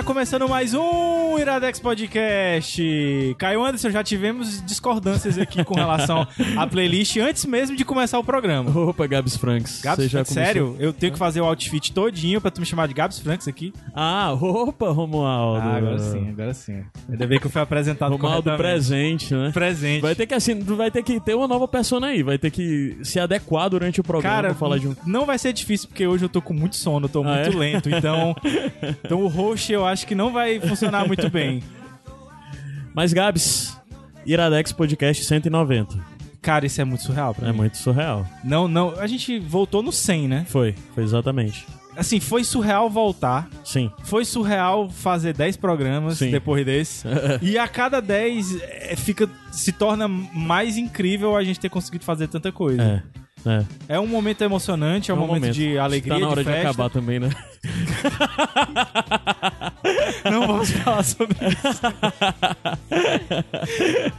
Está começando mais um Iradex Podcast. Caio Anderson, já tivemos discordâncias aqui com relação à playlist antes mesmo de começar o programa. Opa, Gabs Franks. Gabs, já começou? sério? Eu tenho que fazer o outfit todinho pra tu me chamar de Gabs Franks aqui? Ah, opa, Romualdo. Ah, agora sim, agora sim. Ainda bem que eu fui apresentado Romualdo presente, né? Presente. Vai ter que assim, vai ter que ter uma nova persona aí, vai ter que se adequar durante o programa Cara, pra falar de um. não vai ser difícil porque hoje eu tô com muito sono, eu tô Ah, muito é? lento, então, então o host eu acho que não vai funcionar muito bem. Mas Gabs, Iradex Podcast 190. Cara, isso é muito surreal pra É mim. muito surreal. Não, não, a gente voltou no 100, né? Foi, foi exatamente. Assim, foi surreal voltar. Sim. Foi surreal fazer 10 programas Sim. depois desse. e a cada 10 é, fica, se torna mais incrível a gente ter conseguido fazer tanta coisa. É. É, É, um momento emocionante, é um, momento, de alegria, Tá na hora de de, acabar também, né? Não vamos falar sobre isso.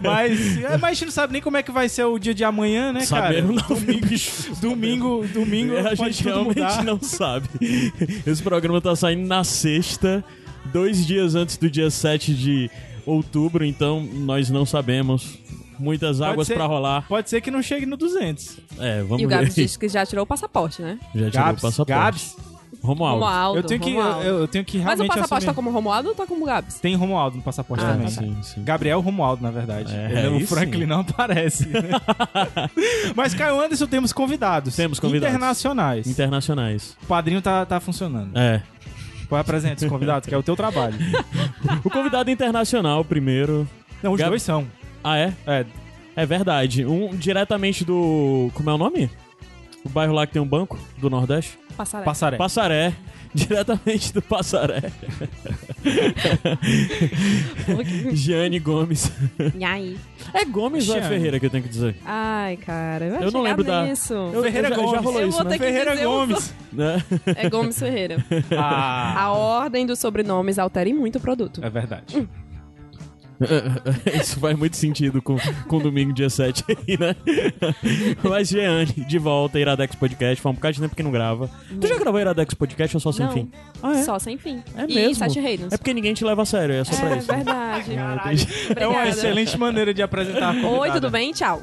mas, é, mas a gente não sabe nem como é que vai ser o dia de amanhã, né, Sabemos cara? não, domingo, bicho. domingo, domingo a pode gente realmente mudar. não sabe. Esse programa tá saindo na sexta, dois dias antes do dia 7 de outubro, então nós não sabemos. Muitas águas pra rolar. Pode ser que não chegue no 200. É, vamos E o ver. Gabs disse que já tirou o passaporte, né? Já tirou Gabs, o passaporte. Gabs, Romualdo. Romualdo. eu tenho que, eu, Romualdo. eu tenho que Mas realmente o passaporte tá assumir. como Romualdo ou tá como Gabs? Tem Romualdo no passaporte Ah, também. tá. Sim, sim. Gabriel Romualdo, na verdade. É, Ele- o aí Franklin sim. não aparece. né? Mas, Caio Anderson, temos convidados. Temos convidados. Internacionais. Internacionais. O padrinho tá, tá funcionando. É. Qual apresenta os convidados, que é o teu trabalho. O convidado internacional primeiro. Não, os Gab- dois são. Ah, é? É, É verdade. Um diretamente do. Como é o nome? O bairro lá que tem um banco do Nordeste? Passaré. Passaré. Passaré. Diretamente do Passaré. Giane Gomes. E aí? É Gomes ou é. Ferreira que eu tenho que dizer? Ai, cara. Eu, Eu não lembro da- Nisso. Eu- Ferreira eu já, Gomes. Já rolou Eu isso, vou né? Ferreira Gomes. Né? É Gomes Ferreira. Ah, A ordem dos sobrenomes altera muito o produto. é verdade. Isso faz muito sentido com, com domingo, dia 7 aí, né? Mas, Jeane, de volta, Iradex Podcast. Faz um bocado de tempo que não grava. Tu já gravou Iradex Podcast ou só sem Não. fim? Ah, é? Só sem fim. É e mesmo? Sete Reinos. É porque ninguém te leva a sério, é só pra É isso. verdade. Caralho. É uma excelente maneira de apresentar a convidada. Oi, tudo bem? Tchau.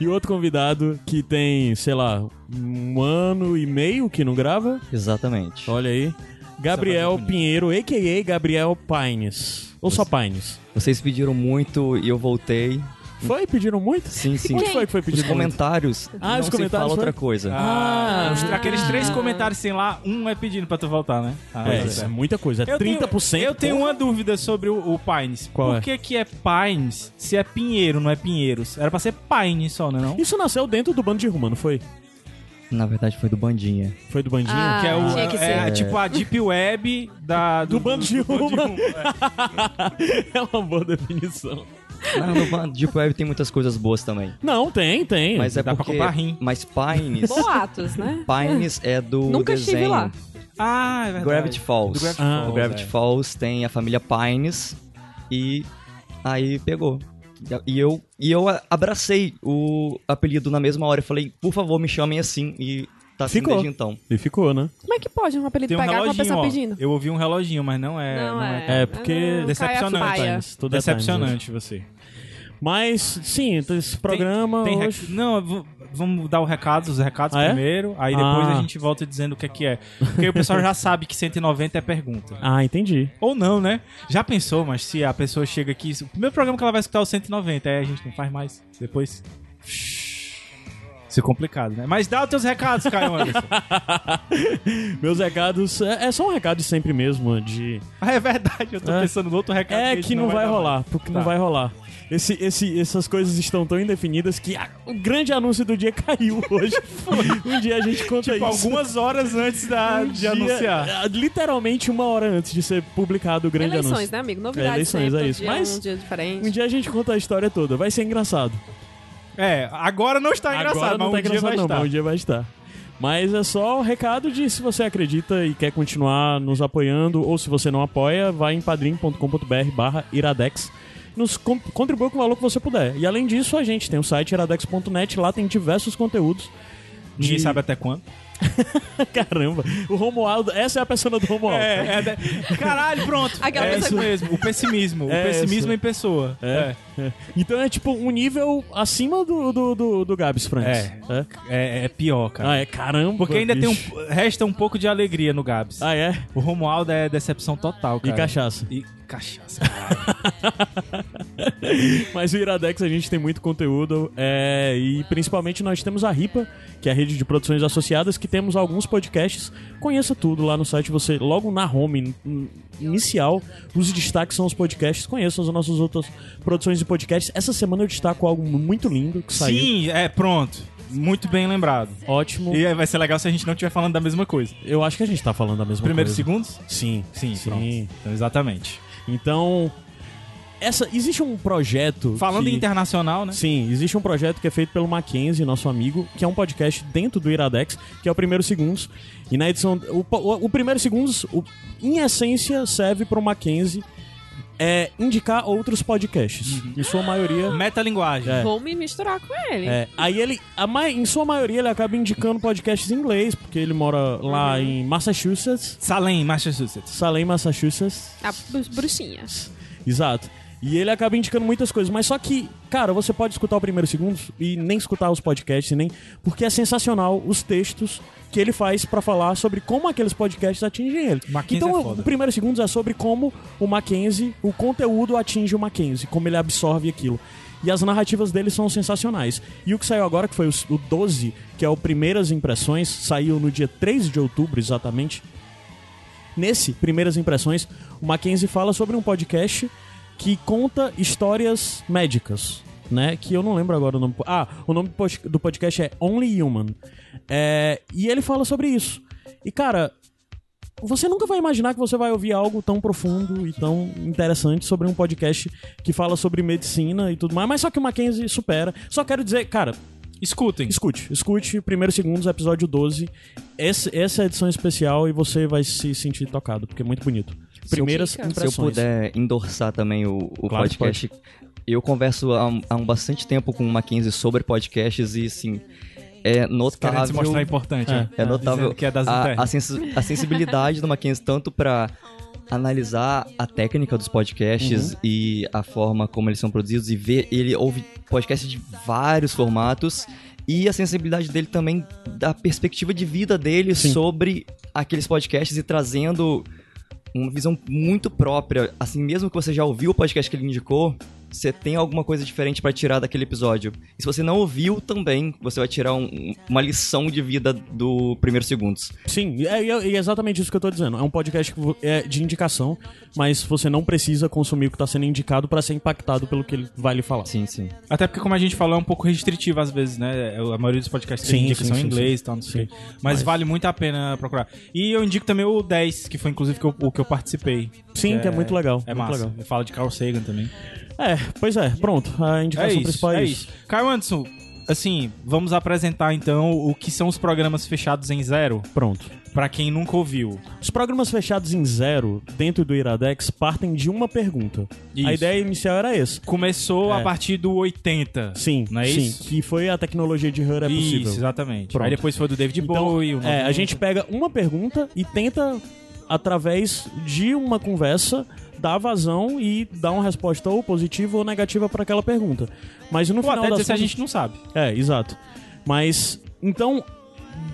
E outro convidado que tem, sei lá, um ano e meio que não grava. Exatamente. Olha aí. Gabriel bonito. Pinheiro, a.k.a. Gabriel Pines. Ou só Pines? Vocês pediram muito e eu voltei. Foi? Pediram muito? Sim, sim. Onde foi que foi Os pedido muito? comentários. Ah, não os comentários fala foi? outra coisa. Ah, os- Ah. aqueles três comentários sem lá, um é pedindo pra tu voltar, né? Ah, É, isso é muita coisa. É Eu tenho- 30%. Eu tenho uma dúvida sobre o, o Pines. Qual Por é? que, que é Pines se é Pinheiro, não é Pinheiros? Era pra ser Pine só, né? Não? Isso nasceu dentro do bando de Ruma, não foi? Na verdade foi do Bandinha. Foi do bandinho? Ah, Que é, o, tinha que é, ser. tipo a Deep Web da, Do bando de Bando Ruma. Ruma, é. é uma boa definição. Não, no Deep Web tem muitas coisas boas também. Não, tem, tem. Mas é Dá pra porque... comprar rim. Mas Pines... Boatos, né? Pines é do Nunca estive desenho lá. Ah, é verdade. Gravity Falls. Do Gravity Ah, Falls, Gravity é. Falls tem a família Pines e aí pegou. E eu, e eu abracei o apelido na mesma hora. Eu falei, por favor, me chamem assim. E tá assim Ficou. desde então. E ficou, né? Como é que pode um apelido Tem um pegar com a pessoa ó. pedindo? Eu ouvi um reloginho, mas não é. Não, é. É, porque Não, decepcionante. Times, tudo é Times Decepcionante você. Mas, sim, então esse programa Tem rec- hoje... Não, vamos dar o recado, os recados Ah, é? primeiro, aí depois Ah. a gente volta dizendo o que é que é. Porque o pessoal já sabe que 190 é pergunta. Ah, entendi. Ou não, né? Já pensou, mas se a pessoa chega aqui, o primeiro programa que ela vai escutar é o 190, aí a gente não faz mais. Depois. Isso é complicado, né? Mas dá os teus recados, Caio Anderson. Meus recados. É, é só um recado de sempre mesmo, de. ah, é verdade, eu tô É. pensando no outro recado. É a gente que não, vai, dar rolar, mais. porque Tá. não vai rolar. Esse, esse, essas coisas estão tão indefinidas que ah, o grande anúncio do dia caiu hoje. um dia a gente conta Tipo, isso. algumas horas antes da, Um de dia- anunciar. ah, Literalmente uma hora antes de ser publicado o grande Eleições, anúncio. né, amigo? Novidades É, eleições, sempre, é isso. dia Mas- um dia diferente. Um dia a gente conta a história toda. Vai ser engraçado. É, agora não está engraçado, Agora não mas tá um engraçado não, estar. mas um dia vai estar. Mas é só o recado de se você acredita e quer continuar nos apoiando, ou se você não apoia, vai em padrim.com.br barra iradex. Nos con- contribua com o valor que você puder. E além disso, a gente tem o site iradex.net, lá tem diversos conteúdos. Ninguém de- sabe até quando. Caramba, o Romualdo, essa é a persona do Romualdo. É, é de- Caralho, pronto. Aquela é pessoa isso que- mesmo, o pessimismo. É o pessimismo essa. em pessoa. É. É. Então é tipo um nível acima do, do, do, do Gabs Franks. É. é. É, é pior, cara. Ah, é caramba. Porque ainda tem bicho. um, resta um pouco de alegria no Gabs. Ah, é? O Romualdo é decepção total, E cara. cachaça. E cachaça. Mas o Iradex a gente tem muito conteúdo é, e principalmente nós temos a RIPA, que é a rede de produções associadas, que temos alguns podcasts. Conheça tudo lá no site, você logo na home in- inicial, os destaques são os podcasts. Conheça as nossas outras produções de podcasts. Essa semana eu destaco algo muito lindo que saiu. Sim, é, pronto. Muito bem lembrado. Ótimo. E vai ser legal se a gente não estiver falando da mesma coisa. Eu acho que a gente tá falando a mesma Primeiros coisa. segundos? Sim, Sim, sim. Então, exatamente. Então, essa existe um projeto Falando que... em internacional, né? Sim, existe um projeto que é feito pelo Mackenzie, nosso amigo, que é um podcast dentro do Iradex, que é o Primeiro Segundos. E na edição. O, o, o Primeiro Segundos, o- em essência, serve para o Mackenzie é, indicar outros podcasts. Em sua maioria. Metalinguagem. É. Vou me misturar com ele. É, aí ele, a em sua maioria, ele acaba indicando podcasts em inglês, porque ele mora lá em Massachusetts, Salem, Massachusetts. Salem, Massachusetts. A bru- bruxinha. Exato. E ele acaba indicando muitas coisas, mas só que, cara, você pode escutar o primeiro segundo e nem escutar os podcasts, nem porque é sensacional os textos que ele faz pra falar sobre como aqueles podcasts atingem ele. Mackenzie então, é foda. o primeiro segundo é sobre como o Mackenzie, o conteúdo atinge o Mackenzie, como ele absorve aquilo. E as narrativas dele são sensacionais. E o que saiu agora, que foi o, o 12, que é o Primeiras Impressões, saiu no dia 3 de outubro, exatamente. Nesse Primeiras Impressões, o Mackenzie fala sobre um podcast que conta histórias médicas, né? Que eu não lembro agora o nome. Ah, o nome do pod- do podcast é Only Human. É, e ele fala sobre isso. E, cara, você nunca vai imaginar que você vai ouvir algo tão profundo e tão interessante sobre um podcast que fala sobre medicina e tudo mais, mas só que o Mackenzie supera. Só quero dizer, cara, Escutem. Escute, escute Primeiros Segundos, episódio 12. Esse, essa é a edição especial e você vai se sentir tocado, porque é muito bonito. Primeiras. Se eu impressões. puder endossar também o, o Claro podcast, eu converso há, um- há um bastante tempo com o Mackenzie sobre podcasts e, assim, é Querendo notável... se mostrar importante. É. né? É notável que é das a, a, sensi- a sensibilidade do Mackenzie tanto pra analisar a técnica dos podcasts Uhum. e a forma como eles são produzidos e ver ele ouve podcasts de vários formatos e a sensibilidade dele também da perspectiva de vida dele Sim. sobre aqueles podcasts e trazendo uma visão muito própria, assim, mesmo que você já ouviu o podcast que ele indicou, você tem alguma coisa diferente pra tirar daquele episódio. E se você não ouviu também, você vai tirar um- uma lição de vida do primeiros segundos. Sim, é, é- é exatamente isso que eu tô dizendo. É um podcast que é de indicação, mas você não precisa consumir o que tá sendo indicado pra ser impactado pelo que ele vai lhe falar. Sim, sim. Até porque, como a gente falou, é um pouco restritivo às vezes, né? A maioria dos podcasts tem indicação sim, em inglês e tal, não sei. Quê. Mas, vale muito a pena procurar. E eu indico também o 10, que foi inclusive que eu- o que eu participei. Sim, que é, muito legal. É muito massa. legal. Eu falo de Carl Sagan também. É, pois é, pronto. A indicação É isso, principal é, é isso. isso. Caio Anderson, assim, vamos apresentar então o que são os programas fechados em zero, Pronto. pra quem nunca ouviu. Os programas fechados em zero, dentro do Iradex, partem de uma pergunta. Isso. A ideia inicial era essa. Começou É. a partir do 80. Sim, Não é sim. isso? Que foi a tecnologia de Her é possível. Isso, exatamente. Pronto. Aí depois foi do David Então, Bowie. o é, a 90. gente pega uma pergunta e tenta, através de uma conversa, dar vazão e dar uma resposta ou positiva ou negativa para aquela pergunta. Mas no Ou final até das dizer a gente não sabe. É, exato. Mas, então,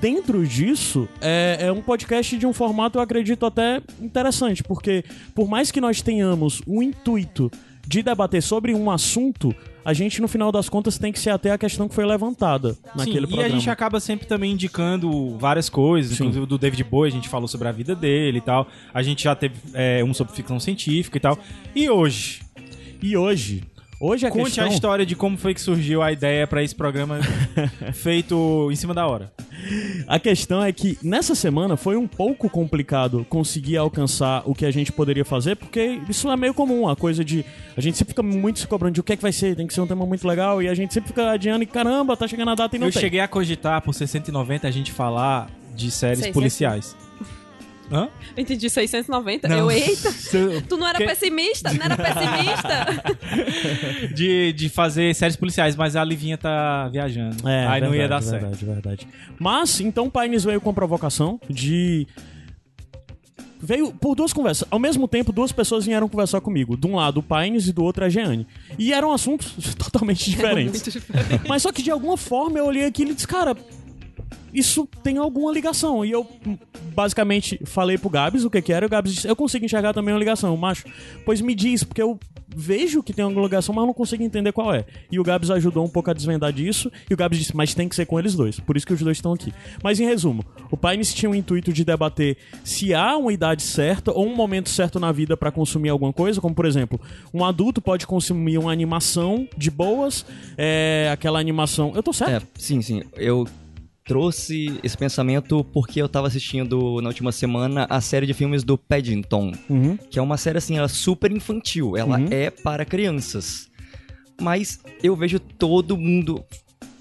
dentro disso, é, é um podcast de um formato, eu acredito, até interessante, porque por mais que nós tenhamos o intuito de debater sobre um assunto, a gente, no final das contas, tem que se ater à questão que foi levantada naquele Sim, programa. E a gente acaba sempre também indicando várias coisas, Sim. inclusive do David Bowie, a gente falou sobre a vida dele e tal. A gente já teve é, um sobre ficção científica e tal. E hoje? E hoje? Hoje a Conte questão... a história de como foi que surgiu a ideia pra esse programa feito em cima da hora. A questão é que nessa semana foi um pouco complicado conseguir alcançar o que a gente poderia fazer, porque isso é meio comum, a coisa de. A gente sempre fica muito se cobrando de o que é que vai ser, tem que ser um tema muito legal, e a gente sempre fica adiando e caramba, tá chegando a data e não Eu tem. cheguei a cogitar por 690 a gente falar de séries 600. policiais. Hã? Eu entendi 690. Não. Eu, eita. Tu não era Que- pessimista? Não era pessimista? De, de fazer séries policiais, mas a Livinha tá viajando. É, Aí não ia dar verdade, certo. verdade, verdade. Mas, então o Pines veio com a provocação de. Veio por duas conversas. Ao mesmo tempo, duas pessoas vieram conversar comigo. De um lado o Pines e do outro a Jeane. E eram assuntos totalmente diferentes. Diferente. Mas só que de alguma forma eu olhei aquilo e disse, cara, isso tem alguma ligação. E eu basicamente falei pro Gabs o que que era, e o Gabs disse, eu consigo enxergar também uma ligação, macho. Pois me diz, porque eu vejo que tem alguma ligação, mas não consigo entender qual é. E o Gabs ajudou um pouco a desvendar disso, e o Gabs disse, mas tem que ser com eles dois. Por isso que os dois estão aqui. Mas em resumo, o Pines tinha o intuito de debater se há uma idade certa ou um momento certo na vida pra consumir alguma coisa, como por exemplo, um adulto pode consumir uma animação de boas, é, aquela animação. Eu tô certo? É, sim, sim. Eu trouxe esse pensamento porque eu tava assistindo na última semana a série de filmes do Paddington, Uhum. que é uma série assim, ela é super infantil, ela Uhum. é para crianças. Mas eu vejo todo mundo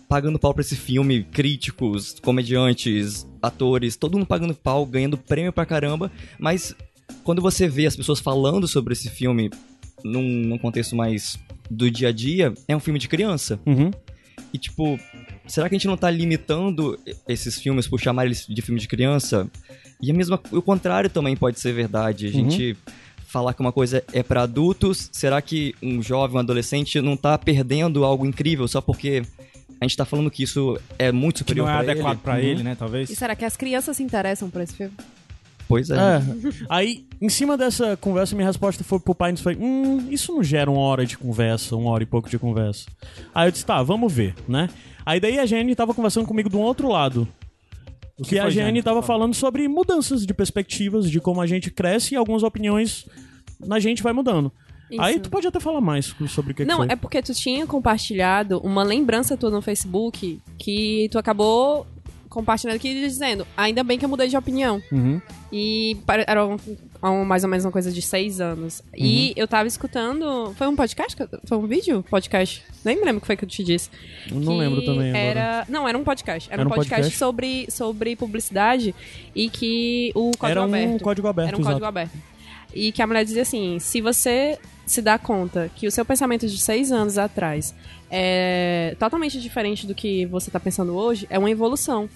pagando pau pra esse filme, críticos, comediantes, atores, todo mundo pagando pau, ganhando prêmio pra caramba, mas quando você vê as pessoas falando sobre esse filme num, num contexto mais do dia a dia, é um filme de criança. Uhum. E tipo, será que a gente não tá limitando esses filmes por chamar eles de filme de criança? E a mesma, o contrário também pode ser verdade. A gente falar que uma coisa é pra adultos, será que um jovem, um adolescente não tá perdendo algo incrível só porque a gente tá falando que isso é muito Que superior não é pra adequado ele? pra Uhum. ele, né? Talvez. E será que as crianças se interessam por esse filme? Pois é. É. Aí, em cima dessa conversa, minha resposta foi pro Pines foi: Hum, isso não gera uma hora de conversa, uma hora e pouco de conversa. Aí eu disse, tá, vamos ver, né? Aí daí a Jenny tava conversando comigo do outro lado. O Que a foi, Jenny Jane? tava falando sobre mudanças de perspectivas, de como a gente cresce e algumas opiniões na gente vai mudando. Isso. Aí tu pode até falar mais sobre o que, que Não, foi. é porque tu tinha compartilhado uma lembrança tua no Facebook que tu acabou compartilhando aqui dizendo, ainda bem que eu mudei de opinião. Uhum. E era um- um- mais ou menos uma coisa de seis anos. Uhum. E eu tava escutando. Foi um podcast? Foi um vídeo? Podcast? Nem me lembro o que foi que eu te disse. Eu não lembro também agora. Era, não, era um podcast. Era, Era um um podcast, podcast? Sobre, sobre publicidade e que o código Era um aberto. código aberto, Era um exato. código aberto. E que a mulher dizia assim: se você se dá conta que o seu pensamento de seis anos atrás é totalmente diferente do que você tá pensando hoje, é uma evolução.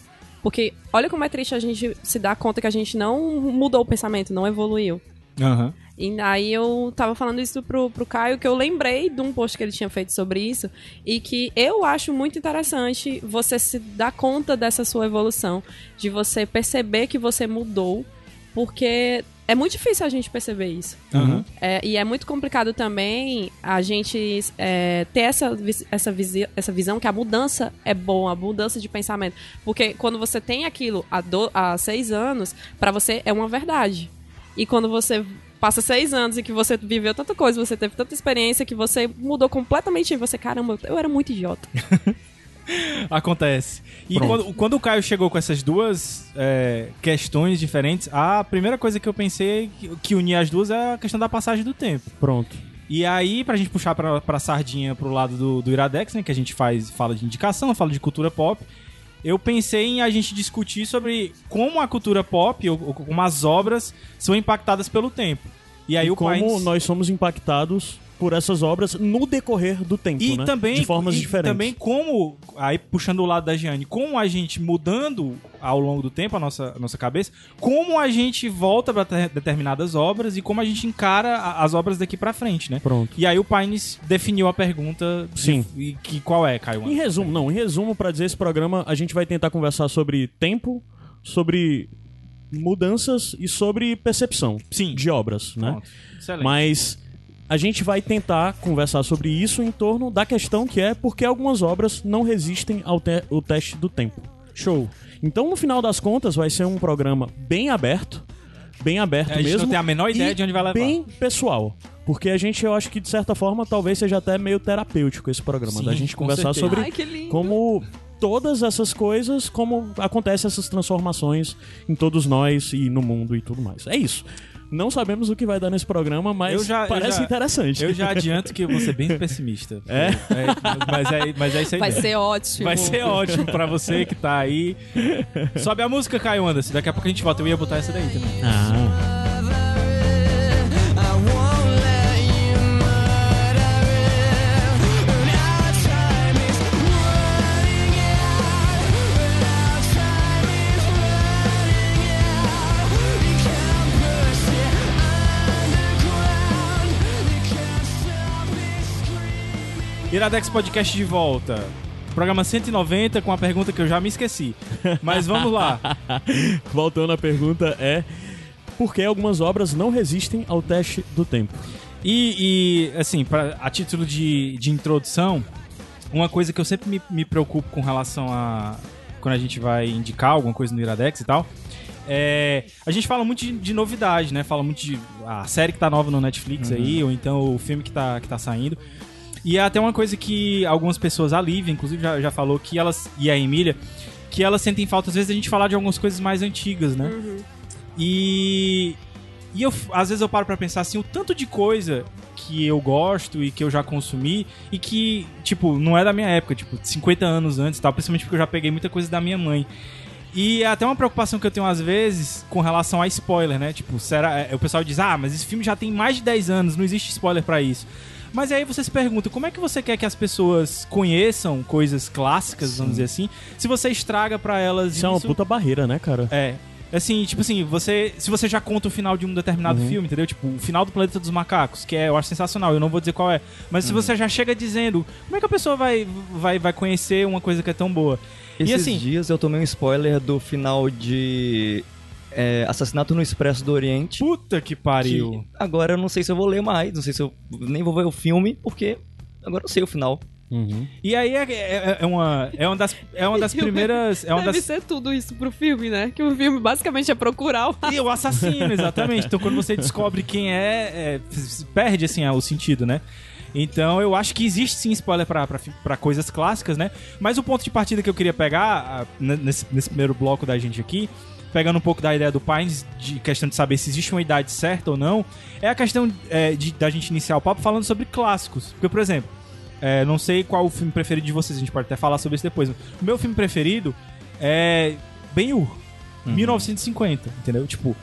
Porque olha como é triste a gente se dar conta que a gente não mudou o pensamento, não evoluiu. Aham. E aí eu tava falando isso pro, pro Caio, que eu lembrei de um post que ele tinha feito sobre isso, e que eu acho muito interessante você se dar conta dessa sua evolução, de você perceber que você mudou, porque é muito difícil a gente perceber isso. Aham. É, e é muito complicado também a gente é, ter essa, essa, visi- essa visão que a mudança é boa, a mudança de pensamento. Porque quando você tem aquilo há, do- há seis anos, pra você é uma verdade. E quando você passa seis anos e que você viveu tanta coisa, você teve tanta experiência que você mudou completamente e você, caramba, eu era muito idiota. Acontece. E quando, quando o Caio chegou com essas duas é, questões diferentes, a primeira coisa que eu pensei que, que unia as duas é a questão da passagem do tempo. Pronto. E aí, pra gente puxar pra, pra sardinha pro lado do, do Iradex, né? Que a gente faz, fala de indicação, fala de cultura pop. Eu pensei em a gente discutir sobre como a cultura pop, ou, ou como as obras, são impactadas pelo tempo. E aí e o como Pines- nós somos impactados por essas obras no decorrer do tempo, E né? também, de formas e diferentes. também como, aí puxando o lado da Giane, como a gente mudando ao longo do tempo a nossa, a nossa cabeça, como a gente volta para determinadas obras e como a gente encara a- as obras daqui pra frente, né? Pronto. E aí o Pines definiu a pergunta. de- Sim. E que qual é, Caio? Em resumo, não, em resumo, pra dizer esse programa, a gente vai tentar conversar sobre tempo, sobre mudanças e sobre percepção Sim. de obras, né? Pronto. Excelente. Mas a gente vai tentar conversar sobre isso em torno da questão que é por que algumas obras não resistem ao te o teste do tempo. Show. Então, no final das contas, vai ser um programa bem aberto, bem aberto A gente mesmo. não tem a menor ideia e de onde vai levar. Bem pessoal. Porque a gente, eu acho que de certa forma, talvez seja até meio terapêutico esse programa, Sim, da gente com conversar certeza. sobre Ai, como todas essas coisas, como acontecem essas transformações em todos nós e no mundo e tudo mais. É isso. Não sabemos o que vai dar nesse programa, mas Eu já- eu parece já- interessante. Eu já adianto que eu vou ser bem pessimista. É? mas, é mas é isso aí. Vai mesmo. ser ótimo. Vai ser ótimo pra você que tá aí. Sobe a música, Caio Anderson. Daqui a pouco a gente volta. Eu ia botar essa daí também. Ah. Iradex Podcast de volta. Programa 190 com a pergunta que eu já me esqueci. Mas vamos lá. Voltando à pergunta é por que algumas obras não resistem ao teste do tempo? E, e, assim, pra, a título de, de introdução, uma coisa que eu sempre me, me preocupo com relação a. Quando a gente vai indicar alguma coisa no Iradex e tal. É, a gente fala muito de, de novidade, né? Fala muito de a série que tá nova no Netflix aí, ou então o filme que tá, que tá saindo. E é até uma coisa que algumas pessoas, a Lívia, inclusive, já, já falou que elas. E a Emília, que elas sentem falta, às vezes, a gente falar de algumas coisas mais antigas, né? E. E eu, às vezes eu paro pra pensar assim, o tanto de coisa que eu gosto e que eu já consumi e que, tipo, não é da minha época, tipo, 50 anos antes e tal, principalmente porque eu já peguei muita coisa da minha mãe. E é até uma preocupação que eu tenho às vezes com relação a spoiler, né? Tipo, será, é, o pessoal diz: "Ah, mas esse filme já tem mais de 10 anos, não existe spoiler pra isso". Mas aí você se pergunta, como é que você quer que as pessoas conheçam coisas clássicas, vamos dizer assim, se você estraga pra elas Isso é uma puta barreira, né, cara? é. Assim, tipo assim, você. Se você já conta o final de um determinado Uhum. filme, entendeu? Tipo, o final do Planeta dos Macacos, que é, eu acho sensacional, eu não vou dizer qual é. Mas se Uhum. você já chega dizendo, como é que a pessoa vai, vai, vai conhecer uma coisa que é tão boa? Esses e assim. dias eu tomei um spoiler do final de é, Assassinato no Expresso do Oriente. Puta que que pariu. agora eu não sei se eu vou ler mais, não sei se eu nem vou ver o filme, porque agora eu sei o final. Uhum. E aí é, é, é uma, é uma das, é uma das primeiras. É uma Deve das, ser tudo isso pro filme, né? Que o filme basicamente é procurar o E o assassino, exatamente. Então quando você descobre quem é, é, perde assim o sentido, né? Então eu acho que existe sim spoiler pra, pra, fi- pra coisas clássicas, né? Mas o ponto de partida que eu queria pegar nesse, nesse primeiro bloco da gente aqui, pegando um pouco da ideia do Pines, de questão de saber se existe uma idade certa ou não, é a questão é, de, da gente iniciar o papo falando sobre clássicos. Porque, por exemplo, é, não sei qual o filme preferido de vocês, a gente pode até falar sobre isso depois. O meu filme preferido é Ben-Hur, 1950, entendeu? Tipo,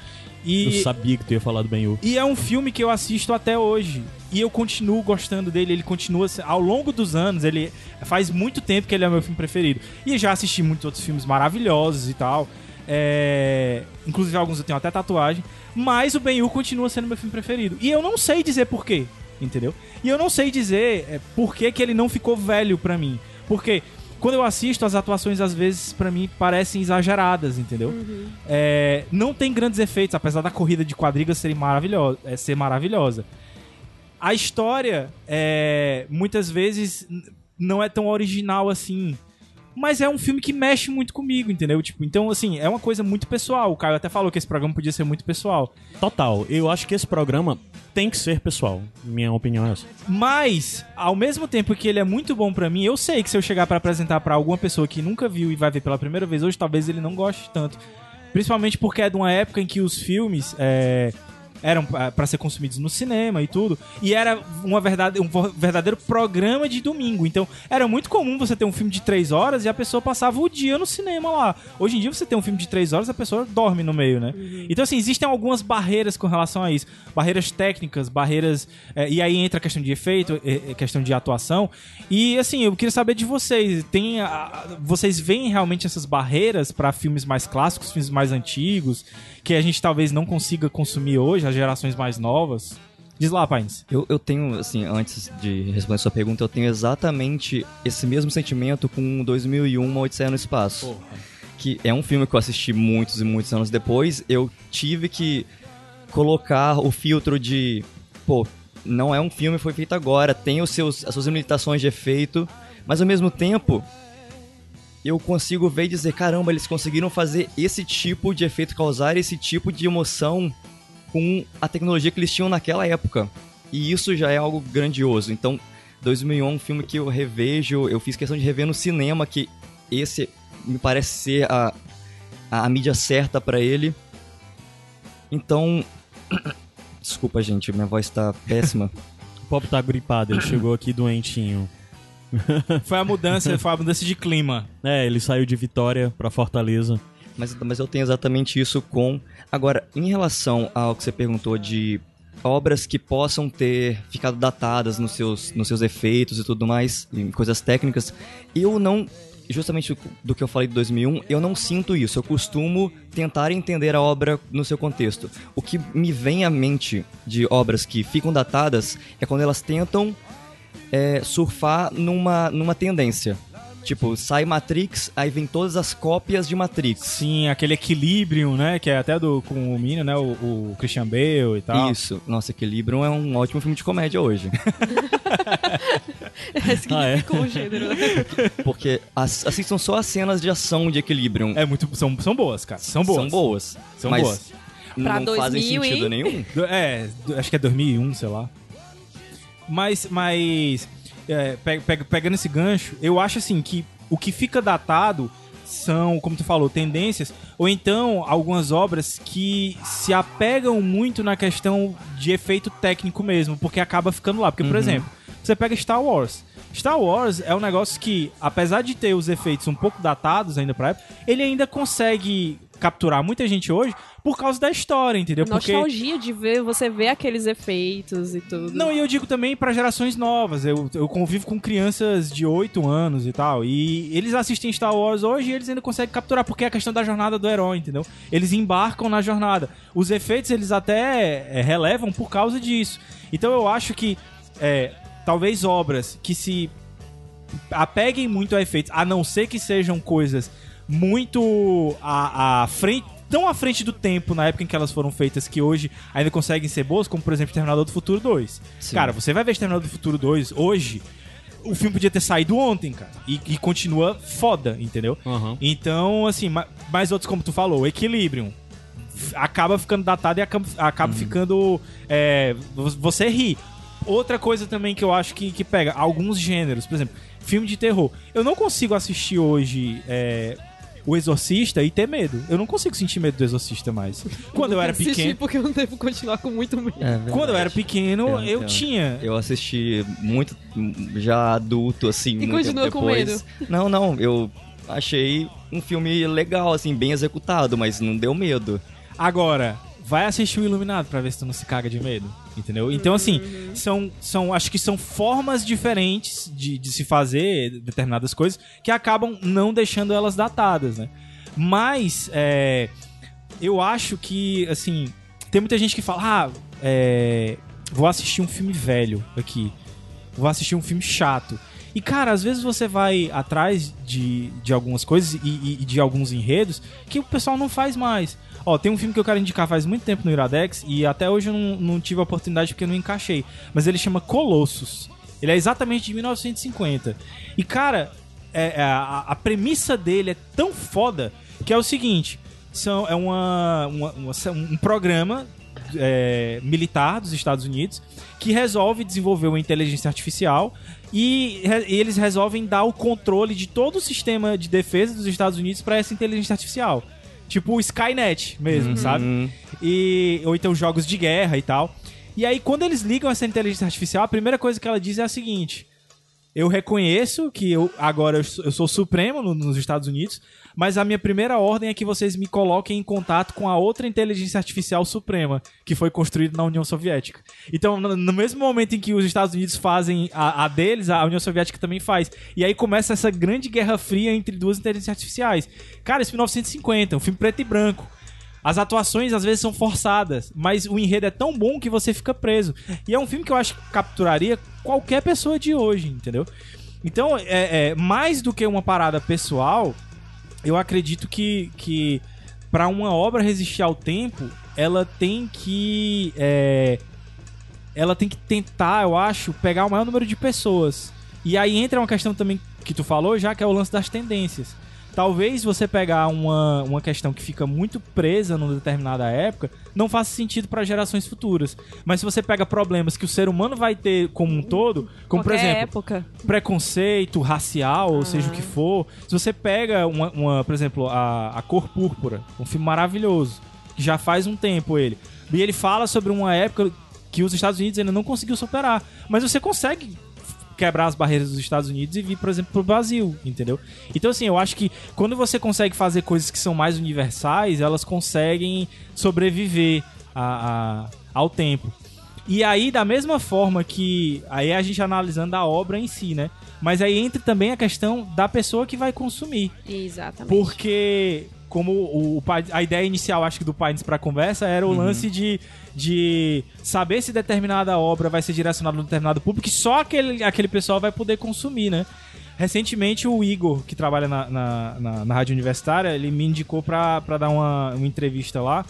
e... Eu sabia que tu ia falar do Ben-Hur. E é um filme que eu assisto até hoje. E eu continuo gostando dele, ele continua ao longo dos anos, ele faz muito tempo que ele é meu filme preferido. E já assisti muitos outros filmes maravilhosos e tal. É, Inclusive alguns eu tenho até tatuagem. Mas o Ben-Hur continua sendo meu filme preferido. E eu não sei dizer porquê, entendeu? E eu não sei dizer é, por que, que ele não ficou velho pra mim. Porque quando eu assisto, as atuações às vezes pra mim parecem exageradas, entendeu? É, não tem grandes efeitos, apesar da corrida de quadrigas ser maravilhosa. É, ser maravilhosa. A história, é, muitas vezes, não é tão original assim. Mas é um filme que mexe muito comigo, entendeu? Tipo, então, assim, é uma coisa muito pessoal. O Caio até falou que esse programa podia ser muito pessoal. Total. Eu acho que esse programa tem que ser pessoal. Minha opinião é essa. Mas, ao mesmo tempo que ele é muito bom pra mim, eu sei que se eu chegar pra apresentar pra alguma pessoa que nunca viu e vai ver pela primeira vez hoje, talvez ele não goste tanto. Principalmente porque é de uma época em que os filmes é, eram pra pra ser consumidos no cinema e tudo. E era uma verdade, um verdadeiro programa de domingo. Então, era muito comum você ter um filme de três horas e a pessoa passava o dia no cinema lá. Hoje em dia, você tem um filme de três horas a pessoa dorme no meio, né? Então, assim, existem algumas barreiras com relação a isso. Barreiras técnicas, barreiras... é, e aí entra a questão de efeito, é, questão de atuação. E, assim, eu queria saber de vocês. Tem a- vocês veem realmente essas barreiras para filmes mais clássicos, filmes mais antigos, que a gente talvez não consiga consumir hoje, as gerações mais novas? Diz lá, Pains. Eu, eu tenho, assim, antes de responder sua pergunta, eu tenho exatamente esse mesmo sentimento com 2001, Uma Odisseia no Espaço. Que é um filme que eu assisti muitos e muitos anos depois. Eu tive que colocar o filtro de, pô, não é um filme foi feito agora, tem os seus, as suas limitações de efeito, mas ao mesmo tempo eu consigo ver e dizer, caramba, eles conseguiram fazer esse tipo de efeito, causar esse tipo de emoção com a tecnologia que eles tinham naquela época. E isso já é algo grandioso. Então, 2001 é um filme que eu revejo, eu fiz questão de rever no cinema, que esse me parece ser a, a, a mídia certa para ele. Então, desculpa gente, minha voz tá péssima. O Pop tá gripado, ele chegou aqui doentinho. Foi a mudança, foi a mudança de clima. É, ele saiu de Vitória pra Fortaleza. Mas, mas eu tenho exatamente isso com. Agora, em relação ao que você perguntou de obras que possam ter ficado datadas nos seus, nos seus efeitos e tudo mais, em coisas técnicas, eu não. Justamente do que eu falei de 2001, eu não sinto isso. Eu costumo tentar entender a obra no seu contexto. O que me vem à mente de obras que ficam datadas é quando elas tentam é, surfar numa, numa tendência. Tipo, sai Matrix, aí vem todas as cópias de Matrix. Sim, aquele equilíbrio, né? Que é até do com o Minion, né? O, o Christian Bale e tal. Isso. Nossa, Equilibrium é um ótimo filme de comédia hoje. Significa um gênero. né? Porque as, assim são só as cenas de ação de Equilibrium. É muito. São, são boas, cara. São boas. São boas. São mas boas. Pra não fazem 2000, sentido hein? nenhum. É, acho que é 2001, sei lá. Mas, mas é, pe- pe- pegando esse gancho, eu acho assim que o que fica datado são, como tu falou, tendências, ou então algumas obras que se apegam muito na questão de efeito técnico mesmo, porque acaba ficando lá. Porque, por exemplo, você pega Star Wars. Star Wars é um negócio que, apesar de ter os efeitos um pouco datados ainda pra época, ele ainda consegue capturar muita gente hoje por causa da história, entendeu? Porque Nostalgia de ver, você ver aqueles efeitos e tudo. não, e eu digo também pra gerações novas. Eu, eu convivo com crianças de 8 anos e tal. E eles assistem Star Wars hoje e eles ainda conseguem capturar, porque é a questão da jornada do herói, entendeu? Eles embarcam na jornada. Os efeitos eles até é, relevam por causa disso. Então eu acho que é, talvez obras que se apeguem muito a efeitos, a não ser que sejam coisas muito à, à frente. Tão à frente do tempo na época em que elas foram feitas que hoje ainda conseguem ser boas, como por exemplo Exterminador do Futuro 2. Sim. Cara, você vai ver Exterminador do Futuro 2 hoje, o filme podia ter saído ontem, cara. E, e continua foda, entendeu? Aham. Então, assim, ma- mais outros, como tu falou, Equilibrium. Acaba ficando datado e acaba, acaba ficando. é, vo- você ri. Outra coisa também que eu acho que, que pega, alguns gêneros, por exemplo, filme de terror. Eu não consigo assistir hoje é, O Exorcista e ter medo. Eu não consigo sentir medo do Exorcista mais. Quando eu era Assisti pequeno. porque eu não devo continuar com muito medo. É Quando eu era pequeno, Eu eu entendo. tinha. Eu assisti muito já adulto, assim, muito continua tempo com depois. Não, não, eu achei um filme legal, assim, bem executado, mas não deu medo. Agora, vai assistir o Iluminado pra ver se tu não se caga de medo. Entendeu? Então, assim, são, são. Acho que são formas diferentes de, de se fazer determinadas coisas que acabam não deixando elas datadas, né? Mas, é, eu acho que, assim, tem muita gente que fala, ah, é, vou assistir um filme velho aqui. Vou assistir um filme chato. E, cara, às vezes você vai atrás de, de algumas coisas e, e- e de alguns enredos que o pessoal não faz mais. Ó, tem um filme que eu quero indicar faz muito tempo no Iradex e até hoje eu não, não tive a oportunidade porque eu não encaixei. Mas ele chama Colossus. Ele é exatamente de 1950. E, cara, é- é, a, a premissa dele é tão foda que é o seguinte: são, é uma, uma- uma- um programa é, militar dos Estados Unidos que resolve desenvolver uma inteligência artificial e, re- e eles resolvem dar o controle de todo o sistema de defesa dos Estados Unidos para essa inteligência artificial. Tipo o Skynet mesmo, sabe? Hum, E, ou então jogos de guerra e tal. E aí, quando eles ligam essa inteligência artificial, a primeira coisa que ela diz é a seguinte: Eu reconheço que eu agora eu sou, eu sou supremo no- nos Estados Unidos, mas a minha primeira ordem é que vocês me coloquem em contato com a outra inteligência artificial suprema que foi construída na União Soviética. Então, no, mesmo momento em que os Estados Unidos fazem a, a deles, a União Soviética também faz. E aí começa essa grande guerra fria entre duas inteligências artificiais. Cara, esse é 1950, um filme preto e branco. As atuações às vezes são forçadas, mas o enredo é tão bom que você fica preso. E é um filme que eu acho que capturaria qualquer pessoa de hoje, entendeu? Então, é, é, mais do que uma parada pessoal, eu acredito que, que para uma obra resistir ao tempo, ela tem que é, ela tem que tentar, eu acho, pegar o maior número de pessoas. E aí entra uma questão também que tu falou, já que é o lance das tendências. Talvez você pegar uma, uma questão que fica muito presa numa determinada época, não faça sentido para gerações futuras. Mas se você pega problemas que o ser humano vai ter como um todo, como por Qualquer exemplo, época. preconceito racial, ou seja o que for. Se você pega uma, uma, por exemplo, a, a Cor Púrpura, um filme maravilhoso, que já faz um tempo ele. E ele fala sobre uma época que os Estados Unidos ainda não conseguiu superar. Mas você consegue quebrar as barreiras dos Estados Unidos e vir, por exemplo, pro Brasil, entendeu? Então, assim, eu acho que quando você consegue fazer coisas que são mais universais, elas conseguem sobreviver a- a- ao tempo. E aí, da mesma forma que. Aí a gente analisando a obra em si, né? Mas aí entra também a questão da pessoa que vai consumir. Exatamente. Porque, como o, a ideia inicial, acho que do Pines pra conversa, era o lance de, de saber se determinada obra vai ser direcionada a um determinado público e só aquele, aquele pessoal vai poder consumir, né? Recentemente, o Igor, que trabalha na, na, na- na Rádio Universitária, ele me indicou pra, pra dar uma, uma entrevista lá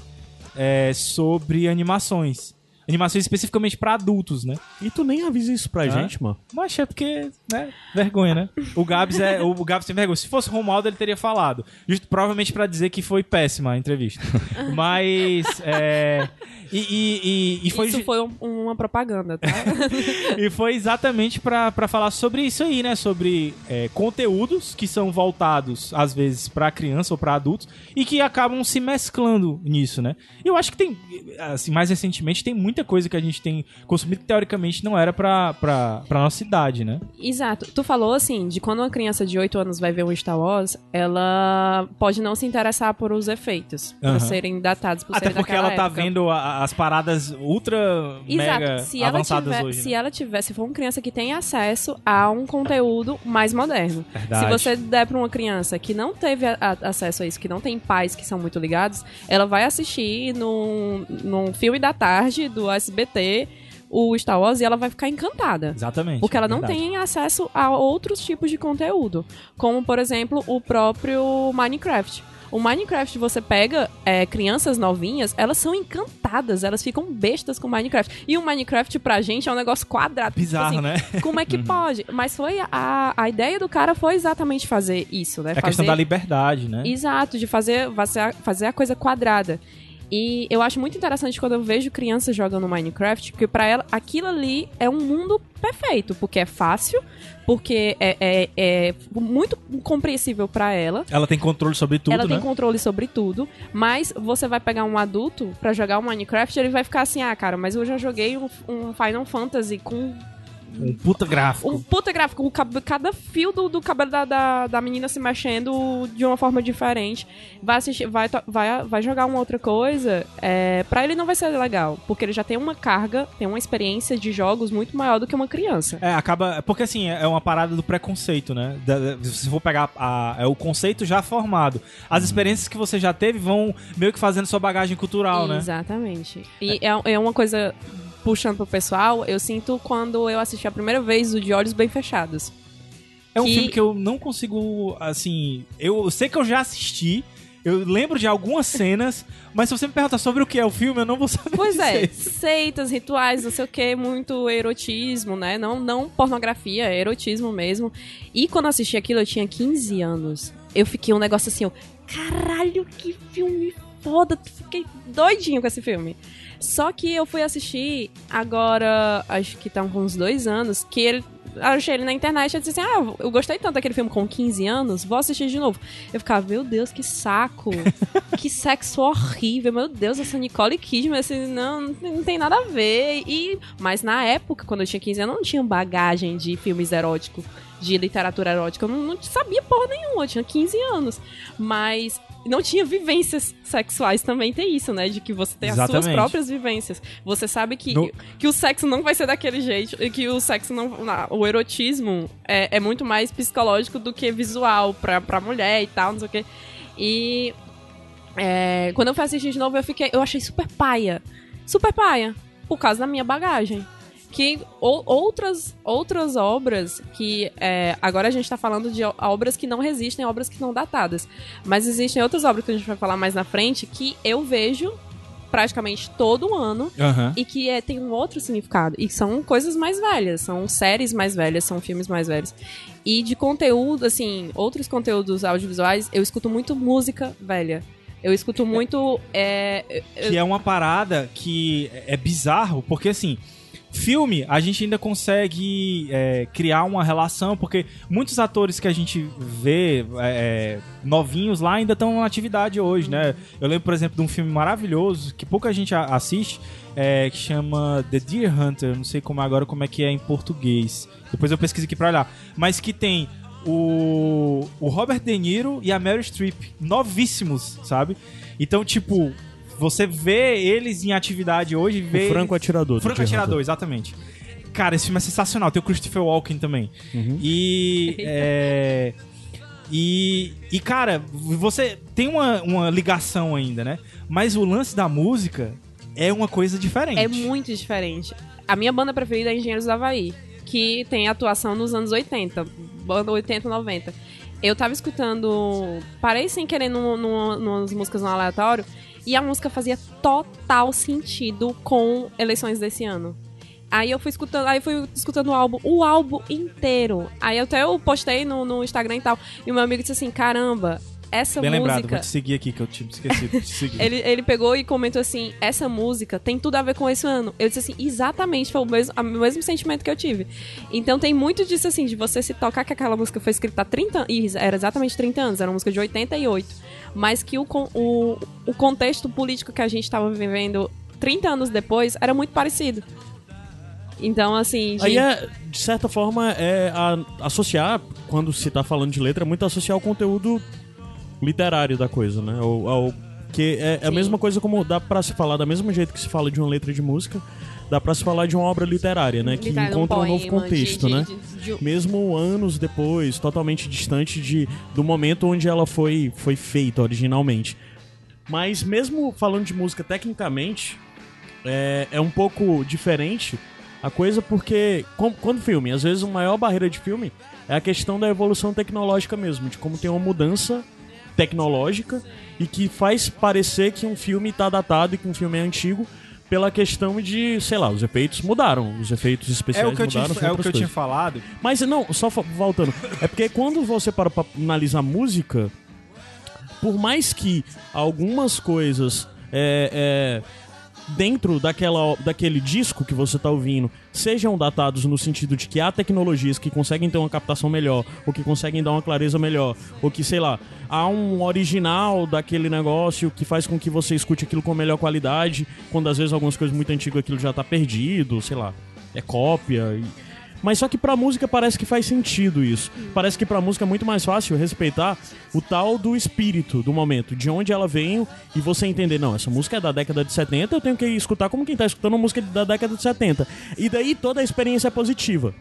é, sobre animações. Animações especificamente pra adultos, né? E tu nem avisa isso pra Hã? gente, mano. Mas é porque, né? Vergonha, né? O Gabs é. O Gabs tem vergonha. Se fosse Romualdo, ele teria falado. Justo, provavelmente pra dizer que foi péssima a entrevista. Mas. É, e, e, e, e foi, Isso foi um- uma propaganda, tá? e foi exatamente pra pra falar sobre isso aí, né? Sobre é, conteúdos que são voltados, às vezes, pra criança ou pra adultos e que acabam se mesclando nisso, né? E eu acho que tem, assim, mais recentemente, tem muita coisa que a gente tem consumido que teoricamente não era pra, pra, pra nossa idade, né? Exato. Tu falou assim, de quando uma criança de 8 anos vai ver um Star Wars, ela pode não se interessar por os efeitos, por serem datados, por Até porque ela tá época. veva a- as paradas ultra mega Exato. Se ela, avançadas tiver, hoje. se né? ela tiver, se for uma criança que tem acesso a um conteúdo mais moderno. Verdade. Se você der pra uma criança que não teve a- a- acesso a isso, que não tem pais que são muito ligados, ela vai assistir num, num filme da tarde do SBT o Star Wars e ela vai ficar encantada. Exatamente. Porque ela não verdade. tem acesso a outros tipos de conteúdo. Como, por exemplo, o próprio Minecraft. O Minecraft, você pega é, crianças novinhas, elas são encantadas, elas ficam bestas com Minecraft. E o Minecraft, pra gente, é um negócio quadrado. tipo Bizarro, assim, né? Como é que pode? Mas foi a, a ideia do cara foi exatamente fazer isso, né? É a fazer... questão da liberdade, né? Exato, de fazer, a- fazer a coisa quadrada. E eu acho muito interessante quando eu vejo crianças jogando Minecraft, porque pra ela aquilo ali é um mundo perfeito, porque é fácil, porque é, é- é muito compreensível pra ela. Ela tem controle sobre tudo, ela né? tem controle sobre tudo, mas você vai pegar um adulto pra jogar o Minecraft, ele vai ficar assim: "Ah, cara, mas eu já joguei um, um Final Fantasy com Um puta gráfico. um puta gráfico, cada fio do, do cabelo da, da, da menina se mexendo de uma forma diferente. Vai assistir, vai, vai, vai jogar uma outra coisa, é, pra ele não vai ser legal. Porque ele já tem uma carga, tem uma experiência de jogos muito maior do que uma criança. É, acaba. Porque assim, é uma parada do preconceito, né? Da- da- se for pegar a- é o conceito já formado. As experiências que você já teve vão meio que fazendo sua bagagem cultural, né? Exatamente. E é, é uma coisa, puxando pro pessoal, eu sinto quando eu assisti a primeira vez o De Olhos Bem Fechados. É um que- filme que eu não consigo, assim. Eu sei que eu já assisti. Eu lembro de algumas cenas, mas se você me perguntar sobre o que é o filme, eu não vou saber. Pois é, dizer. seitas, rituais, não sei o que, muito erotismo, né? Não, não pornografia, é erotismo mesmo. E quando eu assisti aquilo, eu tinha 15 anos. Eu fiquei um negócio assim, ó, caralho, que filme foda. Fiquei doidinho com esse filme. Só que eu fui assistir agora, acho que tá com uns dois anos, que ele. eu Achei ele na internet e disse assim: Ah, eu gostei tanto daquele filme com 15 anos, vou assistir de novo. Eu ficava, meu Deus, que saco! que sexo horrível, meu Deus, essa Nicole Kidman, assim, não, não tem nada a ver. E, mas na época, quando eu tinha 15 anos, eu não tinha bagagem de filmes eróticos, de literatura erótica. Eu não, não sabia porra nenhuma, eu tinha 15 anos. Mas não tinha vivências sexuais também, tem isso, né? De que você tem as suas Exatamente. próprias vivências. Você sabe que, No- que o sexo não vai ser daquele jeito, e que o sexo não. o erotismo é, é muito mais psicológico do que visual pra, pra mulher e tal, não sei o quê. E é, quando eu fui assistir de novo, eu fiquei. Eu achei super paia. Super paia. Por causa da minha bagagem. Que ou- outras, outras obras que. é, agora a gente tá falando de obras que não resistem, obras que não datadas. Mas existem outras obras que a gente vai falar mais na frente que eu vejo praticamente todo ano Aham. e que é, tem um outro significado. E são coisas mais velhas, são séries mais velhas, são filmes mais velhos. E de conteúdo, assim, outros conteúdos audiovisuais, eu escuto muito música velha. Eu escuto muito. É, Que é uma parada que é bizarro, porque assim, filme a gente ainda consegue é, criar uma relação, porque muitos atores que a gente vê é, novinhos lá ainda estão na atividade hoje, né? Eu lembro, por exemplo, de um filme maravilhoso que pouca gente assiste, é, que chama The Deer Hunter, não sei como agora como é que é em português. Depois eu pesquiso aqui pra olhar. Mas que tem o, o Robert De Niro e a Meryl Streep, novíssimos, sabe? Então, tipo, você vê eles em atividade hoje, vê... O Franco Atirador. do Franco Atirador, exatamente. Cara, esse filme é sensacional. Tem o Christopher Walken também. Uhum. E. é, e, e, cara, você tem uma, uma ligação ainda, né? Mas o lance da música é uma coisa diferente. É muito diferente. A minha banda preferida é Engenheiros do Havaí, que tem atuação nos anos 80, banda 80, 90. Eu tava escutando, parei sem querer num, num, numas músicas no aleatório, e a música fazia total sentido com eleições desse ano. Aí eu fui escutando, aí fui escutando o álbum, o álbum inteiro. Aí até eu postei no, no Instagram e tal, e o meu amigo disse assim, caramba, essa Bem lembrado, música... vou te seguir aqui, que eu tinha esquecido de te seguir. Ele, ele pegou e comentou assim: essa música tem tudo a ver com esse ano. Eu disse assim, exatamente, foi o mesmo, o mesmo sentimento que eu tive. Então tem muito disso assim, de você se tocar que aquela música foi escrita há 30 anos. Era exatamente 30 anos, era uma música de 88. Mas que o, o, o contexto político que a gente estava vivendo 30 anos depois era muito parecido. Então, assim. de- Aí é, de certa forma, é a- associar, quando se tá falando de letra, é muito associar o conteúdo literário da coisa, né? Ao, ao- que é, é a mesma coisa como dá pra se falar, da mesma jeito que se fala de uma letra de música, dá pra se falar de uma obra literária, né? Que literário, encontra um novo poema, de- contexto, de- né? de- de- mesmo anos depois, totalmente distante de, do momento onde ela foi, foi feita originalmente. Mas mesmo falando de música tecnicamente, é, é um pouco diferente a coisa porque, com- quando filme, às vezes a maior barreira de filme é a questão da evolução tecnológica mesmo, de como tem uma mudança tecnológica e que faz parecer que um filme está datado e que um filme é antigo pela questão de, sei lá, os efeitos mudaram, os efeitos É especiais o que eu tinha, mudaram, é o que eu tinha coisas. falado. Mas não, só voltando. É porque quando você para pra analisar música, por mais que algumas coisas é, é, dentro daquela, daquele disco que você tá ouvindo sejam datados no sentido de que há tecnologias que conseguem ter uma captação melhor, ou que conseguem dar uma clareza melhor, ou que, sei lá, há um original daquele negócio que faz com que você escute aquilo com melhor qualidade, quando às vezes algumas coisas muito antigas aquilo já tá perdido, sei lá, é cópia. e- mas só que pra música parece que faz sentido isso. Parece que pra música é muito mais fácil respeitar o tal do espírito do momento, de onde ela veio e você entender, não, essa música é da década de 70, eu tenho que escutar como quem tá escutando música da década de 70. E daí toda a experiência é positiva.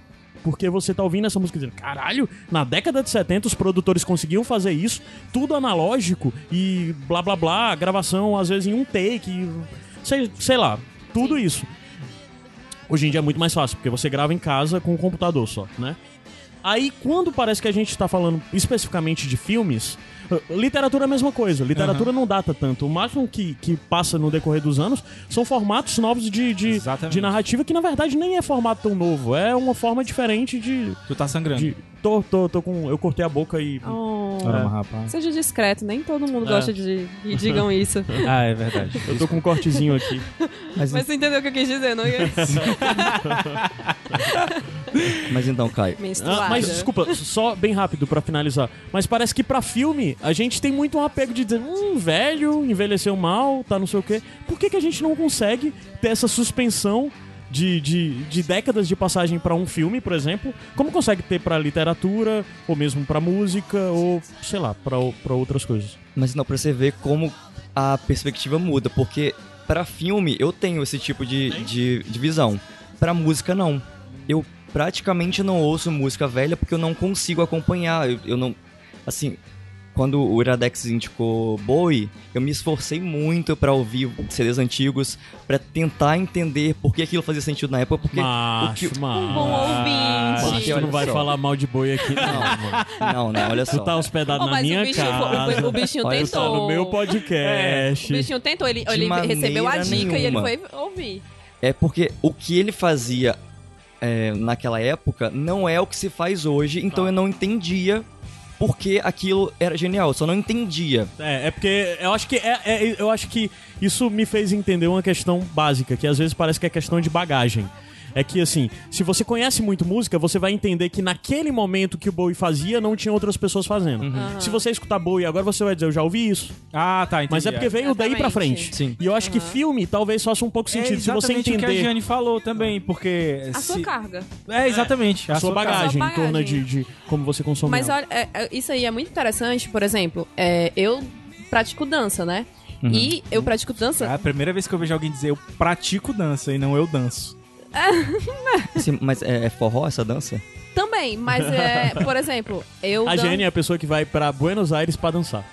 Porque você tá ouvindo essa música dizendo, caralho, na década de 70 os produtores conseguiam fazer isso, tudo analógico e blá blá blá, gravação às vezes em um take, sei, sei lá, tudo isso. Hoje em dia é muito mais fácil, porque você grava em casa com o computador só, né? Aí, quando parece que a gente tá falando especificamente de filmes, eh, literatura é a mesma coisa. Literatura não data tanto. O máximo que, que passa no decorrer dos anos são formatos novos de, de, de narrativa, que na verdade nem é formato tão novo. É uma forma diferente de. Tu tá sangrando. de tô, tô, tô com. Eu cortei a boca e. Oh. Rapaz. Seja discreto, nem todo mundo É. gosta de que digam isso. Ah, é verdade. Eu tô com um cortezinho aqui. Mas, Mas você entendeu o que eu quis dizer, não ia? mas então, Caio. Ah, mas desculpa, só bem rápido pra finalizar. Mas parece que pra filme a gente tem muito um apego de dizer, hum, velho, envelheceu mal, tá não sei o quê. Por que, que a gente não consegue ter essa suspensão de, de, de décadas de passagem pra um filme, por exemplo? Como consegue ter pra literatura, ou mesmo pra música, ou sei lá, pra outras coisas? mas não, pra você ver como a perspectiva muda, porque pra filme eu tenho esse tipo de, de, de visão. Pra música, não. Eu praticamente não ouço música velha porque eu não consigo acompanhar. Eu, eu não. Assim, quando o Iradex indicou Bowie, eu me esforcei muito pra ouvir CDs antigos, pra tentar entender por que aquilo fazia sentido na época, porque o Macho, que... macho. Um bom ouvinte. Macho, tu não vai só. falar mal de boi aqui, não, mano. Não, não, olha Tu só. tá hospedado Oh, na mas o minha bichinho casa. foi- o bichinho Olha, tentou. tá no meu O podcast. bichinho tentou, ele, ele recebeu a dica e ele nenhuma. foi ouvir. É porque o que ele fazia é, naquela época não é o que se faz hoje, então eu não entendia por que aquilo era genial. Eu só não entendia. É, é porque eu acho que é, é- eu acho que isso me fez entender uma questão básica, que às vezes parece que é questão de bagagem. É que assim, se você conhece muito música, você vai entender que naquele momento que o Bowie fazia, não tinha outras pessoas fazendo. Se você escutar Bowie agora, você vai dizer, eu já ouvi isso. Ah, tá, entendi. Mas é porque veio daí pra Exatamente. frente. Sim. E eu acho que filme talvez faça um pouco É sentido. se você exatamente o que a entender Jane falou também, porque... A se- sua carga. É, exatamente. a sua bagagem, Sua em torno bagagem. de, de como você consome Mas ela. olha, é, é, isso aí é muito interessante. Por exemplo, é, eu pratico dança, né? E eu pratico dança. É a primeira vez que eu vejo alguém dizer eu pratico dança e não eu danço. Mas é, é forró essa dança? Também, mas é, por exemplo, eu. A dan- Jenny é a pessoa que vai pra Buenos Aires pra dançar.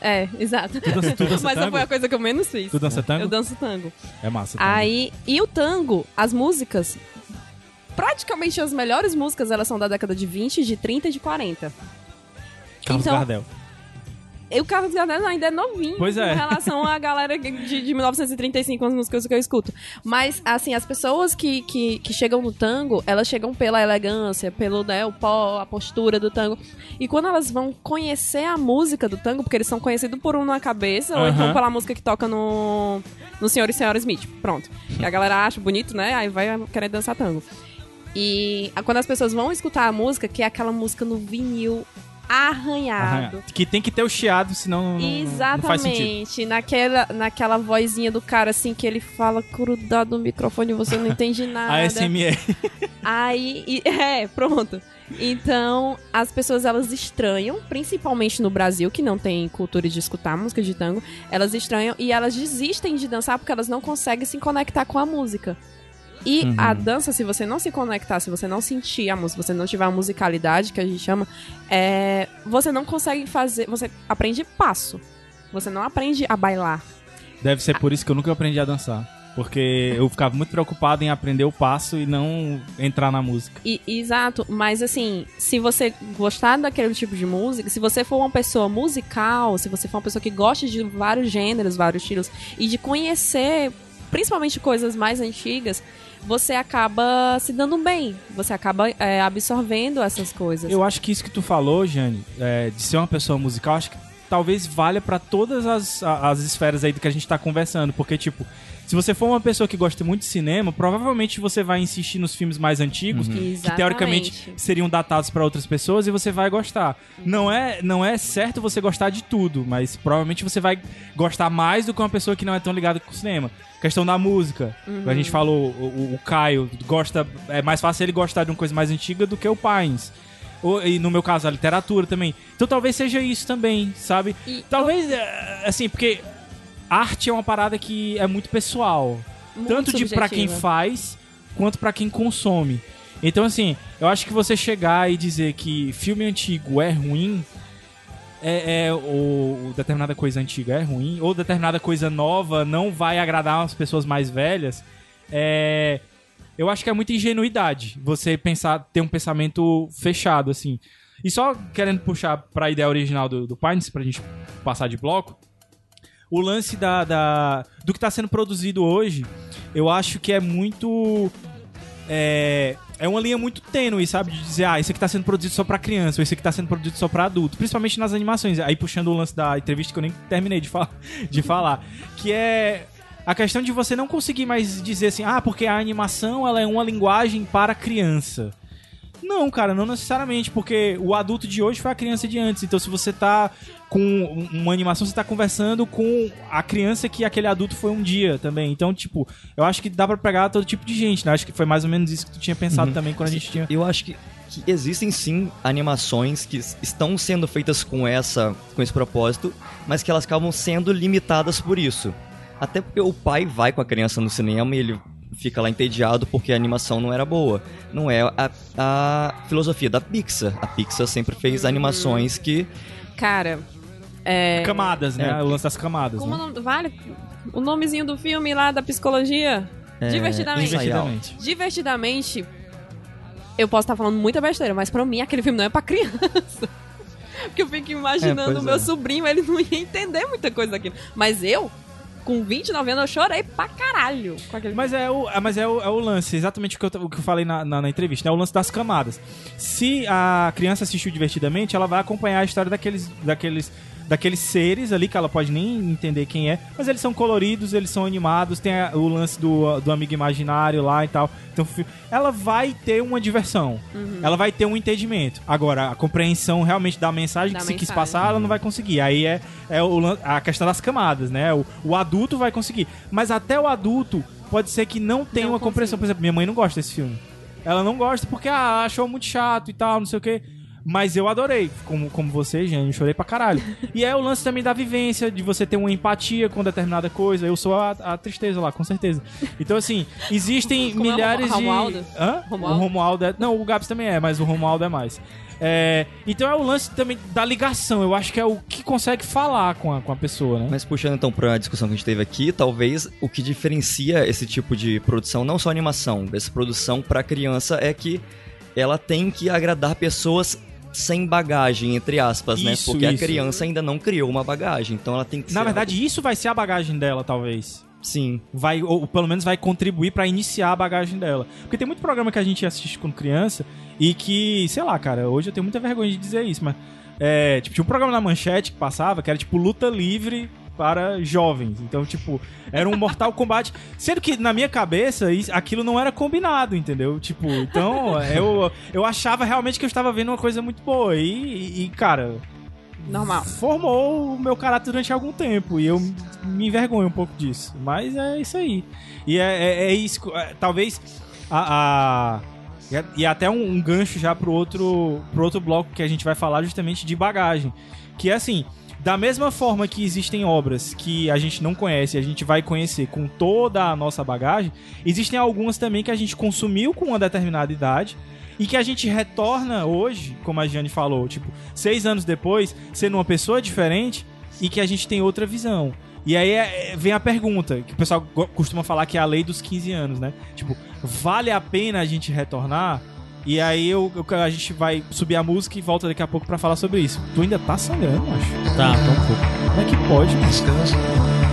É, exato. dança- tu dança mas tango? foi a coisa que eu menos fiz. Tu dança tango? Eu danço tango. É massa. tango. Aí, e o tango, as músicas, praticamente as melhores músicas, elas são da década de 20, de 30 e de 40. Carlos então- Gardel. O Carlos Gardel ainda é novinho Pois é. em relação à galera de, de 1935, as músicas que eu escuto. Mas, assim, as pessoas que, que, que chegam no tango, elas chegam pela elegância, pelo né, o pó, a postura do tango. E quando elas vão conhecer a música do tango, porque eles são conhecidos por um na cabeça, ou então pela música que toca no, no Senhor e Senhora Smith. Pronto. Que a galera acha bonito, né? Aí vai querer dançar tango. E quando as pessoas vão escutar a música, que é aquela música no vinil arranhado. Arranha. Que tem que ter o chiado, senão não, não faz sentido. Exatamente. Naquela, naquela vozinha do cara, assim, que ele fala grudado no microfone e você não entende nada. A SMR. Aí, e- é, pronto. Então, as pessoas elas estranham, principalmente no Brasil, que não tem cultura de escutar música de tango, elas estranham e elas desistem de dançar porque elas não conseguem se conectar com a música. E Uhum. a dança, se você não se conectar, se você não sentir a música, se você não tiver a musicalidade, que a gente chama, é, você não consegue fazer. Você aprende passo. Você não aprende a bailar. Deve ser por isso que eu nunca aprendi a dançar. Porque eu ficava muito preocupado em aprender o passo e não entrar na música. E- exato, mas assim, se você gostar daquele tipo de música, se você for uma pessoa musical, se você for uma pessoa que gosta de vários gêneros, vários estilos, e de conhecer principalmente coisas mais antigas, você acaba se dando bem, você acaba é, absorvendo essas coisas. Eu acho que isso que tu falou, Jane, é, de ser uma pessoa musical, acho que talvez valha pra todas as, as esferas aí do que a gente tá conversando. Porque, tipo, se você for uma pessoa que gosta muito de cinema, provavelmente você vai insistir nos filmes mais antigos, que Exatamente. teoricamente seriam datados pra outras pessoas e você vai gostar. Não é, não é certo você gostar de tudo, mas provavelmente você vai gostar mais do que uma pessoa que não é tão ligada com o cinema. Questão da música. A gente falou, o, o- Caio gosta. É mais fácil ele gostar de uma coisa mais antiga do que o Pines. Ou- E no meu caso, a literatura também. Então talvez seja isso também, sabe? E- talvez, é, assim, porque arte é uma parada que é muito pessoal. Muito tanto de pra quem faz, quanto pra quem consome. Então, assim, eu acho que você chegar e dizer que filme antigo é ruim, é, é, ou, ou determinada coisa antiga é ruim, ou determinada coisa nova não vai agradar as pessoas mais velhas, é, eu acho que é muita ingenuidade você pensar, ter um pensamento fechado, assim. E só querendo puxar pra ideia original do, do Pines, pra gente passar de bloco, o lance da, da- do que está sendo produzido hoje, eu acho que é muito. É, é uma linha muito tênue, sabe? De dizer, ah, isso aqui tá sendo produzido só pra criança, ou isso aqui tá sendo produzido só pra adulto. Principalmente nas animações. Aí puxando o lance da entrevista que eu nem terminei de, fa de falar. Que é a questão de você não conseguir mais dizer assim, ah, porque a animação ela é uma linguagem para criança. Não, cara, não necessariamente, porque o adulto de hoje foi a criança de antes. Então, se você tá com um- uma animação, você tá conversando com a criança que aquele adulto foi um dia também. Então, tipo, eu acho que dá pra pegar todo tipo de gente, né? Acho que foi mais ou menos isso que tu tinha pensado também quando a gente tinha. Eu acho que, existem sim animações que estão sendo feitas com essa com esse propósito, mas que elas acabam sendo limitadas por isso. Até porque o pai vai com a criança no cinema e ele fica lá entediado porque a animação não era boa. Não é a, a filosofia da Pixar. A Pixar sempre fez animações que Cara, É, Camadas, né? É. O lance das camadas. como o né? nome, vale o nomezinho do filme lá da psicologia? É, Divertidamente. Divertidamente. Divertidamente, eu posso estar falando muita besteira, mas pra mim aquele filme não é pra criança. Porque eu fico É, imaginando o meu é. sobrinho, ele não ia entender muita coisa daquilo. Mas eu, com 29 anos, eu chorei pra caralho com aquele Mas é o, ah, mas é o, é o lance, exatamente o que eu, o que eu falei na, na, na entrevista, né? O lance das camadas. Se a criança assistiu divertidamente, ela vai acompanhar a história daqueles, daqueles, daqueles seres ali, que ela pode nem entender quem é, mas eles são coloridos, eles são animados, tem a- o lance do, do amigo imaginário lá e tal. Então, ela vai ter uma diversão. Uhum. Ela vai ter um entendimento. Agora, a compreensão realmente da mensagem Da que se quis mensagem. passar, ela não vai conseguir. Aí é, é o a questão das camadas, né? O, o adulto vai conseguir. Mas até o adulto pode ser que não tenha Não uma compreensão. consiga. Por exemplo, minha mãe não gosta desse filme. Ela não gosta porque ah, achou muito chato e tal, não sei o quê. Mas eu adorei, como, como você, Jane, eu chorei pra caralho. E é o lance também da vivência, de você ter uma empatia com determinada coisa. Eu sou a, a tristeza lá, com certeza. Então, assim, existem Como é o milhares Romualdo? de. Hã? Romualdo? O Romualdo é. Não, o Gabs também é, mas o Romualdo é mais. É, então é o lance também da ligação. Eu acho que é o que consegue falar com a, com a pessoa, né? Mas puxando então pra discussão que a gente teve aqui, talvez o que diferencia esse tipo de produção, não só animação, dessa produção pra criança é que ela tem que agradar pessoas sem bagagem, entre aspas, né? Isso, Porque a isso. criança ainda não criou uma bagagem, então ela tem que Na verdade, isso vai ser a bagagem dela, talvez. algo- sim. vai ou pelo menos vai contribuir pra iniciar a bagagem dela. Porque tem muito programa que a gente assiste quando criança e que, sei lá, cara, hoje eu tenho muita vergonha de dizer isso, mas é, tipo, tinha um programa na Manchete que passava que era tipo luta livre para jovens. Então, tipo, era um Mortal Kombat, sendo que na minha cabeça isso- aquilo não era combinado, entendeu? Tipo, então eu eu achava realmente que eu estava vendo uma coisa muito boa e, e, e, cara, Normal. formou o meu caráter durante algum tempo e eu me envergonho um pouco disso. Mas é isso aí. E é, é- é isso. é, talvez a. a- e é- até um, um gancho já pro outro, pro outro bloco que a gente vai falar justamente de bagagem. Que é assim. Da mesma forma que existem obras que a gente não conhece a gente vai conhecer com toda a nossa bagagem, existem algumas também que a gente consumiu com uma determinada idade e que a gente retorna hoje, como a Giane falou, tipo, seis anos depois, sendo uma pessoa diferente e que a gente tem outra visão. E aí é- é- vem a pergunta, que o pessoal costuma falar que é a lei dos 15 anos, né? Tipo, vale a pena a gente retornar? E aí eu, eu- a gente vai subir a música e volta daqui a pouco pra falar sobre isso. Tu ainda tá sangrando, acho. Tá, tá um pouco. Como é que pode?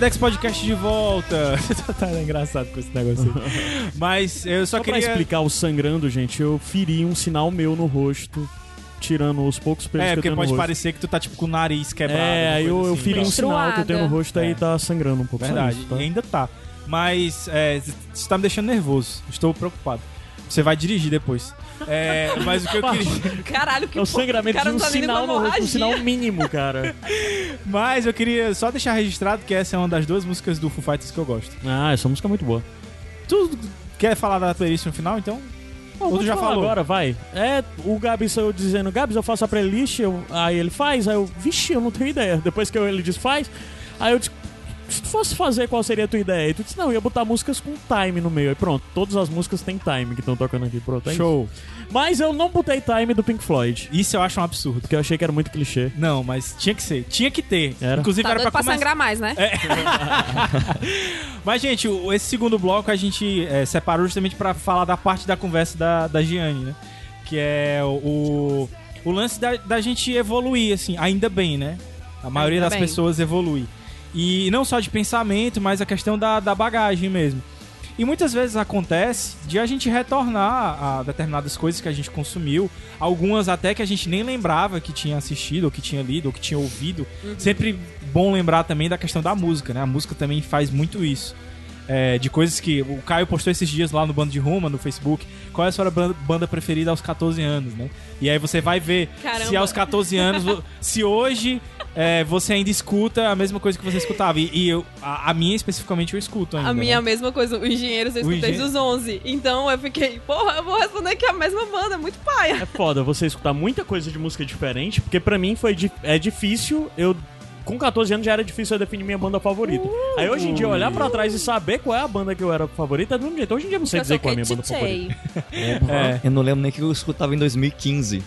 Iradex Podcast de volta. tá engraçado com esse negócio aí. Mas eu só, Só pra queria... explicar o sangrando, gente, eu feri um sinal meu no rosto, tirando os poucos pelos É, que eu porque tenho pode no rosto. parecer que tu tá tipo com o nariz quebrado. É, aí eu, coisa eu assim. feri um sinal que eu tenho no rosto aí É. tá sangrando um pouco. Verdade, isso, tá? e ainda tá. Mas é, isso tá me deixando nervoso. Estou preocupado. Você vai dirigir depois. É, mas o que eu queria. Caralho, que É o sangramento cara de um não tá nem sinal com no rosto, um hemorragia. sinal mínimo, cara. Mas eu queria só deixar registrado que essa é uma das duas músicas do Foo Fighters que eu gosto. Ah, essa música é muito boa. Tu quer falar da playlist no final, então? Ou tu já falou? agora, vai. É, o Gabs eu dizendo, Gabs, eu faço a playlist, eu- aí ele faz, aí eu, vixe, eu não tenho ideia. Depois que eu- ele diz faz, aí eu disse, se tu fosse fazer, qual seria a tua ideia? E tu disse, não, eu ia botar músicas com time no meio. Aí pronto, todas as músicas têm time que estão tocando aqui, pronto. é isso. Show. Mas eu não botei time do Pink Floyd, Isso eu acho um absurdo. porque eu achei que era muito clichê. Não, mas tinha que ser. Tinha que ter. Era. Inclusive Tá era pra pra começar. sangrar mais, né? Mas, gente, esse segundo bloco a gente é, separou justamente pra falar da parte da conversa da, da Gianni, né? Que é o, o- o lance da, da gente evoluir, assim, ainda bem, né? A maioria Ainda das bem. pessoas evolui. E não só de pensamento, mas a questão da, da bagagem mesmo. E muitas vezes acontece de a gente retornar a determinadas coisas que a gente consumiu, algumas até que a gente nem lembrava que tinha assistido, ou que tinha lido, ou que tinha ouvido. Sempre bom lembrar também da questão da música, né? A música também faz muito isso. É, de coisas que o Caio postou esses dias lá no Bando de Ruma, no Facebook. Qual é a sua ban- banda preferida aos 14 anos, né? E aí você vai ver Caramba. se aos 14 anos, se hoje é, você ainda escuta a mesma coisa que você escutava. E, e eu, a, a minha especificamente eu escuto ainda. A minha é a né? mesma coisa, o Engenheiros eu O escutei Engen- dos 11. Então eu fiquei, porra, eu vou responder que é a mesma banda, muito paia. É foda você escutar muita coisa de música diferente, porque pra mim foi di- é difícil, eu com 14 anos já era difícil eu definir minha banda favorita. Aí hoje em dia olhar pra trás e saber qual é a banda que eu era favorita é do mesmo jeito. Hoje em dia eu não sei Eu dizer qual é a minha banda favorita. É. Eu não lembro nem que eu escutava em 2015.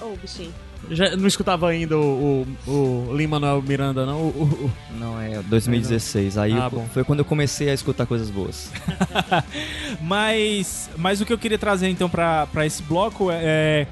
Ô, bichinho. Já não escutava ainda o, o, o Lin-Manuel Miranda, não? O, o- o- Não, é 2016. Aí Ah, eu- foi quando eu comecei a escutar coisas boas. Mas, mas o que eu queria trazer então pra, pra esse bloco é, é,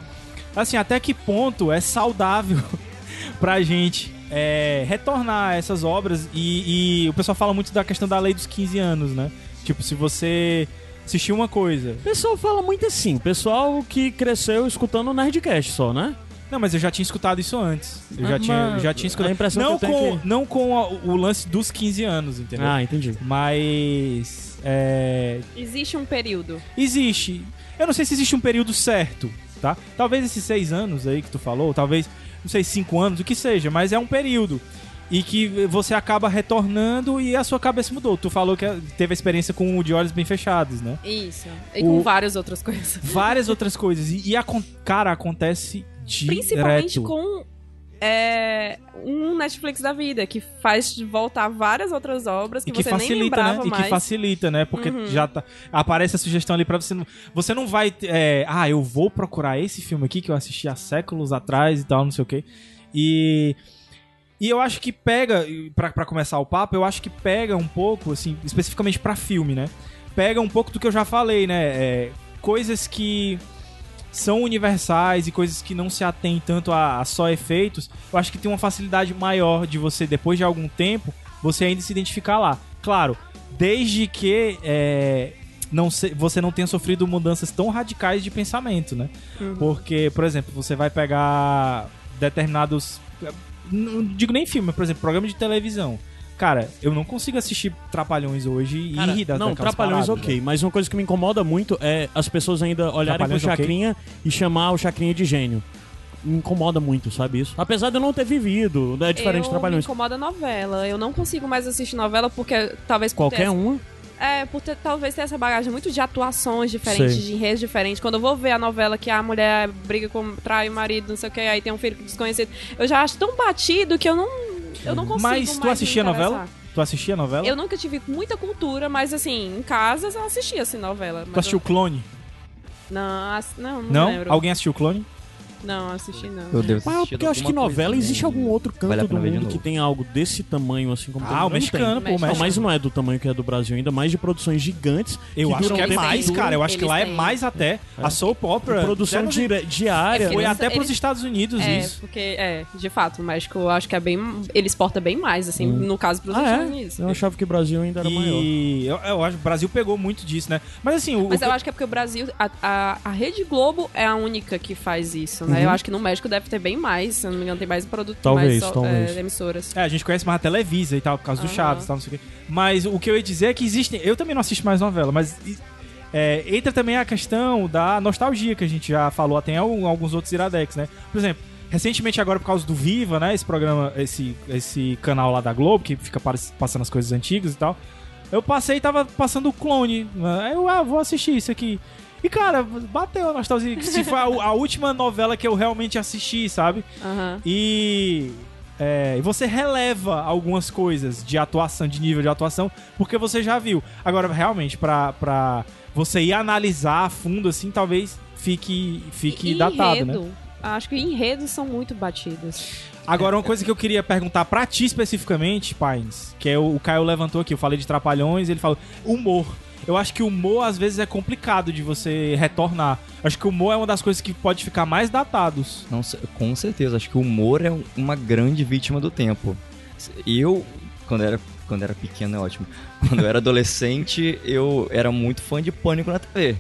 assim, até que ponto é saudável pra gente é, retornar a essas obras e, e o pessoal fala muito da questão da lei dos 15 anos, né? Tipo, se você assistiu uma coisa. O pessoal fala muito assim, o pessoal que cresceu escutando o Nerdcast só, né? Não, mas eu já tinha escutado isso antes. Eu já Ah, tinha, mas já tinha escutado. a impressão não que eu tenho com, é que- não com a- o lance dos 15 anos, entendeu? Ah, entendi. Mas. É, Existe um período. Existe. Eu não sei se existe um período certo, tá? Talvez esses seis anos aí que tu falou, talvez, não sei, cinco anos, o que seja, mas é um período. E que você acaba retornando e a sua cabeça mudou. Tu falou que teve a experiência com o de olhos bem fechados, né? Isso. E O- com várias outras coisas. Várias outras coisas. E, e acon- cara, acontece. Principalmente com é, um Netflix da vida, que faz voltar várias outras obras que, que você nem facilita, lembrava né? E mais. que facilita, né? Porque Uhum. já tá, aparece a sugestão ali pra você. Não, você não vai. é, ah, eu vou procurar esse filme aqui que eu assisti há séculos atrás e tal, não sei o quê. E. E eu acho que pega, pra pra começar o papo, eu acho que pega um pouco, assim, especificamente pra filme, né? Pega um pouco do que eu já falei, né? É, coisas que são universais e coisas que não se atêm tanto a, a só efeitos, eu acho que tem uma facilidade maior de você, depois de algum tempo, você ainda se identificar lá. Claro, desde que é, não se- você não tenha sofrido mudanças tão radicais de pensamento, né? Porque, por exemplo, você vai pegar determinados. Não digo nem filme, mas, por exemplo, programa de televisão. Cara, eu não consigo assistir Trapalhões hoje Cara, e rir das não, Trapalhões paradas, ok, né? mas uma coisa que me incomoda muito é as pessoas ainda olharem pro? Chacrinha e chamar o Chacrinha de gênio. Me incomoda muito, sabe isso? Apesar de eu não ter vivido, é diferente de eu Trapalhões. me incomoda novela. Eu não consigo mais assistir novela porque talvez por ter Qualquer um. É, por ter, talvez ter essa bagagem muito de atuações diferentes, Sei. de enredos diferentes. Quando eu vou ver a novela que a mulher briga com, trai o marido, não sei o que, aí tem um filho desconhecido, eu já acho tão batido que eu não, eu não consigo Mas tu assistia a novela? Tu assistia a novela? Eu nunca tive muita cultura, mas assim, em casa eu assistia assim novela. Tu assistiu eu- Clone? Não, não, não, Não? lembro. Alguém assistiu Clone? Não, assisti não. Eu devo Mas porque eu acho que novela existe algum outro canto Vale do mundo que tem algo desse tamanho assim como Ah, tem. o mexicano, pô, Não, mas não é do tamanho que é do Brasil ainda, mais de produções gigantes. Eu acho que é tempo mais, cara. Eu acho que lá é mais até. A soap opera. Produção diária. É Foi Eles- até pros eles- Estados Unidos É, isso. porque, é, de fato, o México eu acho que é bem. Ele exporta bem mais, assim, no caso pros Ah, Estados é? Unidos. Eu achava que o Brasil ainda era maior. E eu, eu acho que o Brasil pegou muito disso, né? Mas assim, Mas eu acho que é porque o Brasil, a, a, a Rede Globo é a única que faz isso, né? Uhum. Eu acho que no México deve ter bem mais, se não me engano, tem mais produto, Talvez, mais talvez. é, emissoras. É, a gente conhece mais a Televisa e tal, por causa do Aham. Chaves e tal, não sei o quê. Mas o que eu ia dizer é que existem. Eu também não assisto mais novela, mas. é, entra também a questão da nostalgia que a gente já falou até em alguns outros Iradex, né? Por exemplo, recentemente agora por causa do Viva, né? Esse programa, esse, esse canal lá da Globo, que fica pass- passando as coisas antigas e tal. Eu passei e tava passando o clone. né? Aí eu, ah, vou assistir isso aqui. E, cara, bateu a nostalgia. Se foi a, a última novela que eu realmente assisti, sabe? Aham. E, é, você releva algumas coisas de atuação, de nível de atuação, porque você já viu. Agora, realmente, pra, pra você ir analisar a fundo, assim, talvez fique, fique E datado, né? enredo, Acho que enredos são muito batidos. Agora, uma coisa que eu queria perguntar pra ti especificamente, Pines, que é o, o Caio levantou aqui, eu falei de Trapalhões, ele falou humor. Eu acho que o humor às vezes é complicado de você retornar. Acho que o humor é uma das coisas que pode ficar mais datados. Não, com certeza, acho que o humor é um- uma grande vítima do tempo. Eu, quando era, quando era pequeno, é ótimo. Quando eu era adolescente, eu era muito fã de Pânico na TV.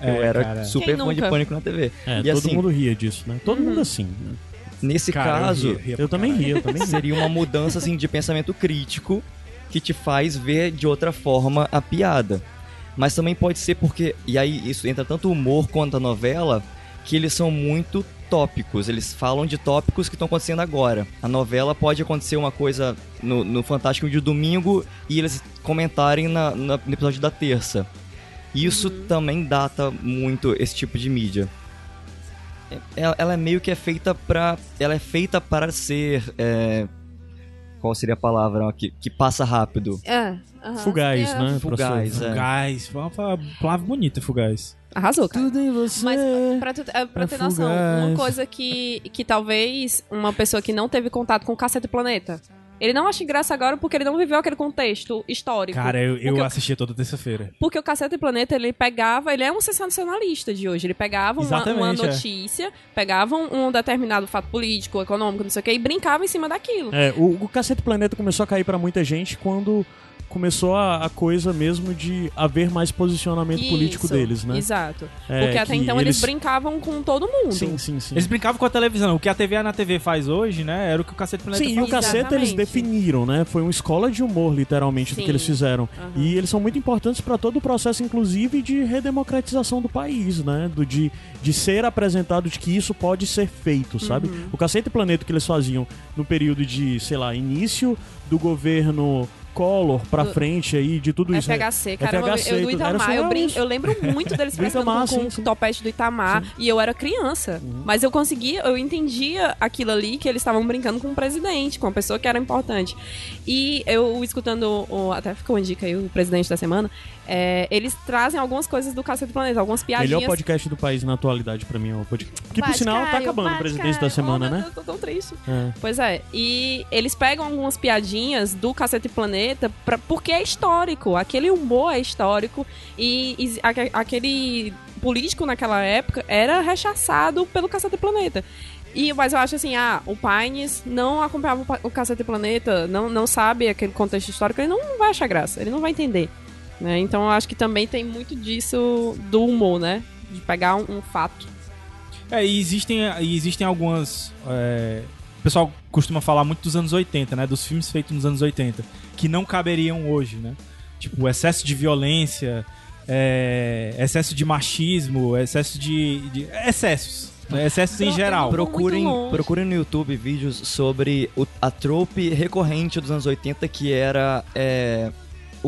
eu É, era cara. super fã de? Pânico na TV. É, e todo assim, mundo ria disso, né? Todo mundo assim. né? nesse Cara, eu caso, ria- ria Eu também ria, eu também ria. seria uma mudança assim de pensamento crítico que te faz ver de outra forma a piada. Mas também pode ser porque e aí isso entra tanto o humor quanto a novela que eles são muito tópicos, eles falam de tópicos que estão acontecendo agora. A novela pode acontecer uma coisa no, no Fantástico de domingo e eles comentarem na, na- no episódio da terça. Isso também data muito esse tipo de mídia. É- Ela, ela é meio que é feita pra. Ela é feita para ser. é, qual seria a palavra que, que passa rápido? É. Fugaz, É, né? Fugaz, é. Fugaz, foi uma pa- palavra bonita, fugaz. Arrasou, cara. Tudo em você. Mas pra, tu, é, pra é ter noção, fugaz. uma coisa que, que talvez uma pessoa que não teve contato com o Cacete Planeta, ele não acha graça agora porque ele não viveu aquele contexto histórico. Cara, eu, eu assistia toda terça-feira. Porque o Cacete Planeta, ele pegava, ele é um sensacionalista de hoje. Ele pegava uma, uma é. notícia, pegava um, um determinado fato político, econômico, não sei o que, e brincava em cima daquilo. É, o, o Cacete Planeta começou a cair pra muita gente quando começou a, a coisa mesmo de haver mais posicionamento político Isso, deles, né? Exato. É, Porque até então eles... eles- brincavam com todo mundo. Sim, sim, sim. Eles brincavam com a televisão. O que a TV na TV faz hoje, né? Era o que o Cacete Planeta Sim, e o Caceta eles definiram, né? Foi uma escola de humor, literalmente, do Sim. que eles fizeram. Aham. E eles são muito importantes pra todo o processo, inclusive, de redemocratização do país, né? Do, de, de ser apresentado de que isso pode ser feito, sabe? Uhum. O Cacete Planeta que eles faziam no período de, sei lá, início do governo Collor pra Do- frente aí, de tudo isso. né? FHC, cara, FHC, eu, do Itamar, eu, brin- eu lembro muito deles Do parecendo Itamar, com, sim, sim. o topete do Itamar, e eu era criança. Uhum. Mas eu conseguia, eu entendia aquilo ali, que eles estavam brincando com o presidente, com a pessoa que era importante. E eu, escutando, o, até ficou uma dica aí, o presidente da semana, é, eles trazem algumas coisas do Cacete do Planeta, algumas piadinhas. Melhor podcast do país na atualidade pra mim é o podcast. Que por sinal tá acabando o presidente da semana, Oh, né? Deus, eu tô tão triste. É. Pois é, e eles pegam algumas piadinhas do Cacete Planeta pra, porque é histórico, aquele humor é histórico e, e aque- aquele político naquela época era rechaçado pelo Cacete Planeta. E, mas eu acho assim, ah, o Pines não acompanhava o Pa- o Cacete Planeta, não, não sabe aquele contexto histórico, ele não vai achar graça, ele não vai entender. Né? Então eu acho que também tem muito disso do humor, né? De pegar um, um fato. É, e existem, e existem algumas. é, O pessoal costuma falar muito dos anos 80, né? Dos filmes feitos nos anos 80, que não caberiam hoje, né? Tipo, o excesso de violência, é, excesso de machismo, excesso de. de- excessos. né? Excessos em Pro- geral. Pro- Procurem, procurem no YouTube vídeos sobre o- a trope recorrente dos anos 80 que era é,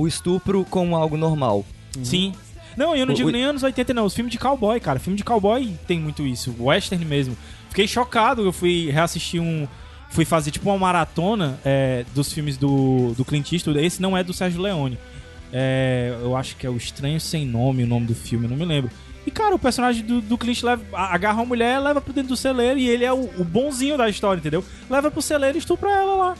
o estupro como algo normal. Sim. Não, eu não O- digo o- nem anos 80, não. Os filmes de cowboy, cara. Filme de cowboy tem muito isso. Western mesmo. Fiquei chocado. Eu fui reassistir um. Fui fazer tipo uma maratona é, dos filmes do, do Clint Eastwood. Esse não é do Sérgio Leone. É, eu acho que é O Estranho Sem Nome, o nome do filme, eu não me lembro. E, cara, o personagem do, do Clint leva, a- agarra uma mulher, leva pro dentro do celeiro e ele é o, o bonzinho da história, entendeu? Leva pro celeiro e estupra ela lá.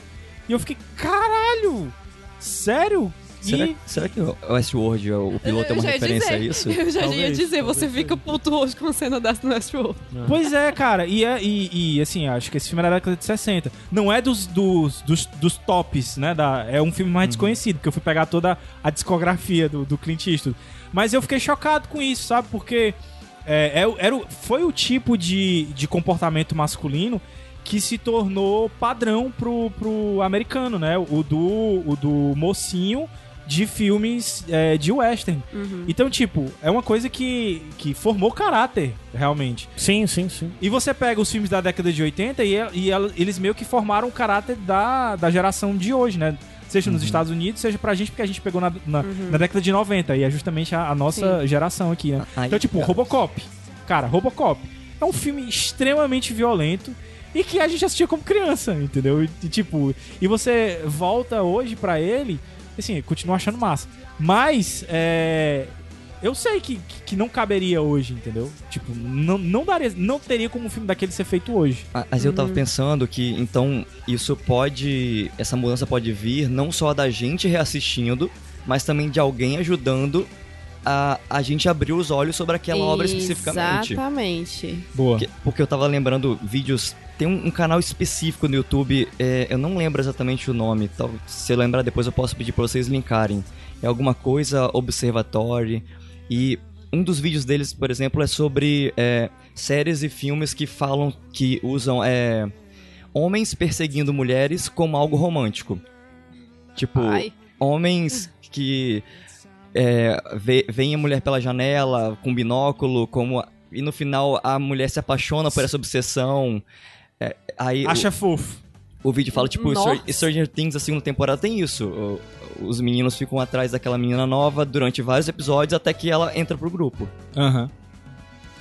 E eu fiquei, caralho! Sério? Será, E- será que o Westworld, o piloto, é uma ia referência a dizer. isso? Eu já ia Talvez, dizer, talvez você fica puto hoje com a cena dessa no Westworld. Pois é, cara, e, é, e, e, assim, acho que esse filme é da década de 60. Não é dos, dos, dos, dos tops, né? Da, é um filme mais desconhecido, porque eu fui pegar toda a discografia do, do Clint Eastwood. Mas eu fiquei chocado com isso, sabe? Porque é, é era, o- foi o tipo de, de comportamento masculino que se tornou padrão pro, pro americano, né? O do, o do mocinho de filmes é, de western. Então, tipo, é uma coisa que, que formou caráter, realmente. Sim, sim, sim. E você pega os filmes da década de 80 e, e ela- eles meio que formaram o caráter da, da geração de hoje, né? Seja nos Estados Unidos, seja pra gente, porque a gente pegou na, na, na década de 90 e é justamente a, a nossa geração aqui, né? Aí, então, tipo, cara. Robocop. Cara, Robocop é um filme extremamente violento e que a gente assistia como criança, entendeu? E, tipo, e você volta hoje pra ele, assim, continua achando massa. Mas, é. Eu sei que, que- não caberia hoje, entendeu? Tipo, não, não daria, não teria como um filme daquele ser feito hoje. Ah, Mas eu tava pensando que, então, isso pode. Essa mudança pode vir não só da gente reassistindo, mas também de alguém ajudando a, a gente abrir os olhos sobre aquela obra especificamente. Exatamente. Boa. Porque, porque eu tava lembrando vídeos. Tem um, um canal específico no YouTube, é, eu não lembro exatamente o nome. Tal, se eu lembrar depois eu posso pedir pra vocês linkarem. É alguma coisa Observatory. E um dos vídeos deles, por exemplo, é sobre é, séries e filmes que falam que usam é, homens perseguindo mulheres como algo romântico. Tipo, Ai. homens que é, veem a mulher pela janela com binóculo, como e no final a mulher se apaixona por essa obsessão. É, aí o- Acha fofo. o, vídeo fala, tipo, Nossa. Str- Stranger Things, a segunda temporada tem isso. O- os meninos ficam atrás daquela menina nova durante vários episódios até que ela entra pro grupo. Aham.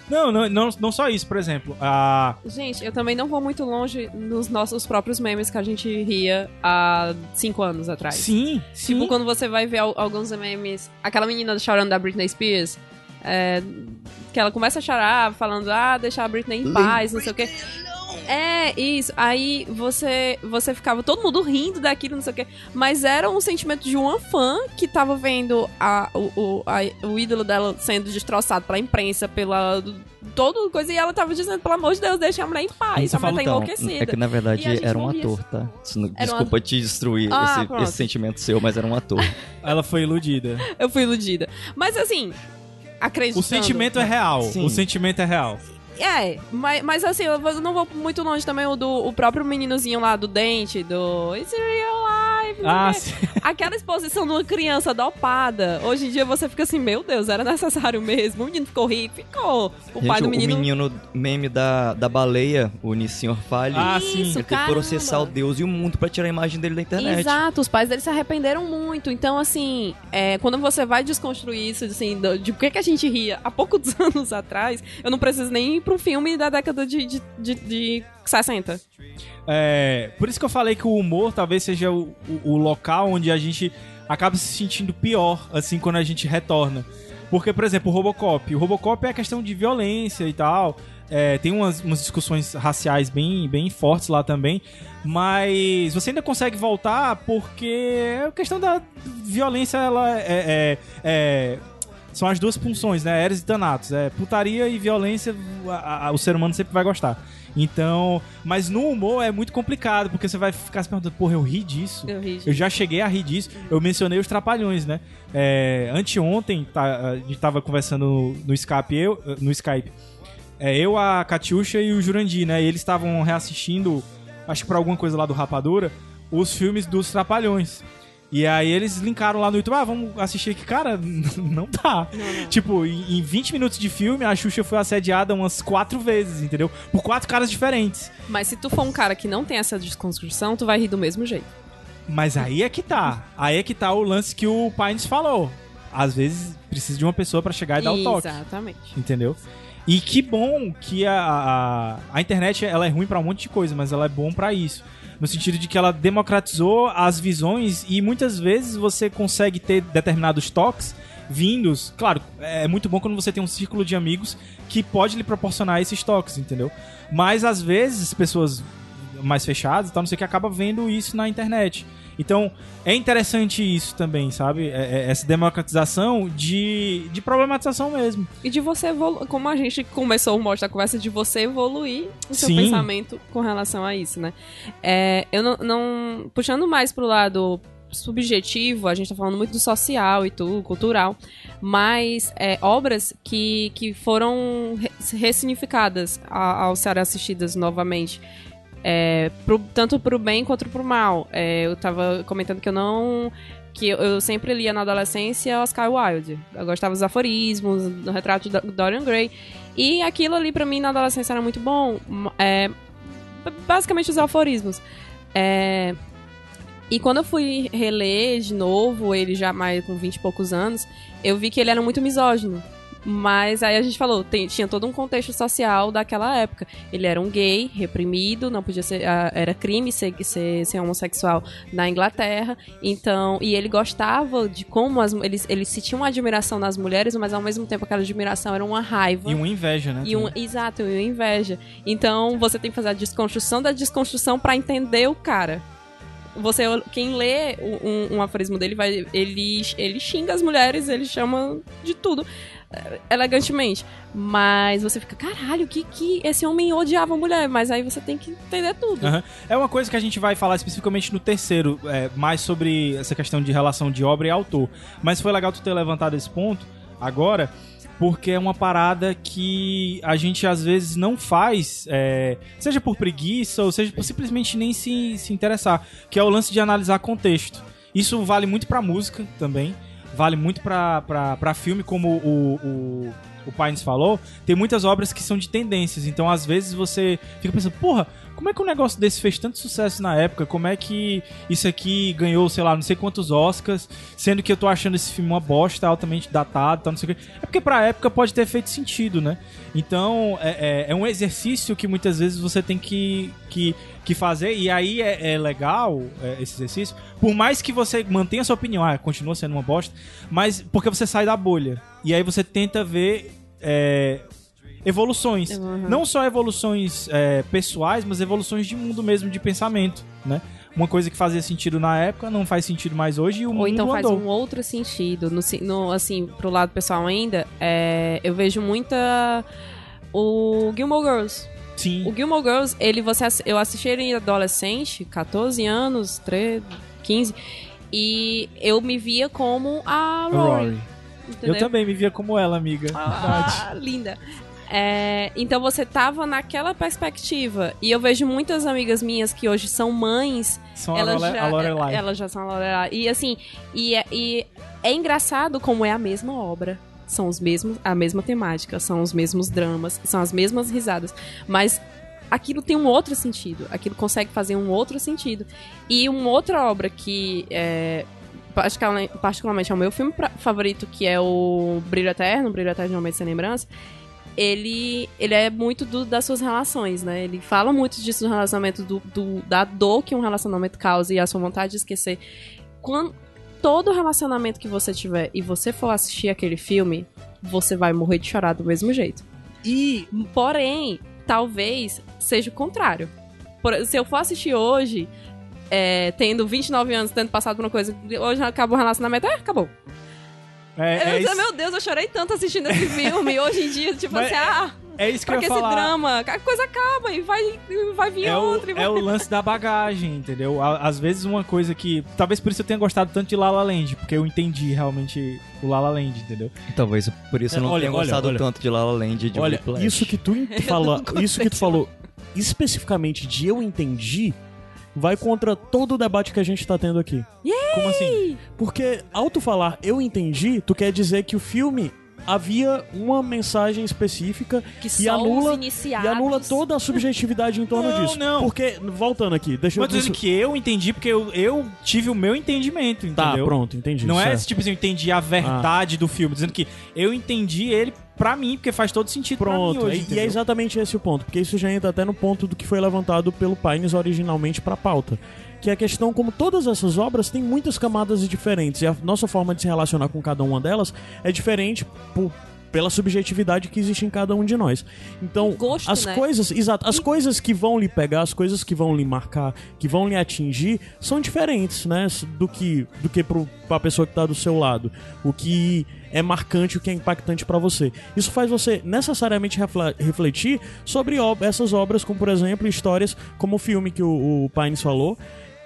Não, não, não, não só isso, por exemplo. A... Gente, eu também não vou muito longe nos nossos próprios memes que a gente ria há cinco anos atrás. Sim, sim. Tipo, quando você vai ver al- alguns memes. Aquela menina chorando da Britney Spears. é, que ela começa a chorar, falando, ah, deixar a Britney em paz, não sei o quê. É, isso. Aí você você ficava todo mundo rindo daquilo, não sei o quê. Mas era um sentimento de uma fã que tava vendo a, o, o, a- o ídolo dela sendo destroçado pela imprensa, pela. Todo coisa. E ela tava dizendo, pelo amor de Deus, deixa a mulher em paz. A mulher tá Então, enlouquecida. é que na verdade era um ator, tá? Era um Desculpa te destruir Ah, esse, esse sentimento seu, mas era um ator. Ela foi iludida. Eu fui iludida. Mas assim. Acreditando. O sentimento é real. Sim. O sentimento é real. É, mas, mas assim, eu não vou muito longe também o do o próprio meninozinho lá do dente, do It's real life. Não Ah, quê. Aquela exposição de uma criança dopada. Hoje em dia você fica assim, meu Deus, era necessário mesmo. O menino ficou rico, ficou. O pai Gente, do o menino. menino meme da, da baleia, o Nissenhor Falho, Ah, sim. Isso, ele teve que caramba. processar o Deus e o mundo pra tirar a imagem dele da internet. Exato, os pais dele se arrependeram muito. Então, assim, é, quando você vai desconstruir isso, assim, do- de por que, que a gente ria há poucos anos atrás, eu não preciso nem ir pra um filme da década de, de, de, de 60. É, por isso que eu falei que o humor talvez seja o, o- o local onde a gente acaba se sentindo pior, assim, quando a gente retorna. Porque, por exemplo, o Robocop. O Robocop é a questão de violência e tal. É, tem umas, umas discussões raciais bem, bem fortes lá também. Mas você ainda consegue voltar porque a questão da violência, ela é- é- é são as duas funções, né? Eres e Thanatos. É putaria e violência, a- a- o ser humano sempre vai gostar. Então, mas no humor é muito complicado, porque você vai ficar se perguntando, porra, eu ri disso? Eu ri. Eu já cheguei a rir disso. Eu mencionei os trapalhões, né? É, anteontem, tá, a gente tava conversando no, no Skype, eu, no Skype. É, eu, a Catiuxa e o Jurandir, né? E eles estavam reassistindo, acho que pra alguma coisa lá do Rapadura, os filmes dos Trapalhões. E aí eles linkaram lá no YouTube, ah, vamos assistir aqui. Cara, não dá. Tipo, em em 20 minutos de filme, a Xuxa foi assediada umas quatro vezes, entendeu? Por quatro caras diferentes. Mas se tu for um cara que não tem essa desconstrução, tu vai rir do mesmo jeito. Mas aí é que tá. Aí é que tá o lance que o Pines falou. Às vezes precisa de uma pessoa pra chegar e dar o toque. Exatamente. Entendeu? E que bom que a, a, a internet ela é ruim pra um monte de coisa, mas ela é bom pra isso. No sentido de que ela democratizou as visões e muitas vezes você consegue ter determinados toques vindos. Claro, é muito bom quando você tem um círculo de amigos que pode lhe proporcionar esses toques, entendeu? Mas às vezes pessoas mais fechadas tal, não sei o que, acaba vendo isso na internet. Então, é interessante isso também, sabe? É- é- essa democratização de, de problematização mesmo. E de você evoluir, como a gente começou o mostra da conversa, de você evoluir o seu Sim. pensamento com relação a isso, né? É, eu não, não- Puxando mais pro lado subjetivo, a gente tá falando muito do social e tudo, cultural, mas é, obras que, que foram re- ressignificadas a- ao ser assistidas novamente. É, pro- tanto pro bem quanto pro mal. É, eu tava comentando que eu não que eu, sempre lia na adolescência Oscar Wilde. Eu gostava dos aforismos, do retrato de Dorian Gray. E aquilo ali pra mim na adolescência era muito bom. É, basicamente os aforismos. É, e quando eu fui reler de novo, ele já mais com 20 e poucos anos, eu vi que ele era muito misógino. Mas aí a gente falou, tem- tinha todo um contexto social daquela época. Ele era um gay, reprimido, não podia ser. ah, Era crime ser, ser, ser homossexual na Inglaterra. Então, e ele gostava de como as, ele, ele se tinha uma admiração nas mulheres, mas ao mesmo tempo aquela admiração era uma raiva. E uma inveja, né? E um, exato, e uma inveja. Então você tem que fazer a desconstrução da desconstrução pra entender o cara. você, quem lê um, um aforismo dele, vai, ele, ele xinga as mulheres, ele chama de tudo elegantemente. Mas você fica, caralho, que que esse homem odiava a mulher, mas aí você tem que entender tudo. Aham. É uma coisa que a gente vai falar especificamente no terceiro, é, mais sobre essa questão de relação de obra e autor. Mas foi legal tu ter levantado esse ponto agora, porque é uma parada que a gente às vezes não faz, é, seja por preguiça ou seja por simplesmente nem se, se interessar, que é o lance de analisar contexto. Isso vale muito pra música também, vale muito pra filme, como o, o, o Pines falou. Tem muitas obras que são de tendências, então às vezes você fica pensando, porra, como é que um negócio desse fez tanto sucesso na época? Como é que isso aqui ganhou, sei lá, não sei quantos Oscars, sendo que eu tô achando esse filme uma bosta, altamente datado, tal, não sei o quê. É porque pra época pode ter feito sentido, né? Então, é, é, é um exercício que muitas vezes você tem que, que, que fazer, e aí é, é legal é, esse exercício, por mais que você mantenha a sua opinião, ah, continua sendo uma bosta, mas porque você sai da bolha. E aí você tenta ver é, evoluções. Uhum. Não só evoluções é, pessoais, mas evoluções de mundo mesmo, de pensamento, né? Uma coisa que fazia sentido na época não faz sentido mais hoje e o Ou mundo então faz andou. um outro sentido. No, no, assim, pro lado pessoal ainda, é, eu vejo muita. O Gilmore Girls. Sim. O Gilmore Girls, ele, você, eu assisti ele adolescente, 14 anos, 13, 15, e eu me via como a Rory. Eu também me via como ela, amiga. Ah, linda. É, então você tava naquela perspectiva. E eu vejo muitas amigas minhas que hoje são mães. São a, elas Lore- já, a Lorelai. Elas já são a Lorelai. E assim, e, é- e é engraçado como é a mesma obra. São os mesmos, a mesma temática, são os mesmos dramas, são as mesmas risadas. Mas aquilo tem um outro sentido. Aquilo consegue fazer um outro sentido. E uma outra obra que é, particularmente, é o meu filme favorito, que é o Brilho Eterno, Brilho Eterno de um Momento Sem Lembrança, ele, ele é muito do- das suas relações, né? Ele fala muito disso do relacionamento, do, do- da dor que um relacionamento causa e a sua vontade de esquecer. Quando, todo relacionamento que você tiver e você for assistir aquele filme, você vai morrer de chorar do mesmo jeito. E Porém, talvez seja o contrário. Por- se eu for assistir hoje, é, tendo 29 anos, tendo passado por uma coisa, hoje acabou o relacionamento, é, acabou. É, eu é, isso, meu Deus, eu chorei tanto assistindo esse filme. Hoje em dia, tipo Mas assim, ah, é isso que pra eu que ia esse falar. drama? A coisa acaba e vai, e vai vir É o, outra. e vai... é o lance da bagagem, entendeu? Às vezes uma coisa que. Talvez por isso eu tenha gostado tanto de La La Land, porque eu entendi realmente o La La Land, entendeu? E talvez por isso eu não Olha, tenha olha, gostado olha. tanto de La La Land e de olha, Whiplash. isso que tu fala, isso que tu falou especificamente de eu entendi vai contra todo o debate que a gente tá tendo aqui. Como assim? Porque ao tu falar eu entendi, tu quer dizer que o filme havia uma mensagem específica que e anula os iniciados... e anula toda a subjetividade em torno Não, disso. não. Porque voltando aqui, deixa eu Mas eu tô dizendo que eu entendi porque eu, eu tive o meu entendimento, Tá, entendeu? pronto, entendi. Não é certo. esse tipo assim, eu entendi a verdade do filme, dizendo que eu entendi ele pra mim, porque faz todo sentido pra Pronto, mim hoje, e- e, é exatamente esse o ponto, porque isso já entra até no ponto do que foi levantado pelo Pines originalmente pra pauta. Que é a questão como todas essas obras têm muitas camadas diferentes, e a nossa forma de se relacionar com cada uma delas é diferente por- pela subjetividade que existe em cada um de nós. Então, gosto, as né? coisas, exato, as coisas que vão lhe pegar, as coisas que vão lhe marcar, que vão lhe atingir, são diferentes, né, do que do que pro, pra pessoa que tá do seu lado. O que é marcante, o que é impactante pra você. Isso faz você necessariamente refle- refletir sobre ob- essas obras, como por exemplo, histórias como o filme que o, o Pines falou,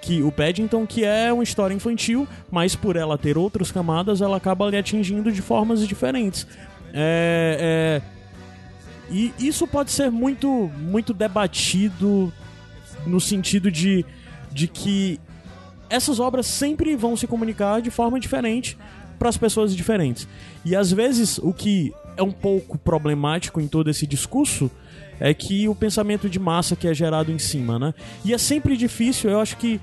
que o Paddington, que é uma história infantil, mas por ela ter outras camadas, ela acaba lhe atingindo de formas diferentes. É, é, e isso pode ser muito, muito debatido no sentido de, de que essas obras sempre vão se comunicar de forma diferente para as pessoas diferentes. E às vezes o que é um pouco problemático em todo esse discurso é que o pensamento de massa que é gerado em cima, né? E é sempre difícil, eu acho que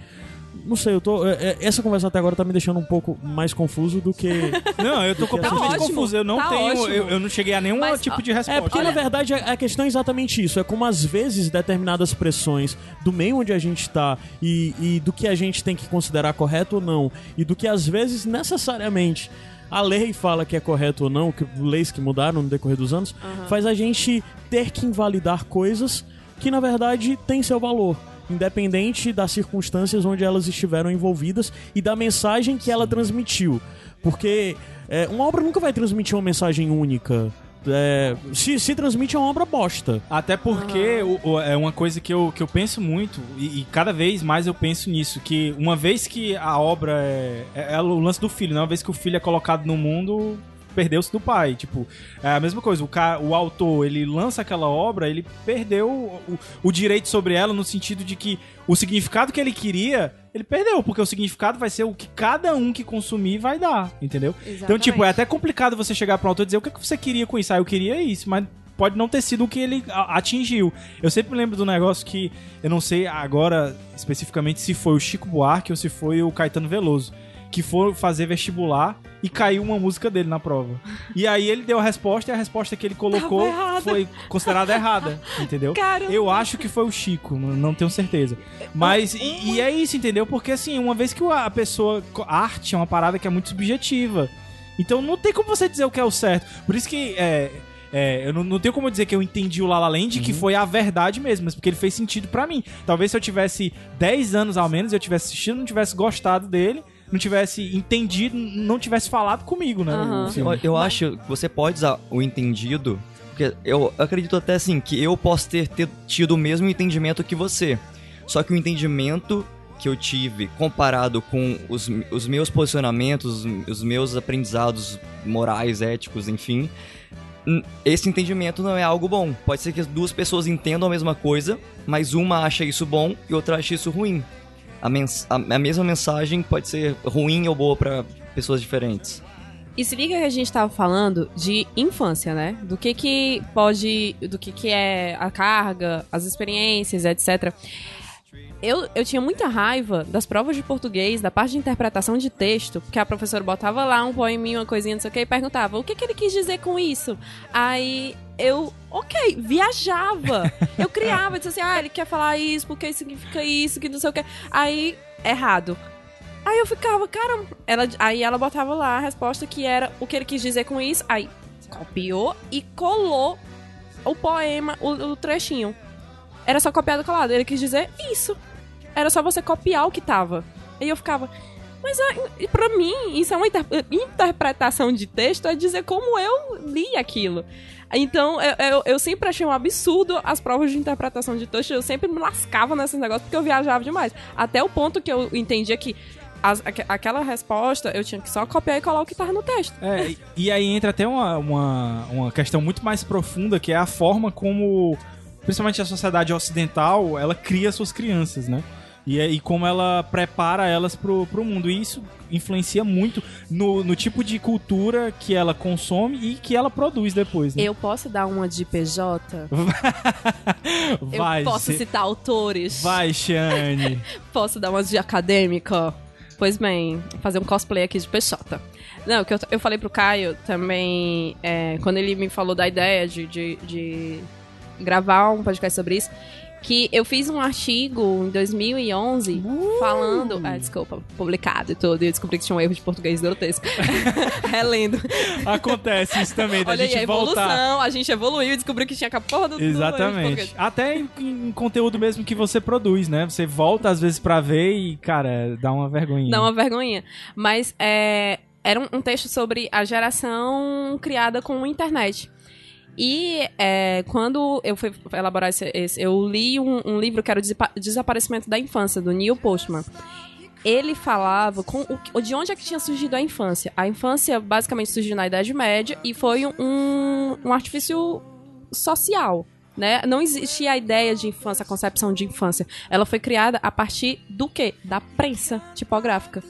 não sei, eu tô. é- é- essa conversa até agora tá me deixando um pouco mais confuso do que. Não, eu tô completamente ótimo, confuso. Eu não tá tenho. Eu, eu não cheguei a nenhum Mas, tipo de resposta. É, porque na verdade a a questão é exatamente isso. É como às vezes determinadas pressões do meio onde a gente tá e, e do que a gente tem que considerar correto ou não, e do que às vezes necessariamente a lei fala que é correto ou não, que leis que mudaram no decorrer dos anos, faz a gente ter que invalidar coisas que na verdade têm seu valor. independente das circunstâncias onde elas estiveram envolvidas e da mensagem que ela transmitiu. Porque é, uma obra nunca vai transmitir uma mensagem única. É, se, se transmite é uma obra bosta. Até porque o- o- é uma coisa que eu, que eu penso muito, e, e cada vez mais eu penso nisso, que uma vez que a obra é, é, é o lance do filho, né? Uma vez que o filho é colocado no mundo, perdeu-se do pai. Tipo, é a mesma coisa, o, o autor, ele lança aquela obra, ele perdeu o, o direito sobre ela no sentido de que o significado que ele queria, ele perdeu, porque o significado vai ser o que cada um que consumir vai dar, entendeu? Então, tipo, é até complicado você chegar pro autor e dizer o que, que você queria com isso. Ah, eu queria isso, mas pode não ter sido o que ele atingiu. Eu sempre lembro do negócio que, eu não sei agora especificamente se foi o Chico Buarque ou se foi o Caetano Veloso, que foram fazer vestibular e caiu uma música dele na prova. E aí ele deu a resposta e a resposta que ele colocou foi considerada errada, entendeu? Caramba. Eu acho que foi o Chico, não tenho certeza. Mas, e, e é isso, entendeu? Porque assim, uma vez que a pessoa. A arte é uma parada que é muito subjetiva. Então não tem como você dizer o que é o certo. Por isso que. É, é, eu não, não tenho como dizer que eu entendi o La La Land que foi a verdade mesmo, mas porque ele fez sentido pra mim. Talvez se eu tivesse 10 anos ao menos, eu tivesse assistido, não tivesse gostado dele, não tivesse entendido, não tivesse falado comigo, né? Filme. Eu, eu acho que você pode usar o entendido, porque eu acredito até assim que eu posso ter, ter tido o mesmo entendimento que você. Só que o entendimento que eu tive comparado com os, os meus posicionamentos, os meus aprendizados morais, éticos, enfim, esse entendimento não é algo bom. Pode ser que as duas pessoas entendam a mesma coisa, mas uma acha isso bom e outra acha isso ruim. A, mens a, a mesma mensagem pode ser ruim ou boa para pessoas diferentes. E se liga que a gente tava falando de infância, né? Do que que pode, do que que é a carga, as experiências, etc. Eu, eu tinha muita raiva das provas de português, da parte de interpretação de texto, porque a professora botava lá um poeminho, uma coisinha, não sei o que, e perguntava o que, que ele quis dizer com isso. Aí eu, ok, viajava. Eu criava, disse assim, ah, ele quer falar isso, porque significa isso, que não sei o que. Aí, errado. Aí eu ficava, caramba. Ela, aí ela botava lá a resposta que era o que ele quis dizer com isso. Aí copiou e colou o poema, o, o trechinho. Era só copiado e colado. Ele quis dizer isso. Era só você copiar o que tava. E eu ficava. Mas ah, pra mim, isso é uma inter- interpretação de texto, é dizer como eu li aquilo. Então, eu, eu, eu sempre achei um absurdo as provas de interpretação de texto. Eu sempre me lascava nesses negócios porque eu viajava demais. Até o ponto que eu entendia que as- aque- aquela resposta eu tinha que só copiar e colar o que tava no texto. É, e aí entra até uma, uma, uma questão muito mais profunda, que é a forma como, principalmente a sociedade ocidental, ela cria suas crianças, né? E, é- e como ela prepara elas pro, pro mundo. E isso influencia muito no, no tipo de cultura que ela consome e que ela produz depois, né? Eu posso dar uma de PJ? Vai, eu posso citar autores? Vai, Shane. Posso dar umas de acadêmica? Pois bem, fazer um cosplay aqui de PJ. Não, que eu, eu falei pro Caio também, é, quando ele me falou da ideia de, de, de gravar um podcast sobre isso, que eu fiz um artigo em 2011 falando. Ah, desculpa, publicado e tudo, e eu descobri que tinha um erro de português grotesco. Relendo. Acontece isso também, da Olha aí, gente a evolução, voltar. a gente evoluiu e descobriu que tinha a porra do, do Exatamente. português. Até em, em conteúdo mesmo que você produz, né? Você volta às vezes pra ver e, cara, dá uma vergonhinha. Dá uma vergonhinha. Mas é, era um, um texto sobre a geração criada com a internet. E é, quando eu fui elaborar esse, esse- eu li um, um livro que era o Desaparecimento da Infância, do Neil Postman. Ele falava com o, de onde é que tinha surgido a infância. A infância basicamente surgiu na Idade Média e foi um, um artifício social. Né? Não existia a ideia de infância, a concepção de infância. Ela foi criada a partir do quê? Da prensa tipográfica.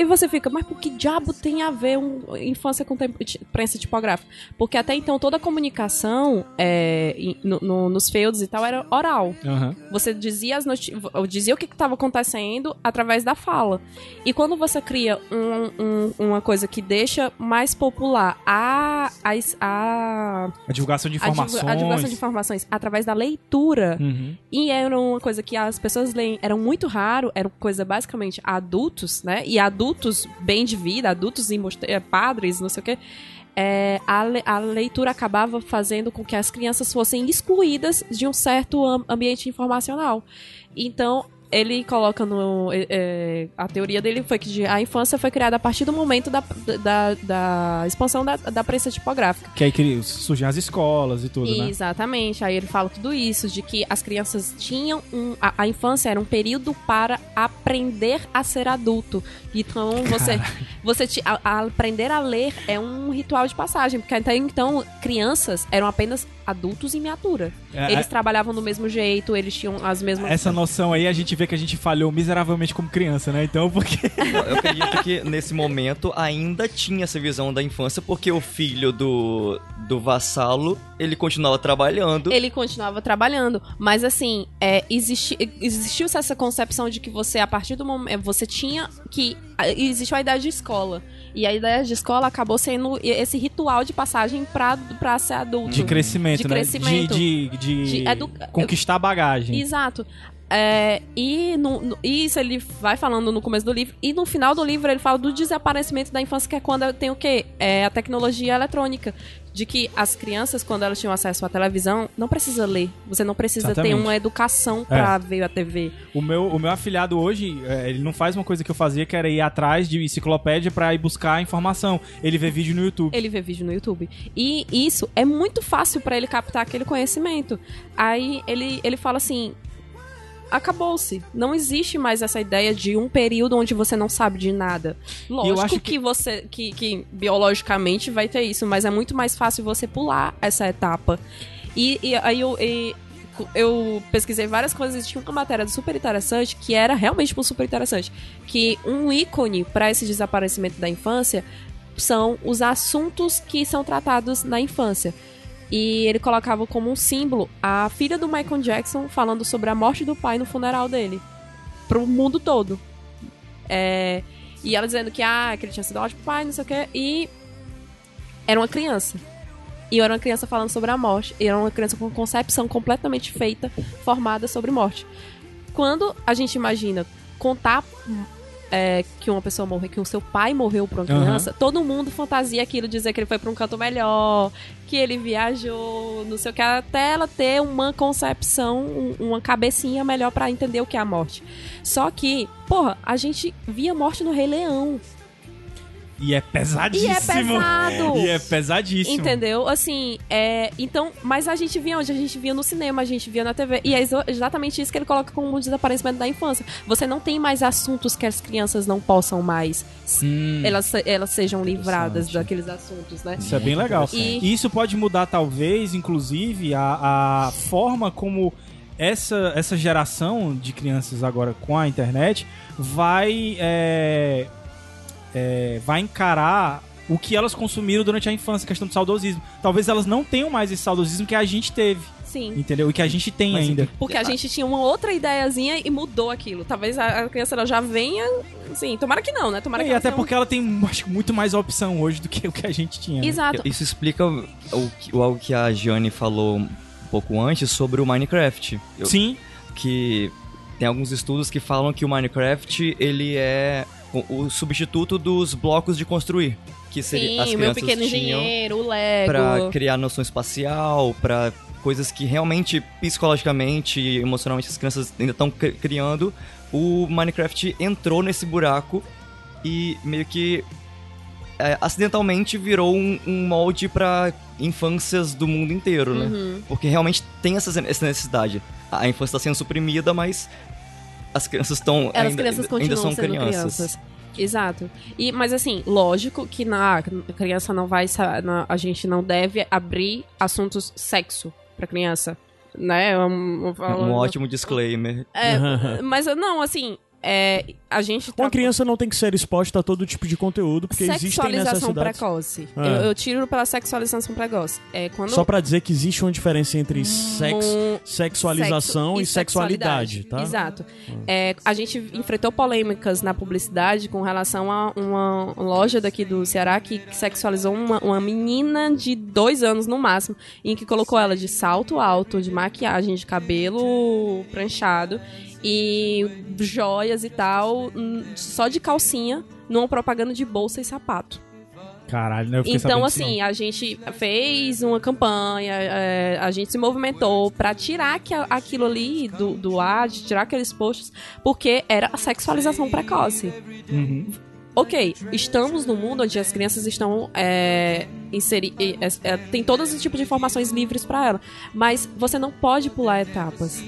E você fica, mas por que diabo tem a ver um, infância com tempo- prensa tipográfica? Porque até então toda a comunicação é, no- no- nos feudos e tal era oral. Aham. Você dizia, as dizia o que estava acontecendo através da fala. E quando você cria um- um- uma coisa que deixa mais popular a, a, a, A divulgação de informações. a divulgação de informações através da leitura, Uhum. e era uma coisa que as pessoas leem, era muito raro, era coisa basicamente adultos, né? E adultos bem de vida, adultos emos- eh, padres, não sei o quê. é, a, le- a leitura acabava fazendo com que as crianças fossem excluídas de um certo am- ambiente informacional. Então, ele coloca no. é, é, a teoria dele foi que a infância foi criada a partir do momento da, da, da expansão da, da prensa tipográfica. Que aí que surgem as escolas e tudo, né? Exatamente. Aí ele fala tudo isso, de que as crianças tinham um. A, a infância era um período para aprender a ser adulto. Então, você. você ti- a- a aprender a ler é um ritual de passagem. Porque até então, crianças eram apenas adultos em miniatura. É, eles é- trabalhavam do mesmo jeito, eles tinham as mesmas. Essa noção aí a gente vê que a gente falhou miseravelmente como criança, né? Então, porque. Eu acredito que nesse momento ainda tinha essa visão da infância, porque o filho do, do vassalo, ele continuava trabalhando. Ele continuava trabalhando, mas assim, é, existi, existiu essa concepção de que você, a partir do momento, você tinha que. Existiu a ideia de escola. E a ideia de escola acabou sendo esse ritual de passagem pra, pra ser adulto. De crescimento, De né? crescimento. De, de, de De edu- conquistar bagagem. Exato. É, e no, no- isso ele vai falando no começo do livro. E no final do livro ele fala do desaparecimento da infância, que é quando tem o quê? É a tecnologia eletrônica. De que as crianças, quando elas tinham acesso à televisão, não precisa ler. Você não precisa Exatamente. ter uma educação pra ver a TV. O meu, o meu afilhado hoje, é, ele não faz uma coisa que eu fazia, que era ir atrás de enciclopédia pra ir buscar informação. Ele vê vídeo no YouTube. Ele vê vídeo no YouTube. E isso é muito fácil pra ele captar aquele conhecimento. Aí ele, ele fala assim: acabou-se. Não existe mais essa ideia de um período onde você não sabe de nada. Lógico que... que- você que, que biologicamente vai ter isso, mas é muito mais fácil você pular essa etapa. E, e aí eu, e- eu pesquisei várias coisas e tinha uma matéria super interessante que era realmente tipo, super interessante, que um ícone para esse desaparecimento da infância são os assuntos que são tratados na infância. E ele colocava como um símbolo a filha do Michael Jackson falando sobre a morte do pai no funeral dele. Pro mundo todo. É, e ela dizendo que, ah, que ele tinha sido ótimo pai, não sei o quê. E era uma criança. E era uma criança falando sobre a morte. E era uma criança com concepção completamente feita, formada sobre morte. Quando a gente imagina contar é, que uma pessoa morreu, que o seu pai morreu por uma criança, todo mundo fantasia aquilo, dizer que ele foi pra um canto melhor, que ele viajou, não sei o que, até ela ter uma concepção, um- uma cabecinha melhor pra entender o que é a morte. Só que, porra, a gente via morte no Rei Leão. E é E pesadíssimo. é pesado! E é pesadíssimo. Entendeu? Assim, é. Então, mas a gente via onde? A gente via no cinema, a gente via na TV. E é exa- exatamente isso que ele coloca como o desaparecimento da infância. Você não tem mais assuntos que as crianças não possam mais. Hum, Elas, elas sejam livradas daqueles assuntos, né? Isso é bem legal. E- E isso pode mudar, talvez, inclusive, a, a forma como essa, essa geração de crianças agora com a internet vai, é, é, vai encarar o que elas consumiram durante a infância, questão do saudosismo. Talvez elas não tenham mais esse saudosismo que a gente teve, Sim. entendeu? E que a gente tem Mas, ainda. Porque a gente tinha uma outra ideiazinha e mudou aquilo. Talvez a, a criança ela já venha. Sim, tomara que não, né? Tomara E que ela até tenha um- porque ela tem, acho que, muito mais opção hoje do que o que a gente tinha. né? Exato. Isso explica o, que- o algo que a Gianni falou um pouco antes sobre o Minecraft. Eu- Sim, que tem alguns estudos que falam que o Minecraft ele é o, substituto dos blocos de construir que seria as Sim, o meu crianças pequeno tinham engenheiro, o Lego. para criar noção espacial, para coisas que realmente psicologicamente e emocionalmente as crianças ainda estão criando. O Minecraft entrou nesse buraco e meio que é, acidentalmente virou um, um molde para infâncias do mundo inteiro, né? Uhum. Porque realmente tem essa, essa necessidade. A a infância está sendo suprimida, mas as crianças estão Elas ainda, crianças ainda continuam são sendo crianças. crianças. Exato. E, mas assim, lógico que na a criança não vai. na- a gente não deve abrir assuntos sexo pra criança. Né? Um, Um ótimo disclaimer. É, mas não, assim, é, a gente tá Uma criança não tem que ser exposta a todo tipo de conteúdo, porque existem Sexualização necessidades. precoce. É. Eu, eu tiro pela sexualização precoce. É quando Só pra dizer que existe uma diferença entre sex, Mu- sexualização sexo e sexualidade, tá? Exato. É, a gente enfrentou polêmicas na publicidade com relação a uma loja daqui do Ceará que sexualizou uma, uma menina de dois anos no máximo, em que colocou ela de salto alto, de maquiagem, de cabelo pranchado e joias e tal, hum, só de calcinha, numa propaganda de bolsa e sapato. Caralho, né? Eu Então, assim, não. a gente fez uma campanha, é, a gente se movimentou pra tirar que- aquilo ali do, do ar, de tirar aqueles posts, porque era a sexualização precoce. Uhum. Ok, estamos num mundo onde as crianças estão é, é, é, tem todos os tipos de informações livres pra ela, mas você não pode pular etapas.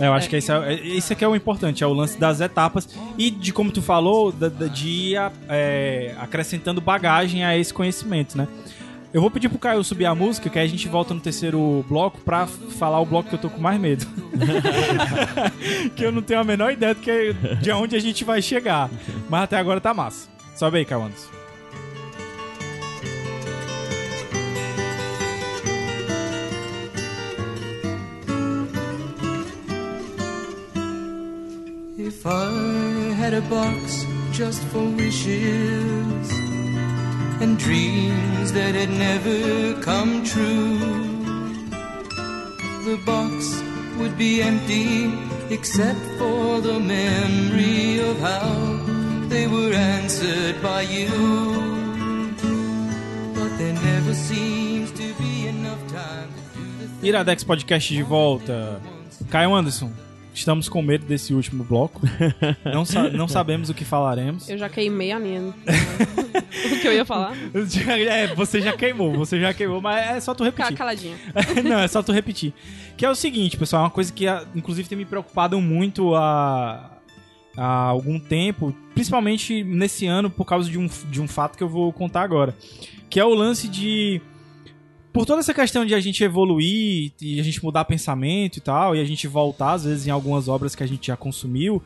É, eu acho que esse é, esse aqui é o importante, é o lance das etapas e de como tu falou, de ir a- é, acrescentando bagagem a esse conhecimento, né? Eu vou pedir pro Caio subir a música, que aí a gente volta no terceiro bloco pra falar o bloco que eu tô com mais medo. que eu não tenho a menor ideia do que, de onde a gente vai chegar. Mas até agora tá massa. Sobe aí, Caio Anderson. If I had a box just for wishes and dreams that had never come true, the box would be empty except for the memory of how they were answered by you. But there never seems to be enough time to do the Iradex Podcast de volta. Caio Anderson, estamos com medo desse último bloco. Não, sa- não sabemos o que falaremos. Eu já queimei a minha. o que eu ia falar? É, você já queimou, você já queimou, mas é só tu Ficar repetir. caladinha. Não, é só tu repetir. Que é o seguinte, pessoal, é uma coisa que ah, inclusive tem me preocupado muito há, há algum tempo, principalmente nesse ano, por causa de um, de um fato que eu vou contar agora. Que é o lance de. Por toda essa questão de a gente evoluir e a gente mudar pensamento e tal, e a gente voltar, às vezes, em algumas obras que a gente já consumiu,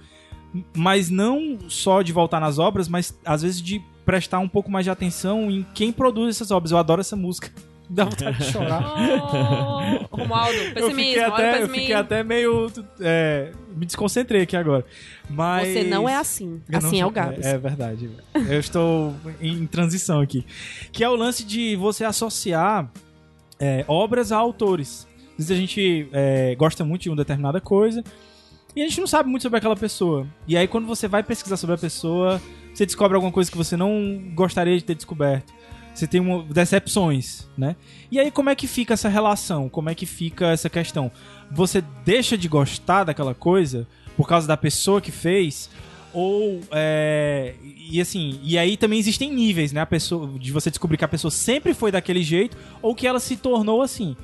mas não só de voltar nas obras, mas às vezes de prestar um pouco mais de atenção em quem produz essas obras. Eu adoro essa música. Dá vontade de chorar. Oh, Romualdo, Eu pessimismo, fiquei, até, eu fiquei até meio. é, me desconcentrei aqui agora. Mas. Você não é assim. Eu não Assim é o Gabs. É, é verdade. Eu estou em transição aqui. Que é o lance de você associar é, obras a autores. Às vezes a gente é, gosta muito de uma determinada coisa e a gente não sabe muito sobre aquela pessoa. E aí quando você vai pesquisar sobre a pessoa, você descobre alguma coisa que você não gostaria de ter descoberto. Você tem uma, decepções, né? E aí como é que fica essa relação? Como é que fica essa questão? Você deixa de gostar daquela coisa por causa da pessoa que fez? Ou é, e assim, e aí também existem níveis, né? A pessoa de você descobrir que a pessoa sempre foi daquele jeito ou que ela se tornou assim.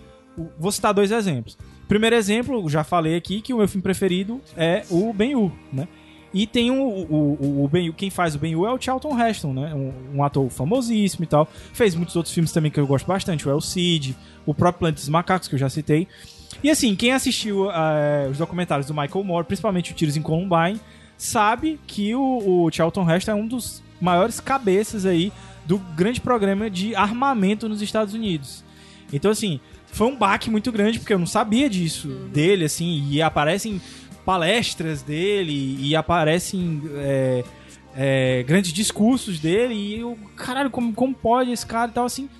Vou citar dois exemplos. Primeiro exemplo, já falei aqui que o meu filme preferido é o Ben-Hur, né? E tem o, o, o, o Ben quem faz o Ben-Hur é o Charlton Heston, né? Um, um ator famosíssimo e tal. Fez muitos outros filmes também que eu gosto bastante, o El Cid, o próprio Planeta dos Macacos, que eu já citei. E assim, quem assistiu eh, os documentários do Michael Moore, principalmente o Tiros em Columbine, sabe que o, o Charlton Heston é um dos maiores cabeças aí do grande programa de armamento nos Estados Unidos. Então, assim, foi um baque muito grande, porque eu não sabia disso dele, assim, e aparecem palestras dele, e aparecem é, é, grandes discursos dele, e eu, caralho, como, como pode esse cara e tal, assim.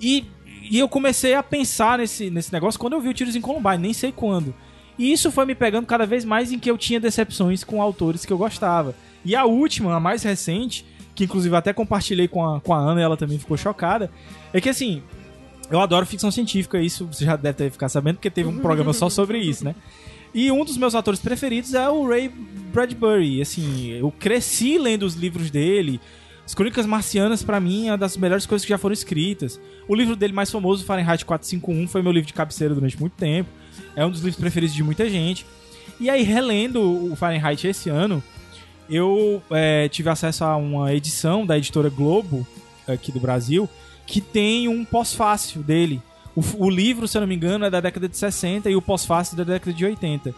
E, e eu comecei a pensar nesse, nesse negócio quando eu vi o Tiros em Columbine, nem sei quando. E isso foi me pegando cada vez mais em que eu tinha decepções com autores que eu gostava. E a última, a mais recente, que inclusive até compartilhei com a, com a Ana e ela também ficou chocada, é que assim, eu adoro ficção científica, isso você já deve ficado sabendo, porque teve um programa só sobre isso, né? E um dos meus atores preferidos é o Ray Bradbury. Assim, eu cresci lendo os livros dele. As Crônicas Marcianas, pra mim, é uma das melhores coisas que já foram escritas. O livro dele mais famoso, Fahrenheit 451, foi meu livro de cabeceira durante muito tempo. É um dos livros preferidos de muita gente. E aí, relendo o Fahrenheit esse ano, eu é, tive acesso a uma edição da editora Globo, aqui do Brasil, que tem um pós-fácil dele. O, o livro, se eu não me engano, é da década de 60 e o pós-fácil da década de 80.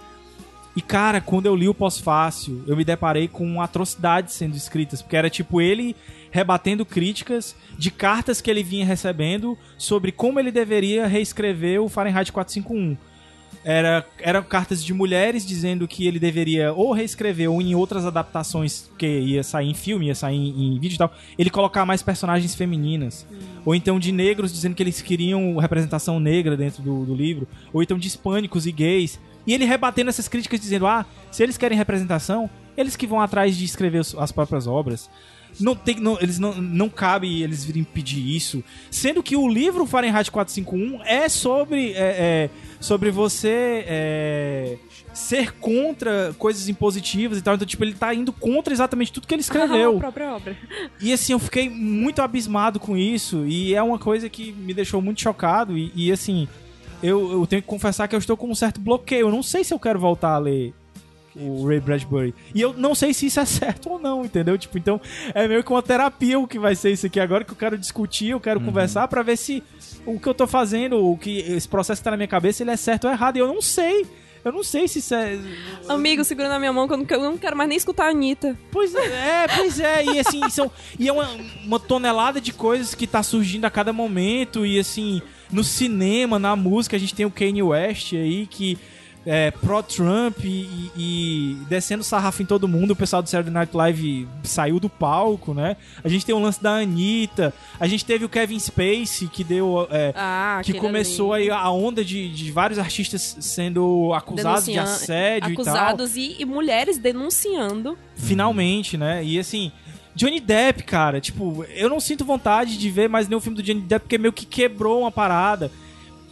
E, cara, quando eu li o pós-fácil, eu me deparei com atrocidades sendo escritas, porque era tipo ele rebatendo críticas de cartas que ele vinha recebendo sobre como ele deveria reescrever o Fahrenheit 451. Era, eram cartas de mulheres dizendo que ele deveria ou reescrever ou em outras adaptações, que ia sair em filme, ia sair em, em vídeo e tal, ele colocar mais personagens femininas. Ou então de negros dizendo que eles queriam representação negra dentro do, do livro. Ou então de hispânicos e gays. E ele rebatendo essas críticas dizendo: ah, se eles querem representação, Eles que vão atrás de escrever as próprias obras. Não tem, não, eles não, não cabe eles virem pedir isso. Sendo que o livro Fahrenheit 451 é sobre, é, é, sobre você é, ser contra coisas impositivas e tal. Então, tipo, ele tá indo contra exatamente tudo que ele A escreveu. própria obra. E assim, eu fiquei muito abismado com isso. E é uma coisa que me deixou muito chocado. E, e, assim, eu, eu tenho que confessar que eu estou com um certo bloqueio. Eu não sei se eu quero voltar a ler o Ray Bradbury. E eu não sei se isso é certo ou não, entendeu? Tipo, então é meio que uma terapia o que vai ser isso aqui agora, que eu quero discutir, eu quero conversar pra ver se o que eu tô fazendo, o que esse processo que tá na minha cabeça, ele é certo ou errado. E eu não sei. Eu não sei se isso é. Amigo, segura na minha mão que eu não, que eu não quero mais nem escutar a Anitta. Pois é, pois é, e assim, são, e é uma, uma tonelada de coisas que tá surgindo a cada momento, e assim, no cinema, na música, a gente tem o Kanye West aí, que é pró-Trump e, e- e descendo sarrafo em todo mundo, o pessoal do Saturday Night Live saiu do palco, né? A gente tem o lance da Anitta, a gente teve o Kevin Spacey, que deu... é, Ah, que começou ali. aí a onda de, de vários artistas sendo acusados de assédio e tal Acusados e, e mulheres denunciando. finalmente, né? E assim, Johnny Depp, cara, tipo, eu não sinto vontade de ver mais nenhum filme do Johnny Depp porque meio que quebrou uma parada.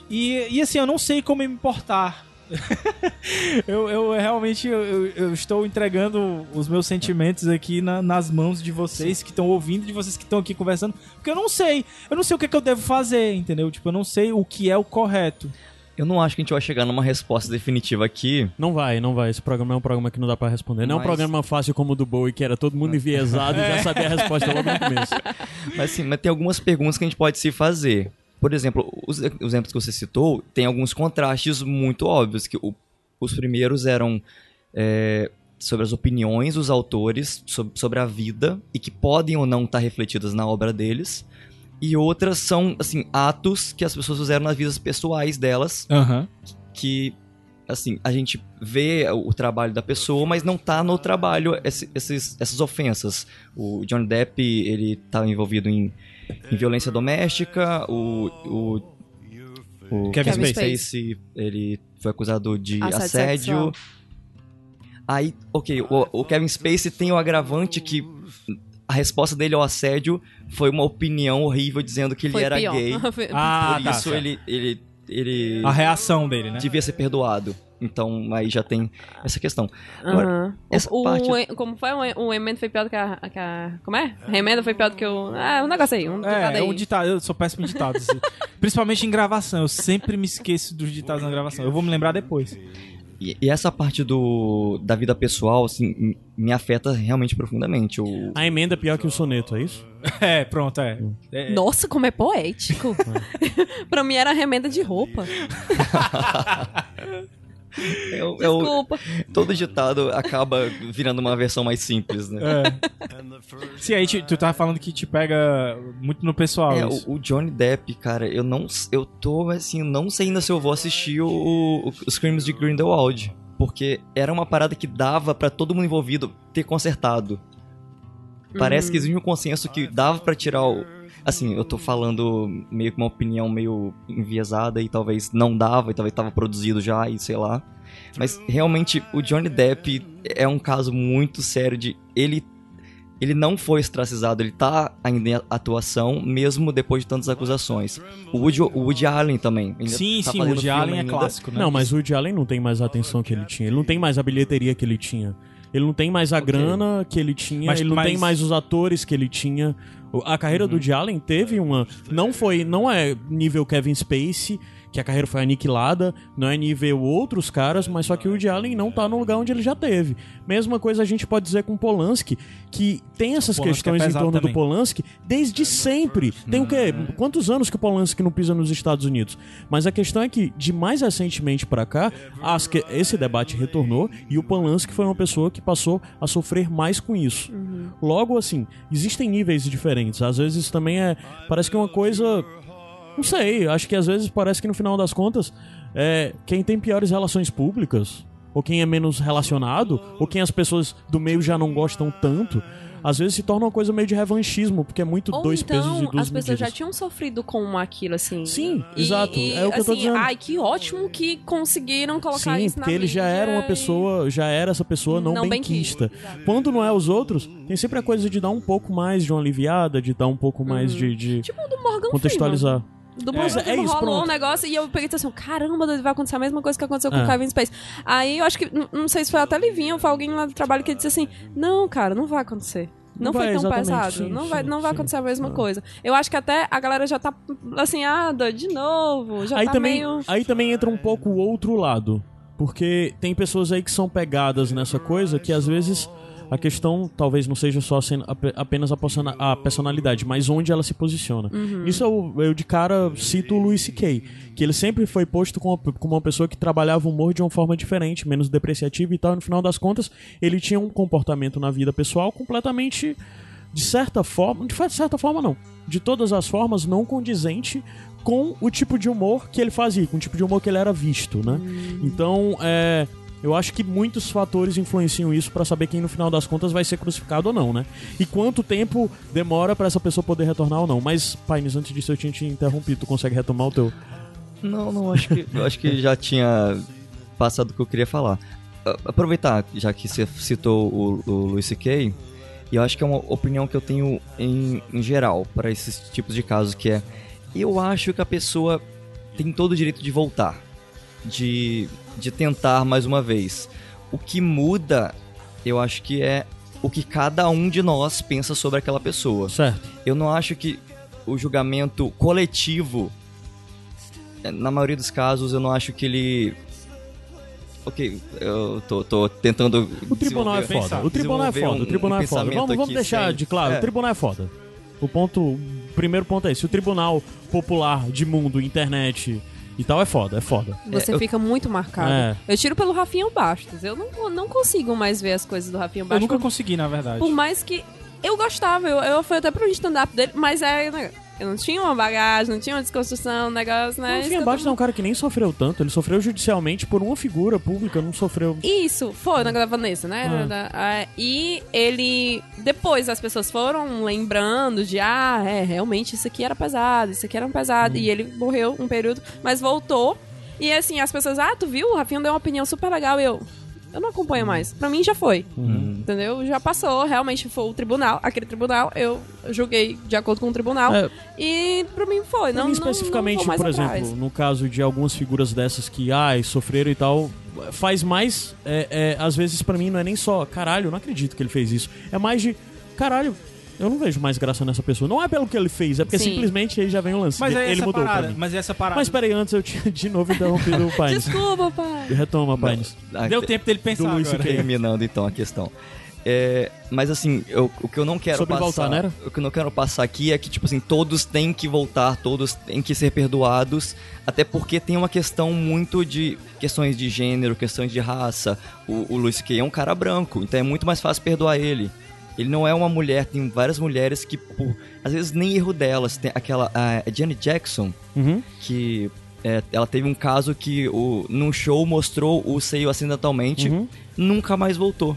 E, e assim, eu não sei como me importar. eu, eu realmente eu, eu- estou entregando os meus sentimentos aqui na- nas mãos de vocês que estão ouvindo, de vocês que estão aqui conversando, porque eu não sei. Eu não sei o que, é que eu devo fazer, entendeu? Tipo, eu não sei o que é o correto. Eu não acho que a gente vai chegar numa resposta definitiva aqui. Não vai, não vai. Esse programa é um programa que não dá pra responder. Não é um Mas- programa fácil como o do Bowie, que era todo mundo enviesado e já sabia a resposta logo no começo. Mas, assim, mas tem algumas perguntas que a gente pode se fazer. Por exemplo, os os exemplos que você citou, tem alguns contrastes muito óbvios. que o- Os primeiros eram é, sobre as opiniões dos autores, sobre, sobre a vida, e que podem ou não estar refletidas na obra deles. E outras são, assim, atos que as pessoas fizeram nas vidas pessoais delas, Aham. que assim, a gente vê o, trabalho da pessoa, mas não tá no trabalho esse- esses, essas ofensas. O John Depp, ele tá envolvido em, em violência doméstica, o, o, o Kevin Kevin, Spacey. Spacey, ele foi acusado de Assédio assédio. Aí, ok, o, o Kevin Spacey tem o agravante que a resposta dele ao assédio foi uma opinião horrível dizendo que ele Foi era pior. gay. Ah, Por tá, isso tá. ele, ele, ele A reação dele, né? devia ser perdoado. Então, aí já tem essa questão. Agora, essa o, parte- o- como foi? O, o emenda foi pior do que a, que a- Como é? A remenda foi pior do que o. Ah, um negócio aí. Um ditado É, aí. um ditado. Eu sou péssimo em ditados. Principalmente em gravação. Eu sempre me esqueço dos ditados na gravação. Eu vou me lembrar depois. E, e essa parte do, da vida pessoal, assim, me afeta realmente profundamente. O, A emenda é pior que o soneto, é isso? É, pronto, é. É, Nossa, como é poético. pra mim era remenda de roupa. é o- é o- Desculpa. todo ditado acaba virando uma versão mais simples, né? é. Sim, aí te- tu tava falando que te pega muito no pessoal. É, o, o Johnny Depp, cara, eu não. Eu tô assim, não sei ainda se eu vou assistir o, o- os crimes de Grindelwald. Porque era uma parada que dava pra todo mundo envolvido ter consertado. Parece que existe um consenso que dava pra tirar o. Assim, eu tô falando meio que uma opinião meio enviesada e talvez não dava, e talvez tava produzido já e sei lá. Mas realmente o Johnny Depp é um caso muito sério de ele ele não foi ostracizado, ele tá ainda em atuação mesmo depois de tantas acusações. O Woody, o Woody Allen também. Sim, tá sim, o Woody Allen é clássico, né? Não, mas o Woody Allen não tem mais a atenção que ele tinha. Ele não tem mais a bilheteria que ele tinha. Ele não tem mais a Ok. grana que ele tinha. Mas- ele não mas- tem mais os atores que ele tinha. A carreira do Woody Allen teve uma. Não foi. Não é nível Kevin Spacey, que a carreira foi aniquilada. Não é nível outros caras, mas só que o Woody Allen não tá no lugar onde ele já teve. Mesma coisa a gente pode dizer com Polanski, que tem essas Polanski questões é em torno também. do Polanski desde sempre. Tem o quê? Quantos anos que o Polanski não pisa nos Estados Unidos? Mas a questão é que, de mais recentemente pra cá, as que- esse debate retornou e o Polanski foi uma pessoa que passou a sofrer mais com isso. Logo, assim, existem níveis diferentes. Às vezes também é. Parece que é uma coisa. Não sei, acho que às vezes parece que no final das contas, é, quem tem piores relações públicas, ou quem é menos relacionado, ou quem as pessoas do meio já não gostam tanto, às vezes se torna uma coisa meio de revanchismo, porque é muito Ou dois pesos e então, duas as pessoas já medidas. tinham sofrido com aquilo, assim. Sim, E- exato. e, é o que eu tô assim, dizendo. Ai, que ótimo que conseguiram colocar Sim, isso na porque ele já era uma pessoa, já era essa pessoa não, Não benquista. exato. Quando não é os outros, tem sempre a coisa de dar um pouco mais de uma aliviada, de dar um pouco mais de, de e- Tipo o do Morgan Freeman. Do Morgan é Freeman isso, rolou pronto. um negócio e eu peguei e disse assim, caramba, vai acontecer a mesma coisa que aconteceu com É. o Kevin Space. Aí eu acho que, não- sei se foi até Livinho ou foi alguém lá do trabalho que disse assim, não, cara, não vai acontecer. Não, Não foi vai, tão pesado. sim, não sim, vai, não vai sim. acontecer a mesma Ah. coisa. Eu acho que até a galera já tá assim, ah, de novo. Já Aí tá também, meio. aí também entra um pouco o outro lado. Porque tem pessoas aí que são pegadas nessa coisa que às vezes a questão talvez não seja só apenas a, persona- a personalidade, mas onde ela se posiciona. Isso eu, eu de cara cito o Louis C.K., que ele sempre foi posto como, como uma pessoa que trabalhava o humor de uma forma diferente, menos depreciativa e tal. E no final das contas, ele tinha um comportamento na vida pessoal completamente de certa forma, de certa forma não, de todas as formas não condizente com o tipo de humor que ele fazia, com o tipo de humor que ele era visto, né? Então, é, eu acho que muitos fatores influenciam isso pra saber quem no final das contas vai ser crucificado ou não, né? E quanto tempo demora pra essa pessoa poder retornar ou não. Mas, Paines, antes disso eu tinha te interrompido, tu consegue retomar o teu? Não, não, acho que, acho que já tinha passado o que eu queria falar. Aproveitar, já que você citou o, o Luis C.K., e eu acho que é uma opinião que eu tenho em, em geral para esses tipos de casos, que é, eu acho que a pessoa tem todo o direito de voltar, de, de tentar mais uma vez. O que muda, eu acho que é o que cada um de nós pensa sobre aquela pessoa. Certo. Eu não acho que o julgamento coletivo, eh, na maioria dos casos, eu não acho que ele. Ok, eu tô, tô tentando. O tribunal é foda. O tribunal é foda. um- O tribunal é foda. Vamos, vamos deixar sem- de claro. É. O tribunal é foda. O ponto. O primeiro ponto é esse. O tribunal popular de mundo, internet e tal é foda. É foda. Você É, eu- fica muito marcado. É. Eu tiro pelo Rafinha Bastos. Eu não, não consigo mais ver as coisas do Rafinha Eu Bastos. nunca por, consegui, na verdade. por mais que eu gostava, eu, eu fui até pro stand-up dele, mas é. Eu não tinha uma bagagem, não tinha uma desconstrução, um negócio, né? O Isso que Rafinha eu tô- Bastos é um cara que nem sofreu tanto. Ele sofreu judicialmente por uma figura pública, não sofreu. Isso, foi na da Vanessa, né? Ah. E ele. Depois as pessoas foram lembrando de, ah, é, realmente isso aqui era pesado, isso aqui era um pesado. E ele morreu um período, mas voltou. E assim, as pessoas, ah, tu viu? O Rafinha deu uma opinião super legal. E eu. Eu não acompanho mais. Pra mim já foi. Uhum. Entendeu? Já passou, realmente foi o tribunal. Aquele tribunal, eu julguei de acordo com o tribunal. É. E pra mim foi. Não, mim, não- não especificamente, mais por atrás. exemplo, no caso de algumas figuras dessas que, ai, sofreram e tal, faz mais, é, é, às vezes pra mim não é nem só, caralho, não acredito que ele fez isso. É mais de, caralho, eu não vejo mais graça nessa pessoa. Não é pelo que ele fez, é porque Sim. simplesmente aí já vem o lance. Mas é ele essa mudou parada. Mas essa parada. Mas peraí, antes eu tinha de novo interrompido o Pines. Desculpa, pai. Retoma, Pines. Ah, Deu te- tempo dele pensar Do Luiz agora. Terminando então a questão. É, mas assim, eu- o que eu não quero Sobre passar. voltar, né, era? O que eu não quero passar aqui é que, tipo assim, todos têm que voltar, todos têm que ser perdoados. Até porque tem uma questão muito de questões de gênero, questões de raça. O, o Luis Kay é um cara branco, então é muito mais fácil perdoar ele. Ele não é uma mulher, tem várias mulheres que, por, às vezes, nem erro delas. Tem aquela. A Janet Jackson, Uhum. que é, ela teve um caso que o, num show mostrou o seio acidentalmente, Uhum. nunca mais voltou.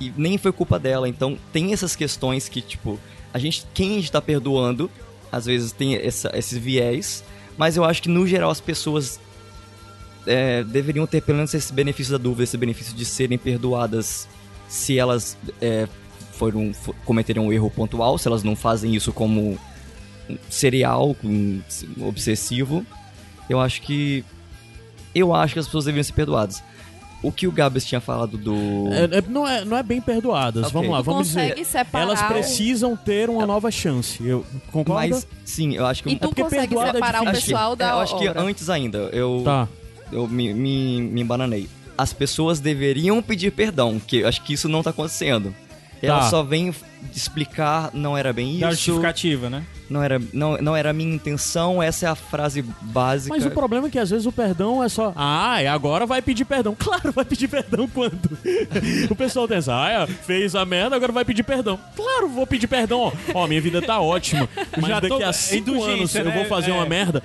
E nem foi culpa dela. Então tem essas questões que, tipo, a gente. Quem a gente tá perdoando, às vezes tem essa, esses viés. Mas eu acho que, no geral, as pessoas é, deveriam ter pelo menos esse benefício da dúvida, esse benefício de serem perdoadas se elas é, foram, fo- cometeram um erro pontual, se elas não fazem isso como um serial, um obsessivo. Eu acho que. Eu acho que as pessoas deveriam ser perdoadas. O que o Gabs tinha falado do. É- é- não, é, não é bem perdoadas. Ok. Vamos lá, vamos consegue dizer. separar Elas o- precisam ter uma nova chance. Eu concordo. Mas, sim, eu acho que. E tu porque consegue é separar o acho difícil. pessoal que, da eu acho que antes ainda, eu, Tá. eu me, me, me embananei. As pessoas deveriam pedir perdão, que eu acho que isso não tá acontecendo. Ela Tá. só vem explicar, não era bem Da isso, justificativa, né? não era, não, não era a minha intenção, essa é a frase básica. Mas o problema é que às vezes o perdão é só. Ah, e agora vai pedir perdão. Claro, vai pedir perdão quando? o pessoal pensa, ah, é, fez a merda, agora vai pedir perdão. Claro, vou pedir perdão. Ó, Ó, minha vida tá ótima. Mas Já tô- daqui a cinco anos eu né? vou fazer É. uma merda.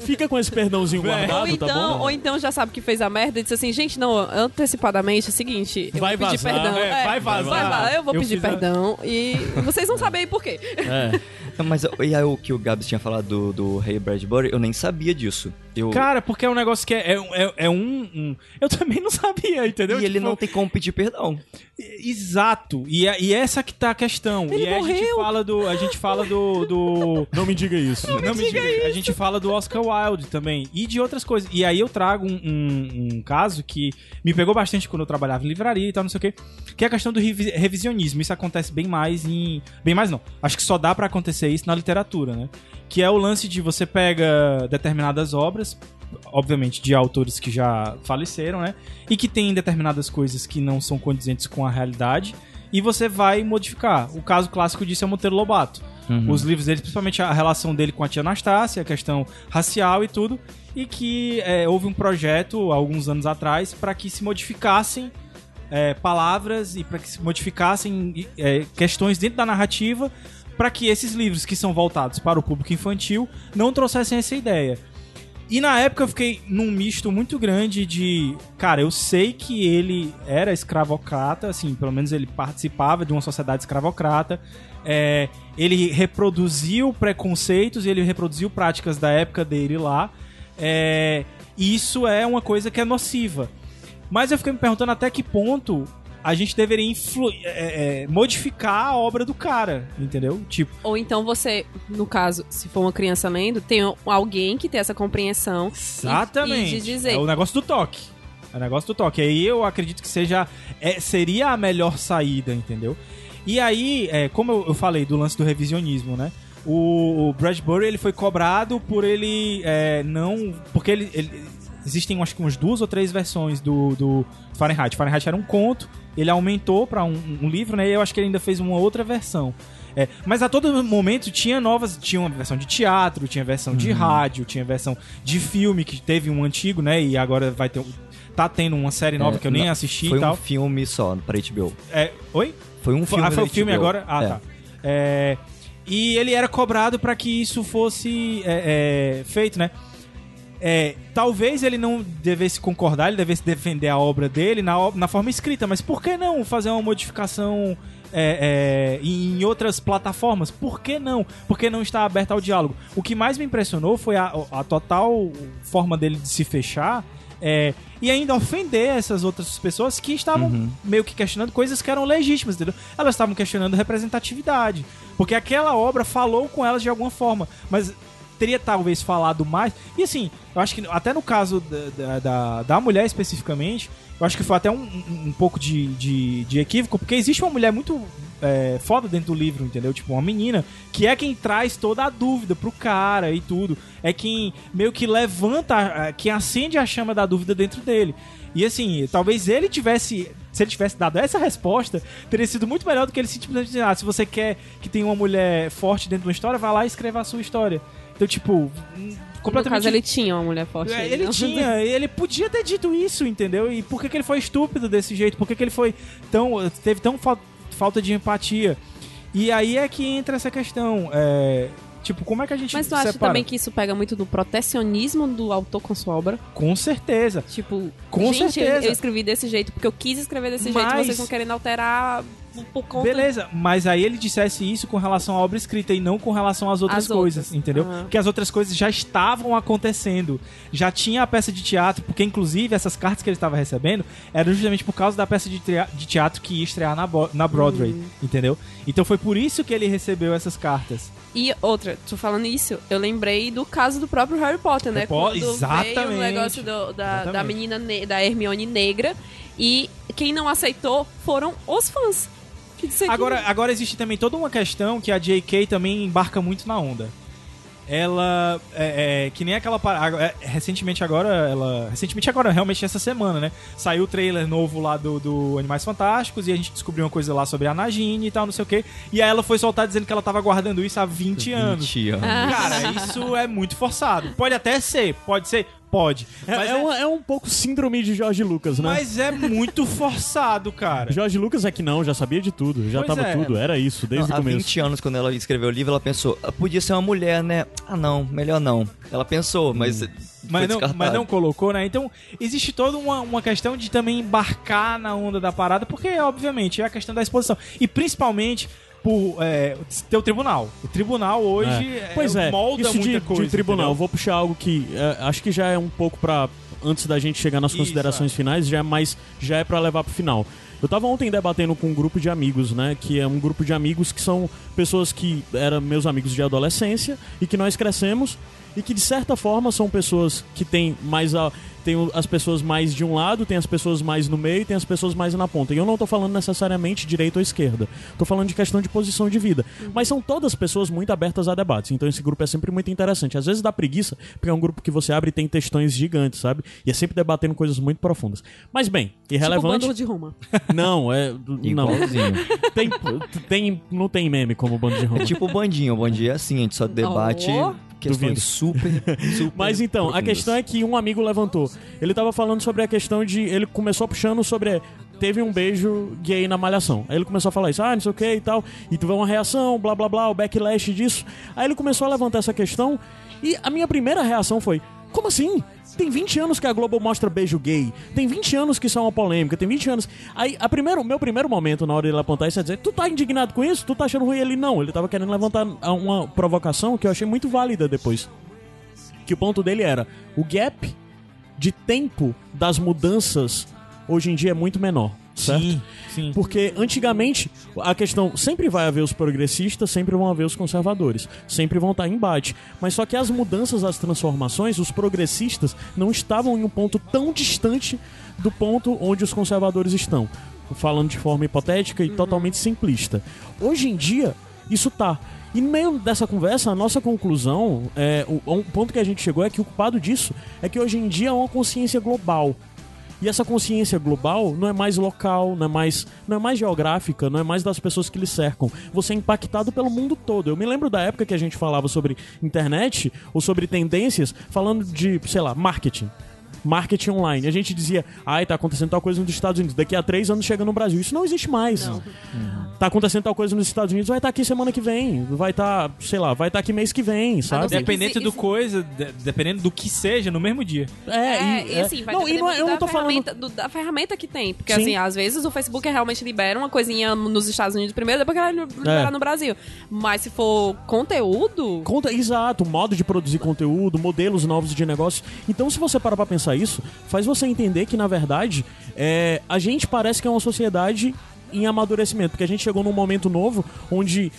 Fica com esse perdãozinho É. guardado, Ou tá então, bom? ou então já sabe que fez a merda e disse assim, gente, não, antecipadamente é o seguinte, eu Vai vou pedir vazar, perdão. é, vai vazar. Vai vazar, eu vou Eu pedir fiz a- perdão e E vocês vão saber aí por quê. É. Mas e aí o que o Gabs tinha falado do, do Rei Bradbury, eu nem sabia disso. Eu, Cara, porque é um negócio que é, é, é- é um, um- Eu também não sabia, entendeu? e ele Tipo, não tem como pedir perdão. Exato. E, é- e essa que tá a questão. Ele e aí a gente morreu. fala do. A gente fala do. do... Não me diga isso. Não, me diga, a gente fala do Oscar Wilde também e de outras coisas. E aí eu trago um, um- um caso que me pegou bastante quando eu trabalhava em livraria e tal, não sei o quê, que é a questão do revi- revisionismo. Isso acontece bem mais em. Bem mais não. Acho que só dá pra acontecer isso na literatura, né? Que é o lance de você pega determinadas obras, obviamente de autores que já faleceram, né? E que tem determinadas coisas que não são condizentes com a realidade. E você vai modificar. O caso clássico disso é o Monteiro Lobato. Os livros dele, principalmente a relação dele com a tia Anastácia, a questão racial e tudo. E que é, houve um projeto, alguns anos atrás, para que se modificassem é, palavras e para que se modificassem é, questões dentro da narrativa para que esses livros que são voltados para o público infantil não trouxessem essa ideia. E na época eu fiquei num misto muito grande de. Cara, eu sei que ele era escravocrata, assim, pelo menos ele participava de uma sociedade escravocrata. é, ele reproduziu preconceitos ele reproduziu práticas da época dele lá. é, isso é uma coisa que é nociva. Mas eu fiquei me perguntando até que ponto a gente deveria influ- é, é, modificar a obra do cara, entendeu? Tipo, Ou então você, no caso, se for uma criança lendo, tem alguém que tem essa compreensão. e- Exatamente. E, de dizer. É o negócio do toque. É o negócio do toque. Aí eu acredito que seja. é, seria a melhor saída, entendeu? E aí, é, como eu, eu falei do lance do revisionismo, né? O, o Bradbury ele foi cobrado por ele é, não. Porque ele. ele- existem acho que umas duas ou três versões do, do Fahrenheit. Fahrenheit era um conto, ele aumentou pra um, um livro, né? E eu acho que ele ainda fez uma outra versão. É, mas a todo momento tinha novas. Tinha uma versão de teatro, tinha versão de rádio, tinha versão de filme, que teve um antigo, né? E agora vai ter. um- Tá tendo uma série nova É, que eu nem não, assisti Foi e tal. um filme só pra HBO. É, oi? Foi um filme ah, foi da filme agora? Ah, É. tá. É, e ele era cobrado pra que isso fosse é, é, feito, né? É, talvez ele não devesse concordar, ele devesse defender a obra dele na, na forma escrita, mas por que não fazer uma modificação é, é, em outras plataformas? Por que não? Por que não está aberto ao diálogo? O que mais me impressionou foi a, a total forma dele de se fechar é, e ainda ofender essas outras pessoas que estavam meio que questionando coisas que eram legítimas, entendeu? Elas estavam questionando representatividade. Porque aquela obra falou com elas de alguma forma, mas teria talvez falado mais. E assim, eu acho que até no caso da, da, da, mulher especificamente, eu acho que foi até um, um, um pouco de, de, de equívoco, porque existe uma mulher muito é, foda dentro do livro, entendeu? Tipo, uma menina que é quem traz toda a dúvida pro cara e tudo. É quem meio que levanta, é, quem acende a chama da dúvida dentro dele. E assim, talvez ele tivesse. Se ele tivesse dado essa resposta, teria sido muito melhor do que ele simplesmente dizer, ah, se você quer que tenha uma mulher forte dentro de uma história, vai lá e escreva a sua história. Então, tipo, hum, No completamente. caso, ele tinha uma mulher forte. É, ele não? tinha, ele podia ter dito isso, entendeu? E por que, que ele foi estúpido desse jeito? Por que, que ele foi tão. teve tão fal- falta de empatia? E aí é que entra essa questão. é, tipo, como é que a gente Mas tu acha separa? também que isso pega muito no protecionismo do autor com sua obra? Com certeza. Tipo, Com gente, eu- certeza. eu escrevi desse jeito porque eu quis escrever desse jeito, Mas- vocês estão querendo alterar por- conta Beleza, mas aí ele dissesse isso com relação à obra escrita e não com relação às outras Às coisas, outras. entendeu? Ah. Porque as outras coisas já estavam acontecendo. Já tinha a peça de teatro, porque inclusive essas cartas que ele estava recebendo eram justamente por causa da peça de, de teatro que ia estrear na, na Broadway, Hum. entendeu? Então foi por isso que ele recebeu essas cartas. E outra, tô falando isso, eu lembrei do caso do próprio Harry Potter, né? Quando veio exatamente. o negócio do- da, da menina, da Hermione negra, e quem não aceitou foram os fãs. Agora, agora existe também toda uma questão que a J.K. também embarca muito na onda. Ela é, é, que nem aquela par- agora- é, recentemente agora ela recentemente agora realmente essa semana né saiu o trailer novo lá do, do Animais Fantásticos e a gente descobriu uma coisa lá sobre a Nagini e tal não sei o que e aí ela foi soltar dizendo que ela tava guardando isso há 20, anos 20 anos. Ah. cara isso é muito forçado pode até ser pode ser pode É, mas é é, um, é um pouco síndrome de Jorge Lucas, né? mas é muito forçado cara Jorge Lucas é que não, já sabia de tudo, já Pois tava é. tudo, era isso, desde Não, o há começo. 20 anos, quando ela escreveu o livro, ela pensou, "Ah, podia ser uma mulher, né? Ah, não, melhor não. Ela pensou, mas. foi mas não, mas não colocou, né? Então, existe toda uma, uma questão de também embarcar na onda da parada, porque, obviamente, é a questão da exposição. E principalmente por é, ter o tribunal. O tribunal hoje É. Pois é, molda isso muita de, coisa. de tribunal, eu entendeu? vou puxar algo que é, acho que já é um pouco pra. Antes da gente chegar nas Isso, considerações finais, já é mais. Já é pra levar pro final. Eu tava ontem debatendo com um grupo de amigos, né? Que é um grupo de amigos que são pessoas que eram meus amigos de adolescência e que nós crescemos e que de certa forma são pessoas que têm mais a. Tem as pessoas mais de um lado, tem as pessoas mais no meio, tem as pessoas mais na ponta. E eu não tô falando necessariamente direita ou esquerda. Tô falando de questão de posição de vida. Mas são todas pessoas muito abertas a debates. Então esse grupo é sempre muito interessante. Às vezes dá preguiça, porque é um grupo que você abre e tem textões gigantes, sabe? E é sempre debatendo coisas muito profundas. Mas bem, Tipo o irrelevante. bando de Roma. Não, é. Não. Igualzinho. Tem, tem, não tem meme como o bando de Roma. É tipo o bandinho. O bandinho é assim, a gente só debate Oh. Questões super, super Mas então, a profundas. questão é que um amigo levantou. Ele tava falando sobre a questão de. Ele começou puxando sobre. Teve um beijo gay na malhação. Aí ele começou a falar isso, ah, não sei o que e tal. E teve uma reação, blá blá blá, o backlash disso. Aí ele começou a levantar essa questão. E a minha primeira reação foi: como assim? Tem 20 anos que a Globo mostra beijo gay. Tem 20 anos que isso é uma polêmica. Tem 20 anos. Aí, a primeiro, meu primeiro momento na hora de ele apontar isso é dizer: Tu tá indignado com isso? Tu tá achando ruim? Ele não. Ele tava querendo levantar uma provocação que eu achei muito válida depois que o ponto dele era o gap de tempo das mudanças hoje em dia é muito menor, certo? Sim, sim. Porque antigamente a questão sempre vai haver os progressistas, sempre vão haver os conservadores, sempre vão estar em embate. Mas só que as mudanças, as transformações, os progressistas não estavam em um ponto tão distante do ponto onde os conservadores estão. Falando de forma hipotética e totalmente simplista. Hoje em dia, isso tá. E no meio dessa conversa, a nossa conclusão, é, o, um ponto que a gente chegou é que o culpado disso é que hoje em dia é uma consciência global. E essa consciência global não é mais local, não é mais, não é mais geográfica, não é mais das pessoas que lhe cercam. Você é impactado pelo mundo todo. Eu me lembro da época que a gente falava sobre internet ou sobre tendências, falando de, sei lá, marketing. Marketing online. A gente dizia, ai, tá acontecendo tal coisa nos Estados Unidos, daqui a três anos chega no Brasil. Isso não existe mais. Tá acontecendo tal coisa nos Estados Unidos, vai estar aqui semana que vem, vai estar, sei lá, vai estar aqui mês que vem, sabe? isso- do coisa, de- dependendo do que seja, no mesmo dia. É, e, e, assim, vai não, e não, é- eu da não tô falando ferramenta, do- da ferramenta que tem. Porque, Sim. assim, às vezes o Facebook realmente libera uma coisinha nos Estados Unidos primeiro, depois que vai liberar É. no Brasil. Mas se for conteúdo, Conta, exato, modo de produzir conteúdo, modelos novos de negócio. Então, se você parar pra pensar isso, faz você entender que, na verdade, é, a gente parece que é uma sociedade em amadurecimento, porque a gente chegou num momento novo onde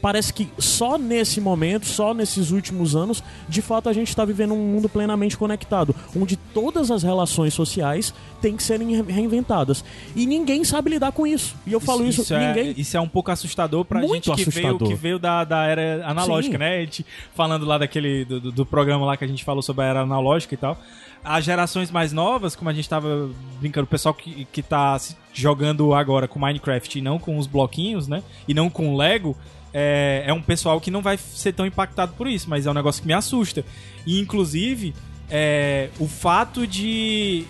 parece que só nesse momento, só nesses últimos anos, de fato a gente está vivendo um mundo plenamente conectado, onde todas as relações sociais têm que serem re- reinventadas. E ninguém sabe lidar com isso. E eu falo isso, é, ninguém. isso é um pouco assustador pra Muito gente que veio, assustador. que veio da, da era analógica, Sim. né? A gente falando lá daquele do, do- programa lá que a gente falou sobre a era analógica e tal. As gerações mais novas, como a gente tava brincando, o pessoal que, que tá jogando agora com Minecraft e não com os bloquinhos, né? E não com Lego, é, é um pessoal que não vai ser tão impactado por isso, mas é um negócio que me assusta. E inclusive, é, o fato de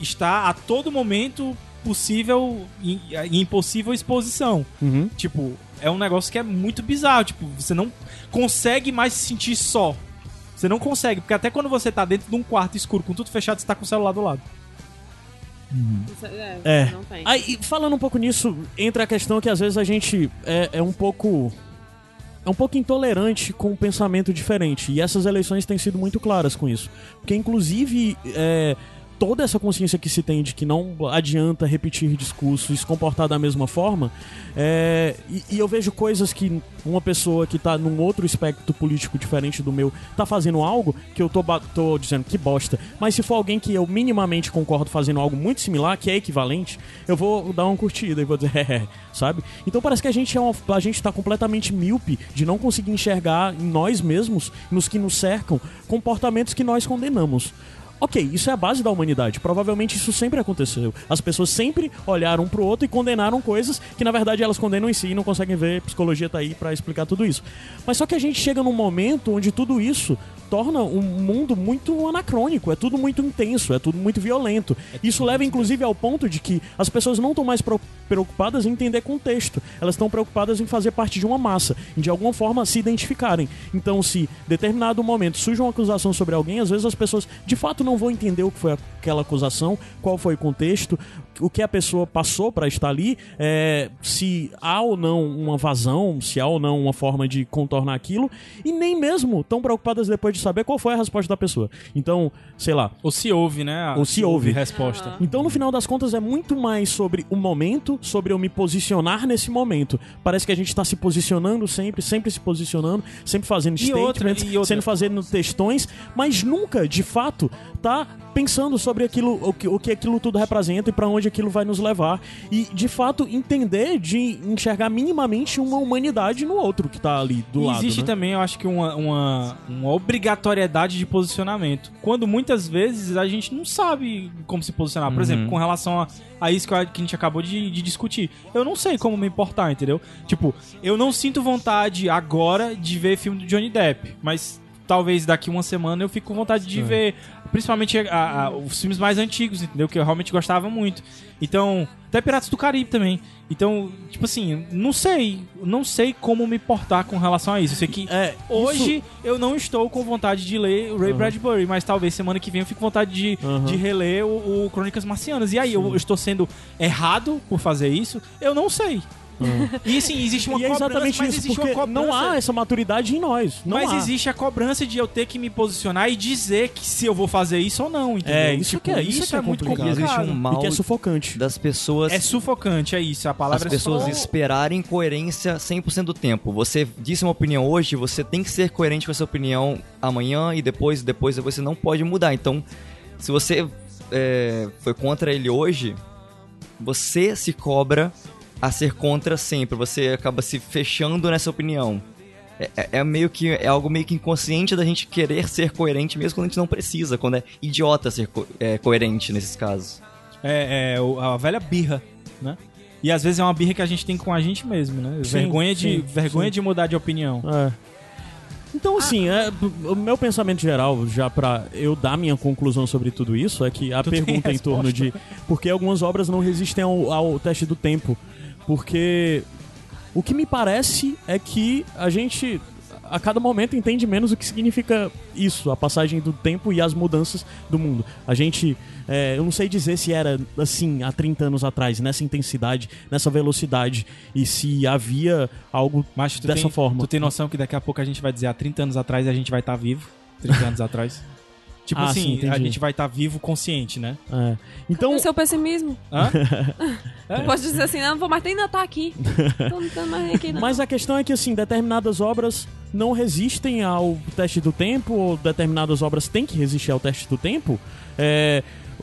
estar a todo momento possível e impossível exposição. Uhum. Tipo, é um negócio que é muito bizarro. Tipo, você não consegue mais se sentir só. Você não consegue, porque até quando você tá dentro de um quarto escuro com tudo fechado, você tá com o celular do lado. É, É. não tem. Aí, falando um pouco nisso, entra a questão que às vezes a gente é, é um pouco. É um pouco intolerante com um pensamento diferente. E essas eleições têm sido muito claras com isso. Porque, inclusive, é, toda essa consciência que se tem de que não adianta repetir discursos se comportar da mesma forma. é, e, e eu vejo coisas que uma pessoa que tá num outro espectro político diferente do meu tá fazendo algo que eu tô, tô dizendo que bosta. Mas se for alguém que eu minimamente concordo fazendo algo muito similar, que é equivalente, eu vou dar uma curtida e vou dizer, é, sabe? Então parece que a gente é uma, a gente tá completamente míope de não conseguir enxergar em nós mesmos, nos que nos cercam, comportamentos que nós condenamos. Ok, isso é a base da humanidade. Provavelmente isso sempre aconteceu. As pessoas sempre olharam um pro outro e condenaram coisas que na verdade elas condenam em si e não conseguem ver. Psicologia tá aí pra explicar tudo isso. Mas só que a gente chega num momento onde tudo isso torna um mundo muito anacrônico, é tudo muito intenso, é tudo muito violento. Isso leva inclusive ao ponto de que as pessoas não estão mais preocupadas em entender contexto, elas estão preocupadas em fazer parte de uma massa, em de alguma forma se identificarem. Então, se determinado momento surge uma acusação sobre alguém, às vezes as pessoas de fato não vão entender o que foi aquela acusação, qual foi o contexto, o que a pessoa passou pra estar ali, é, se há ou não uma vazão, se há ou não uma forma de contornar aquilo, e nem mesmo tão preocupadas depois de saber qual foi a resposta da pessoa. Então, sei lá, Ou se ouve, né? Ou se ouve. resposta. então, no final das contas, é muito mais sobre o momento, sobre eu me posicionar nesse momento. Parece que a gente tá se posicionando sempre, sempre se posicionando, sempre fazendo E outra, statements, e outra. sendo fazendo textões, mas nunca, de fato, tá pensando sobre aquilo, o que, o que aquilo tudo representa e pra onde aquilo vai nos levar. E, de fato, entender de enxergar minimamente uma humanidade no outro que tá ali do E lado. existe né? também, eu acho que uma, uma, uma obrigatoriedade de posicionamento. Quando muitas vezes a gente não sabe como se posicionar. Por exemplo, com relação a, a isso que, a, que a gente acabou de, de discutir. Eu não sei como me importar, entendeu? Tipo, eu não sinto vontade agora de ver filme do Johnny Depp, mas talvez daqui uma semana eu fique com vontade de ver, principalmente a- a- os filmes mais antigos, entendeu? Que eu realmente gostava muito. Então, até Piratas do Caribe também. Então, tipo assim, não sei, não sei como me portar com relação a isso. Eu sei que É, Hoje eu não estou com vontade de ler o Ray Bradbury, mas talvez semana que vem eu fique com vontade de, Uhum. de reler o, o Crônicas Marcianas. E aí, eu, eu estou sendo errado por fazer isso? Eu não sei. E sim, existe uma E é cobrança, exatamente mas isso, existe porque uma cobrança. não há essa maturidade em nós. Não mas há. existe a cobrança de eu ter que me posicionar e dizer que se eu vou fazer isso ou não, entendeu? É, isso Tipo, que é- isso que é muito complicado. complicado. Existe um E mal que é sufocante. das pessoas É sufocante, é isso. A as palavra pessoas é só... esperarem coerência 100% do tempo. Você disse uma opinião hoje, você tem que ser coerente com essa opinião amanhã e depois, depois, depois você não pode mudar. Então, se você é, foi contra ele hoje, você se cobra a ser contra sempre. Você acaba se fechando nessa opinião. É, é- é meio que é algo meio que inconsciente da gente querer ser coerente mesmo quando a gente não precisa, quando é idiota ser co- é, coerente nesses casos. É, é a velha birra, né? E às vezes é uma birra que a gente tem com a gente mesmo, né? Sim, vergonha de, sim, vergonha sim. de mudar de opinião. É. Então, assim, é, o meu pensamento geral, já pra eu dar minha conclusão sobre tudo isso, é que a Tu pergunta em torno de por que algumas obras não resistem ao, ao teste do tempo. Porque o que me parece é que a gente, a cada momento, entende menos o que significa isso, a passagem do tempo e as mudanças do mundo. A gente, é, eu não sei dizer se era assim há 30 anos atrás, nessa intensidade, nessa velocidade, e se havia algo dessa tem, forma. Tu tem noção que daqui a pouco a gente vai dizer há 30 anos atrás a gente vai estar vivo? 30 anos atrás? Tipo Ah, assim, sim, a gente vai estar vivo consciente, né? É. Então, o seu pessimismo. Hã? Tu pode dizer assim, não, não vou mais ainda tá aqui. Tô não tô mais aqui, não. mas a questão é que assim, determinadas obras não resistem ao teste do tempo, ou determinadas obras têm que resistir ao teste do tempo. É,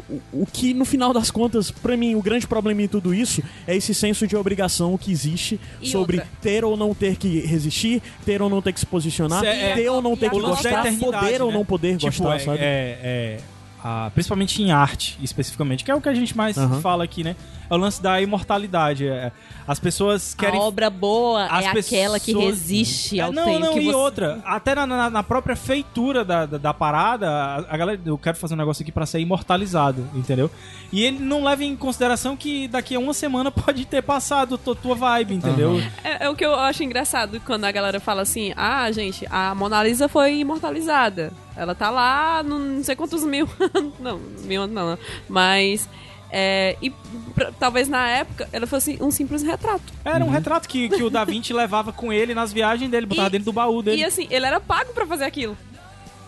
o, o que, no final das contas, pra mim, o grande problema em tudo isso é esse senso de obrigação que existe E sobre outra. ter ou não ter que resistir, ter ou não ter que se posicionar, Cê- é- ter ou não ter que gostar, poder ou né? não poder Tipo, gostar, é, sabe? é- é, a- principalmente em arte, especificamente, que é o que a gente mais fala aqui, né? É o lance da imortalidade. é, as pessoas querem A obra boa As é aquela que pessoas- resiste ao É, não, tempo. não, que e você... outra, até na, na- na própria feitura da, da, da parada, a, a galera, eu quero fazer um negócio aqui pra ser imortalizado, entendeu? E ele não leva em consideração que daqui a uma semana pode ter passado tua, tua vibe, entendeu? É, é o que eu acho engraçado quando a galera fala assim: ah, gente, a Mona Lisa foi imortalizada. Ela tá lá, não sei quantos mil. não, mil anos não, não. Mas. É, e pra- talvez na época ela fosse um simples retrato. Era um retrato que, que o Da Vinci levava com ele nas viagens dele, botava E- dentro do baú dele. E assim, ele era pago pra fazer aquilo.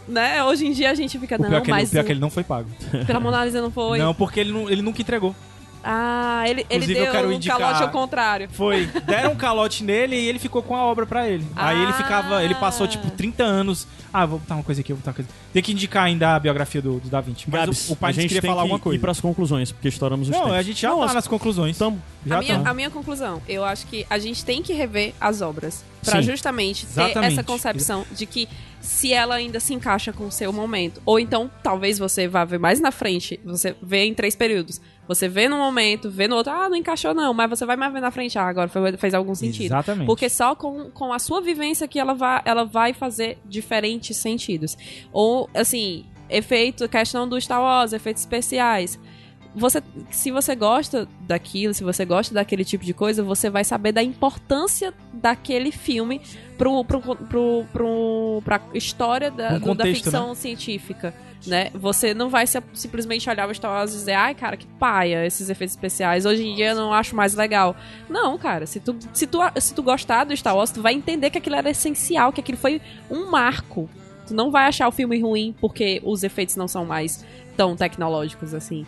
Né? Hoje em dia a gente fica, o não, pior, que ele, o mas pior que ele não foi pago. pela Mona Lisa não foi. Não, porque ele, não, ele nunca entregou. Ah, ele, ele Inclusive, deu quero um indicar- calote ao contrário. Foi. Deram um calote nele e ele ficou com a obra pra ele. Aí ele Ah. ficava. Ele passou, tipo, 30 anos. Ah, vou botar uma coisa aqui, vou botar uma coisa. Tem que indicar ainda a biografia do, do Da Vinci. Mas Gabs, o, o pai a gente queria tem falar que alguma ir coisa. pras conclusões, porque estouramos os Não, tempos. a gente já Não, tá as- nas conclusões. Tamo. já a, minha, tá. a minha conclusão, eu acho que a gente tem que rever as obras pra Sim. justamente ter Exatamente. essa concepção de que se ela ainda se encaixa com o seu momento, ou então talvez você vá ver mais na frente, você vê em três períodos. Você vê num momento, vê no outro, ah, não encaixou não, mas você vai mais ver na frente, ah, agora foi- fez algum sentido. Exatamente. Porque só com, com a sua vivência que ela vai, ela vai fazer diferentes sentidos. Ou, assim, efeito, questão do Star Wars, efeitos especiais. Você, se você gosta daquilo, se você gosta daquele tipo de coisa, você vai saber da importância daquele filme pro, pro, pro, pro, pra história da, do- da ficção científica. Né? Você não vai se- simplesmente olhar o Star Wars e dizer, ai, cara, que paia esses efeitos especiais. Hoje em dia eu não acho mais legal. Não, cara, se tu, se tu, se tu gostar do Star Wars, tu vai entender que aquilo era essencial, que aquilo foi um marco. Tu não vai achar o filme ruim porque os efeitos não são mais tão tecnológicos assim.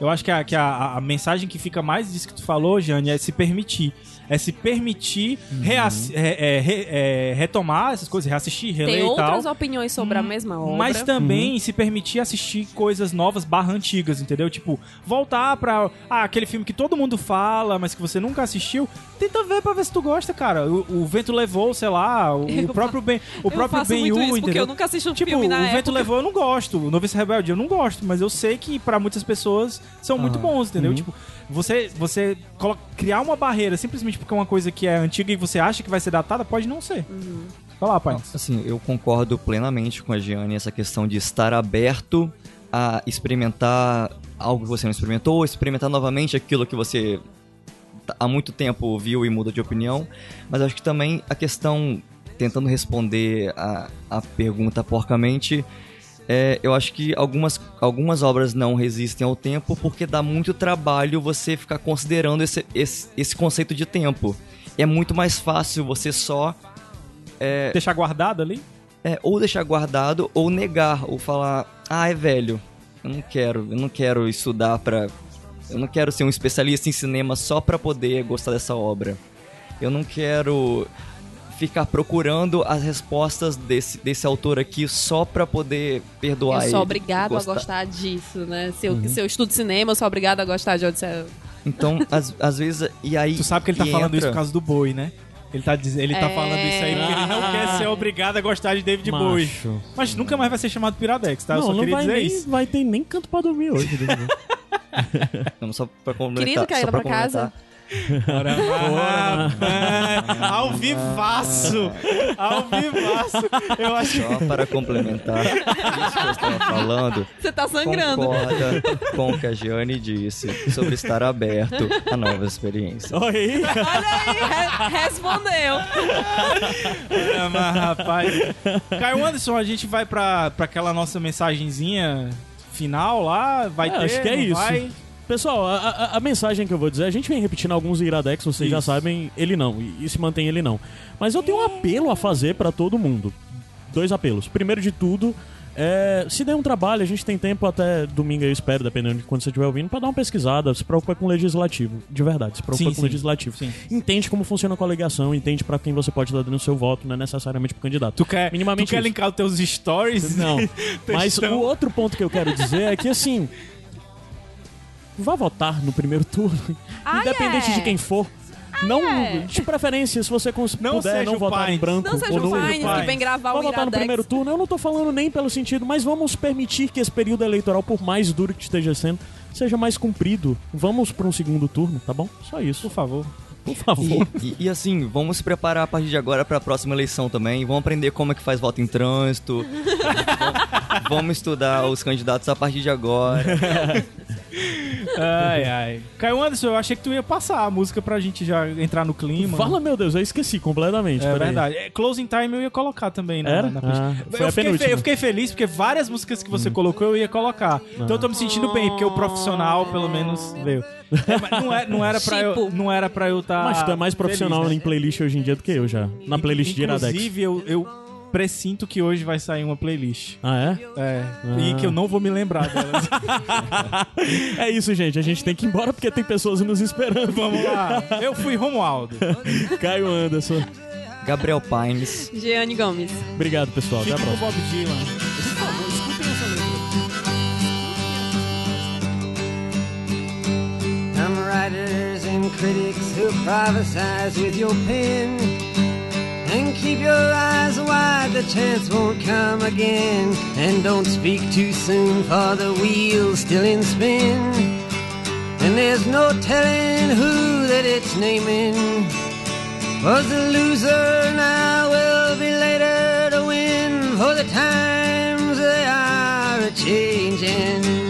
Eu acho que, a, que a, a mensagem que fica mais disso que tu falou, Jane, é se permitir. É se permitir reassi- é- é- é, retomar essas coisas, reassistir, reler Tem e tal. outras opiniões sobre a mesma obra. Mas também se permitir assistir coisas novas barra antigas, entendeu? Tipo, voltar pra ah, aquele filme que todo mundo fala, mas que você nunca assistiu. Tenta ver pra ver se tu gosta, cara. O, o Vento Levou, sei lá, o, o próprio Ben, o eu próprio Ben Hu, isso, porque entendeu? eu nunca assisti um Tipo, filme na o Vento época. Levou eu não gosto, o Novice Rebelde eu não gosto, mas eu sei que pra muitas pessoas são muito bons, entendeu? Tipo, você, você criar uma barreira simplesmente porque é uma coisa que é antiga e você acha que vai ser datada, pode não ser. Vai lá, pai. Assim, eu concordo plenamente com a Gianni essa questão de estar aberto a experimentar algo que você não experimentou, ou experimentar novamente aquilo que você tá- há muito tempo viu e muda de opinião. Mas acho que também a questão, tentando responder a, a pergunta porcamente, é, eu acho que algumas, algumas obras não resistem ao tempo porque dá muito trabalho você ficar considerando esse, esse, esse conceito de tempo. É muito mais fácil você só Deixar guardado ali? é, ou deixar guardado ou negar, ou falar, ah, é velho, eu não quero, eu não quero estudar pra. Eu não quero ser um especialista em cinema só pra poder gostar dessa obra. Eu não quero ficar procurando as respostas desse, desse autor aqui só pra poder perdoar Eu ele. sou obrigado a gostar disso, né? Se eu, se eu estudo cinema, eu sou obrigado a gostar de Odisseia. Então, às, às vezes, e aí. Tu sabe que ele tá falando isso por causa do boi, né? Ele tá, diz... ele tá É. falando isso aí porque ele não quer ser obrigado a gostar de David Macho. Bowie. Mas nunca mais vai ser chamado Piradex, tá? Eu não, só não queria vai, dizer nem, isso. vai ter nem canto pra dormir hoje. Não, só pra complementar. Querido, lá pra pra casa? Ora, rapaz, ao vivaço! Ao vivaço! Eu acho Só para complementar isso que eu estava falando, Você tá sangrando. concorda com o que a Gianni disse sobre estar aberto a novas experiências. Olha aí. Re- respondeu. É, mas, rapaz. Caio Anderson, a gente vai pra, pra aquela nossa mensagenzinha final lá. Vai É, ter? acho que é não isso. Vai? Pessoal, a, a- a mensagem que eu vou dizer, a gente vem repetindo alguns iradex, vocês já Isso. sabem, ele não, e, e se mantém ele não. Mas eu tenho um apelo a fazer pra todo mundo. Dois apelos. Primeiro de tudo, é, se der um trabalho, a gente tem tempo até domingo, eu espero, dependendo de quando você estiver ouvindo, pra dar uma pesquisada, se preocupa com o legislativo, de verdade, se preocupa Sim, com o legislativo. Sim. Entende como funciona a coligação, entende pra quem você pode estar dando seu voto, não é necessariamente pro candidato. Tu quer, Minimamente tu quer isso. linkar os teus stories? Não. Mas o outro ponto que eu quero dizer é que, assim. Vá votar no primeiro turno, Ah, independente é? de quem for. não, é? de preferência, se você cons- Não puder não votar em Pines. branco Não seja ou o nulo, Fines que Pines. vem gravar Vai o votar no primeiro turno. Eu não tô falando nem pelo sentido, mas vamos permitir que esse período eleitoral, por mais duro que esteja sendo, seja mais cumprido. Vamos para um segundo turno, tá bom? Só isso. Por favor. Por favor. E, e- e, assim, vamos se preparar a partir de agora para a próxima eleição também. Vamos aprender como é que faz voto em trânsito. vamos estudar os candidatos a partir de agora. Ai, ai. Caio Anderson, eu achei que tu ia passar a música pra gente já entrar no clima. Fala, meu Deus, eu esqueci completamente. É verdade. É, Closing Time eu ia colocar também na, Era? na playlist. Ah, foi eu, a fiquei fe- eu fiquei feliz porque várias músicas que você colocou eu ia colocar. Então eu tô me sentindo bem, porque o profissional pelo menos veio. É, não, é- não era pra eu Tipo. não era pra eu estar Mas tu é mais profissional em playlist hoje em dia do que eu já. Na playlist de Iradex. Inclusive eu, eu pressinto que hoje vai sair uma playlist. Ah, é? É, Ah. e que eu não vou me lembrar delas. É isso, gente. A gente tem que ir embora porque tem pessoas nos esperando. Vamos lá. Eu fui Romualdo. Caio Anderson. Gabriel Pines. Jeane Gomes. Obrigado, pessoal. Até a próxima. Bob Dylan. Por favor, escutem essa letra. Some writers and critics who prophesize with your pen. And keep your eyes wide, the chance won't come again. And don't speak too soon, for the wheel's still in spin. And there's no telling who that it's naming. Was the loser now will be later to win. For the times they are a changing.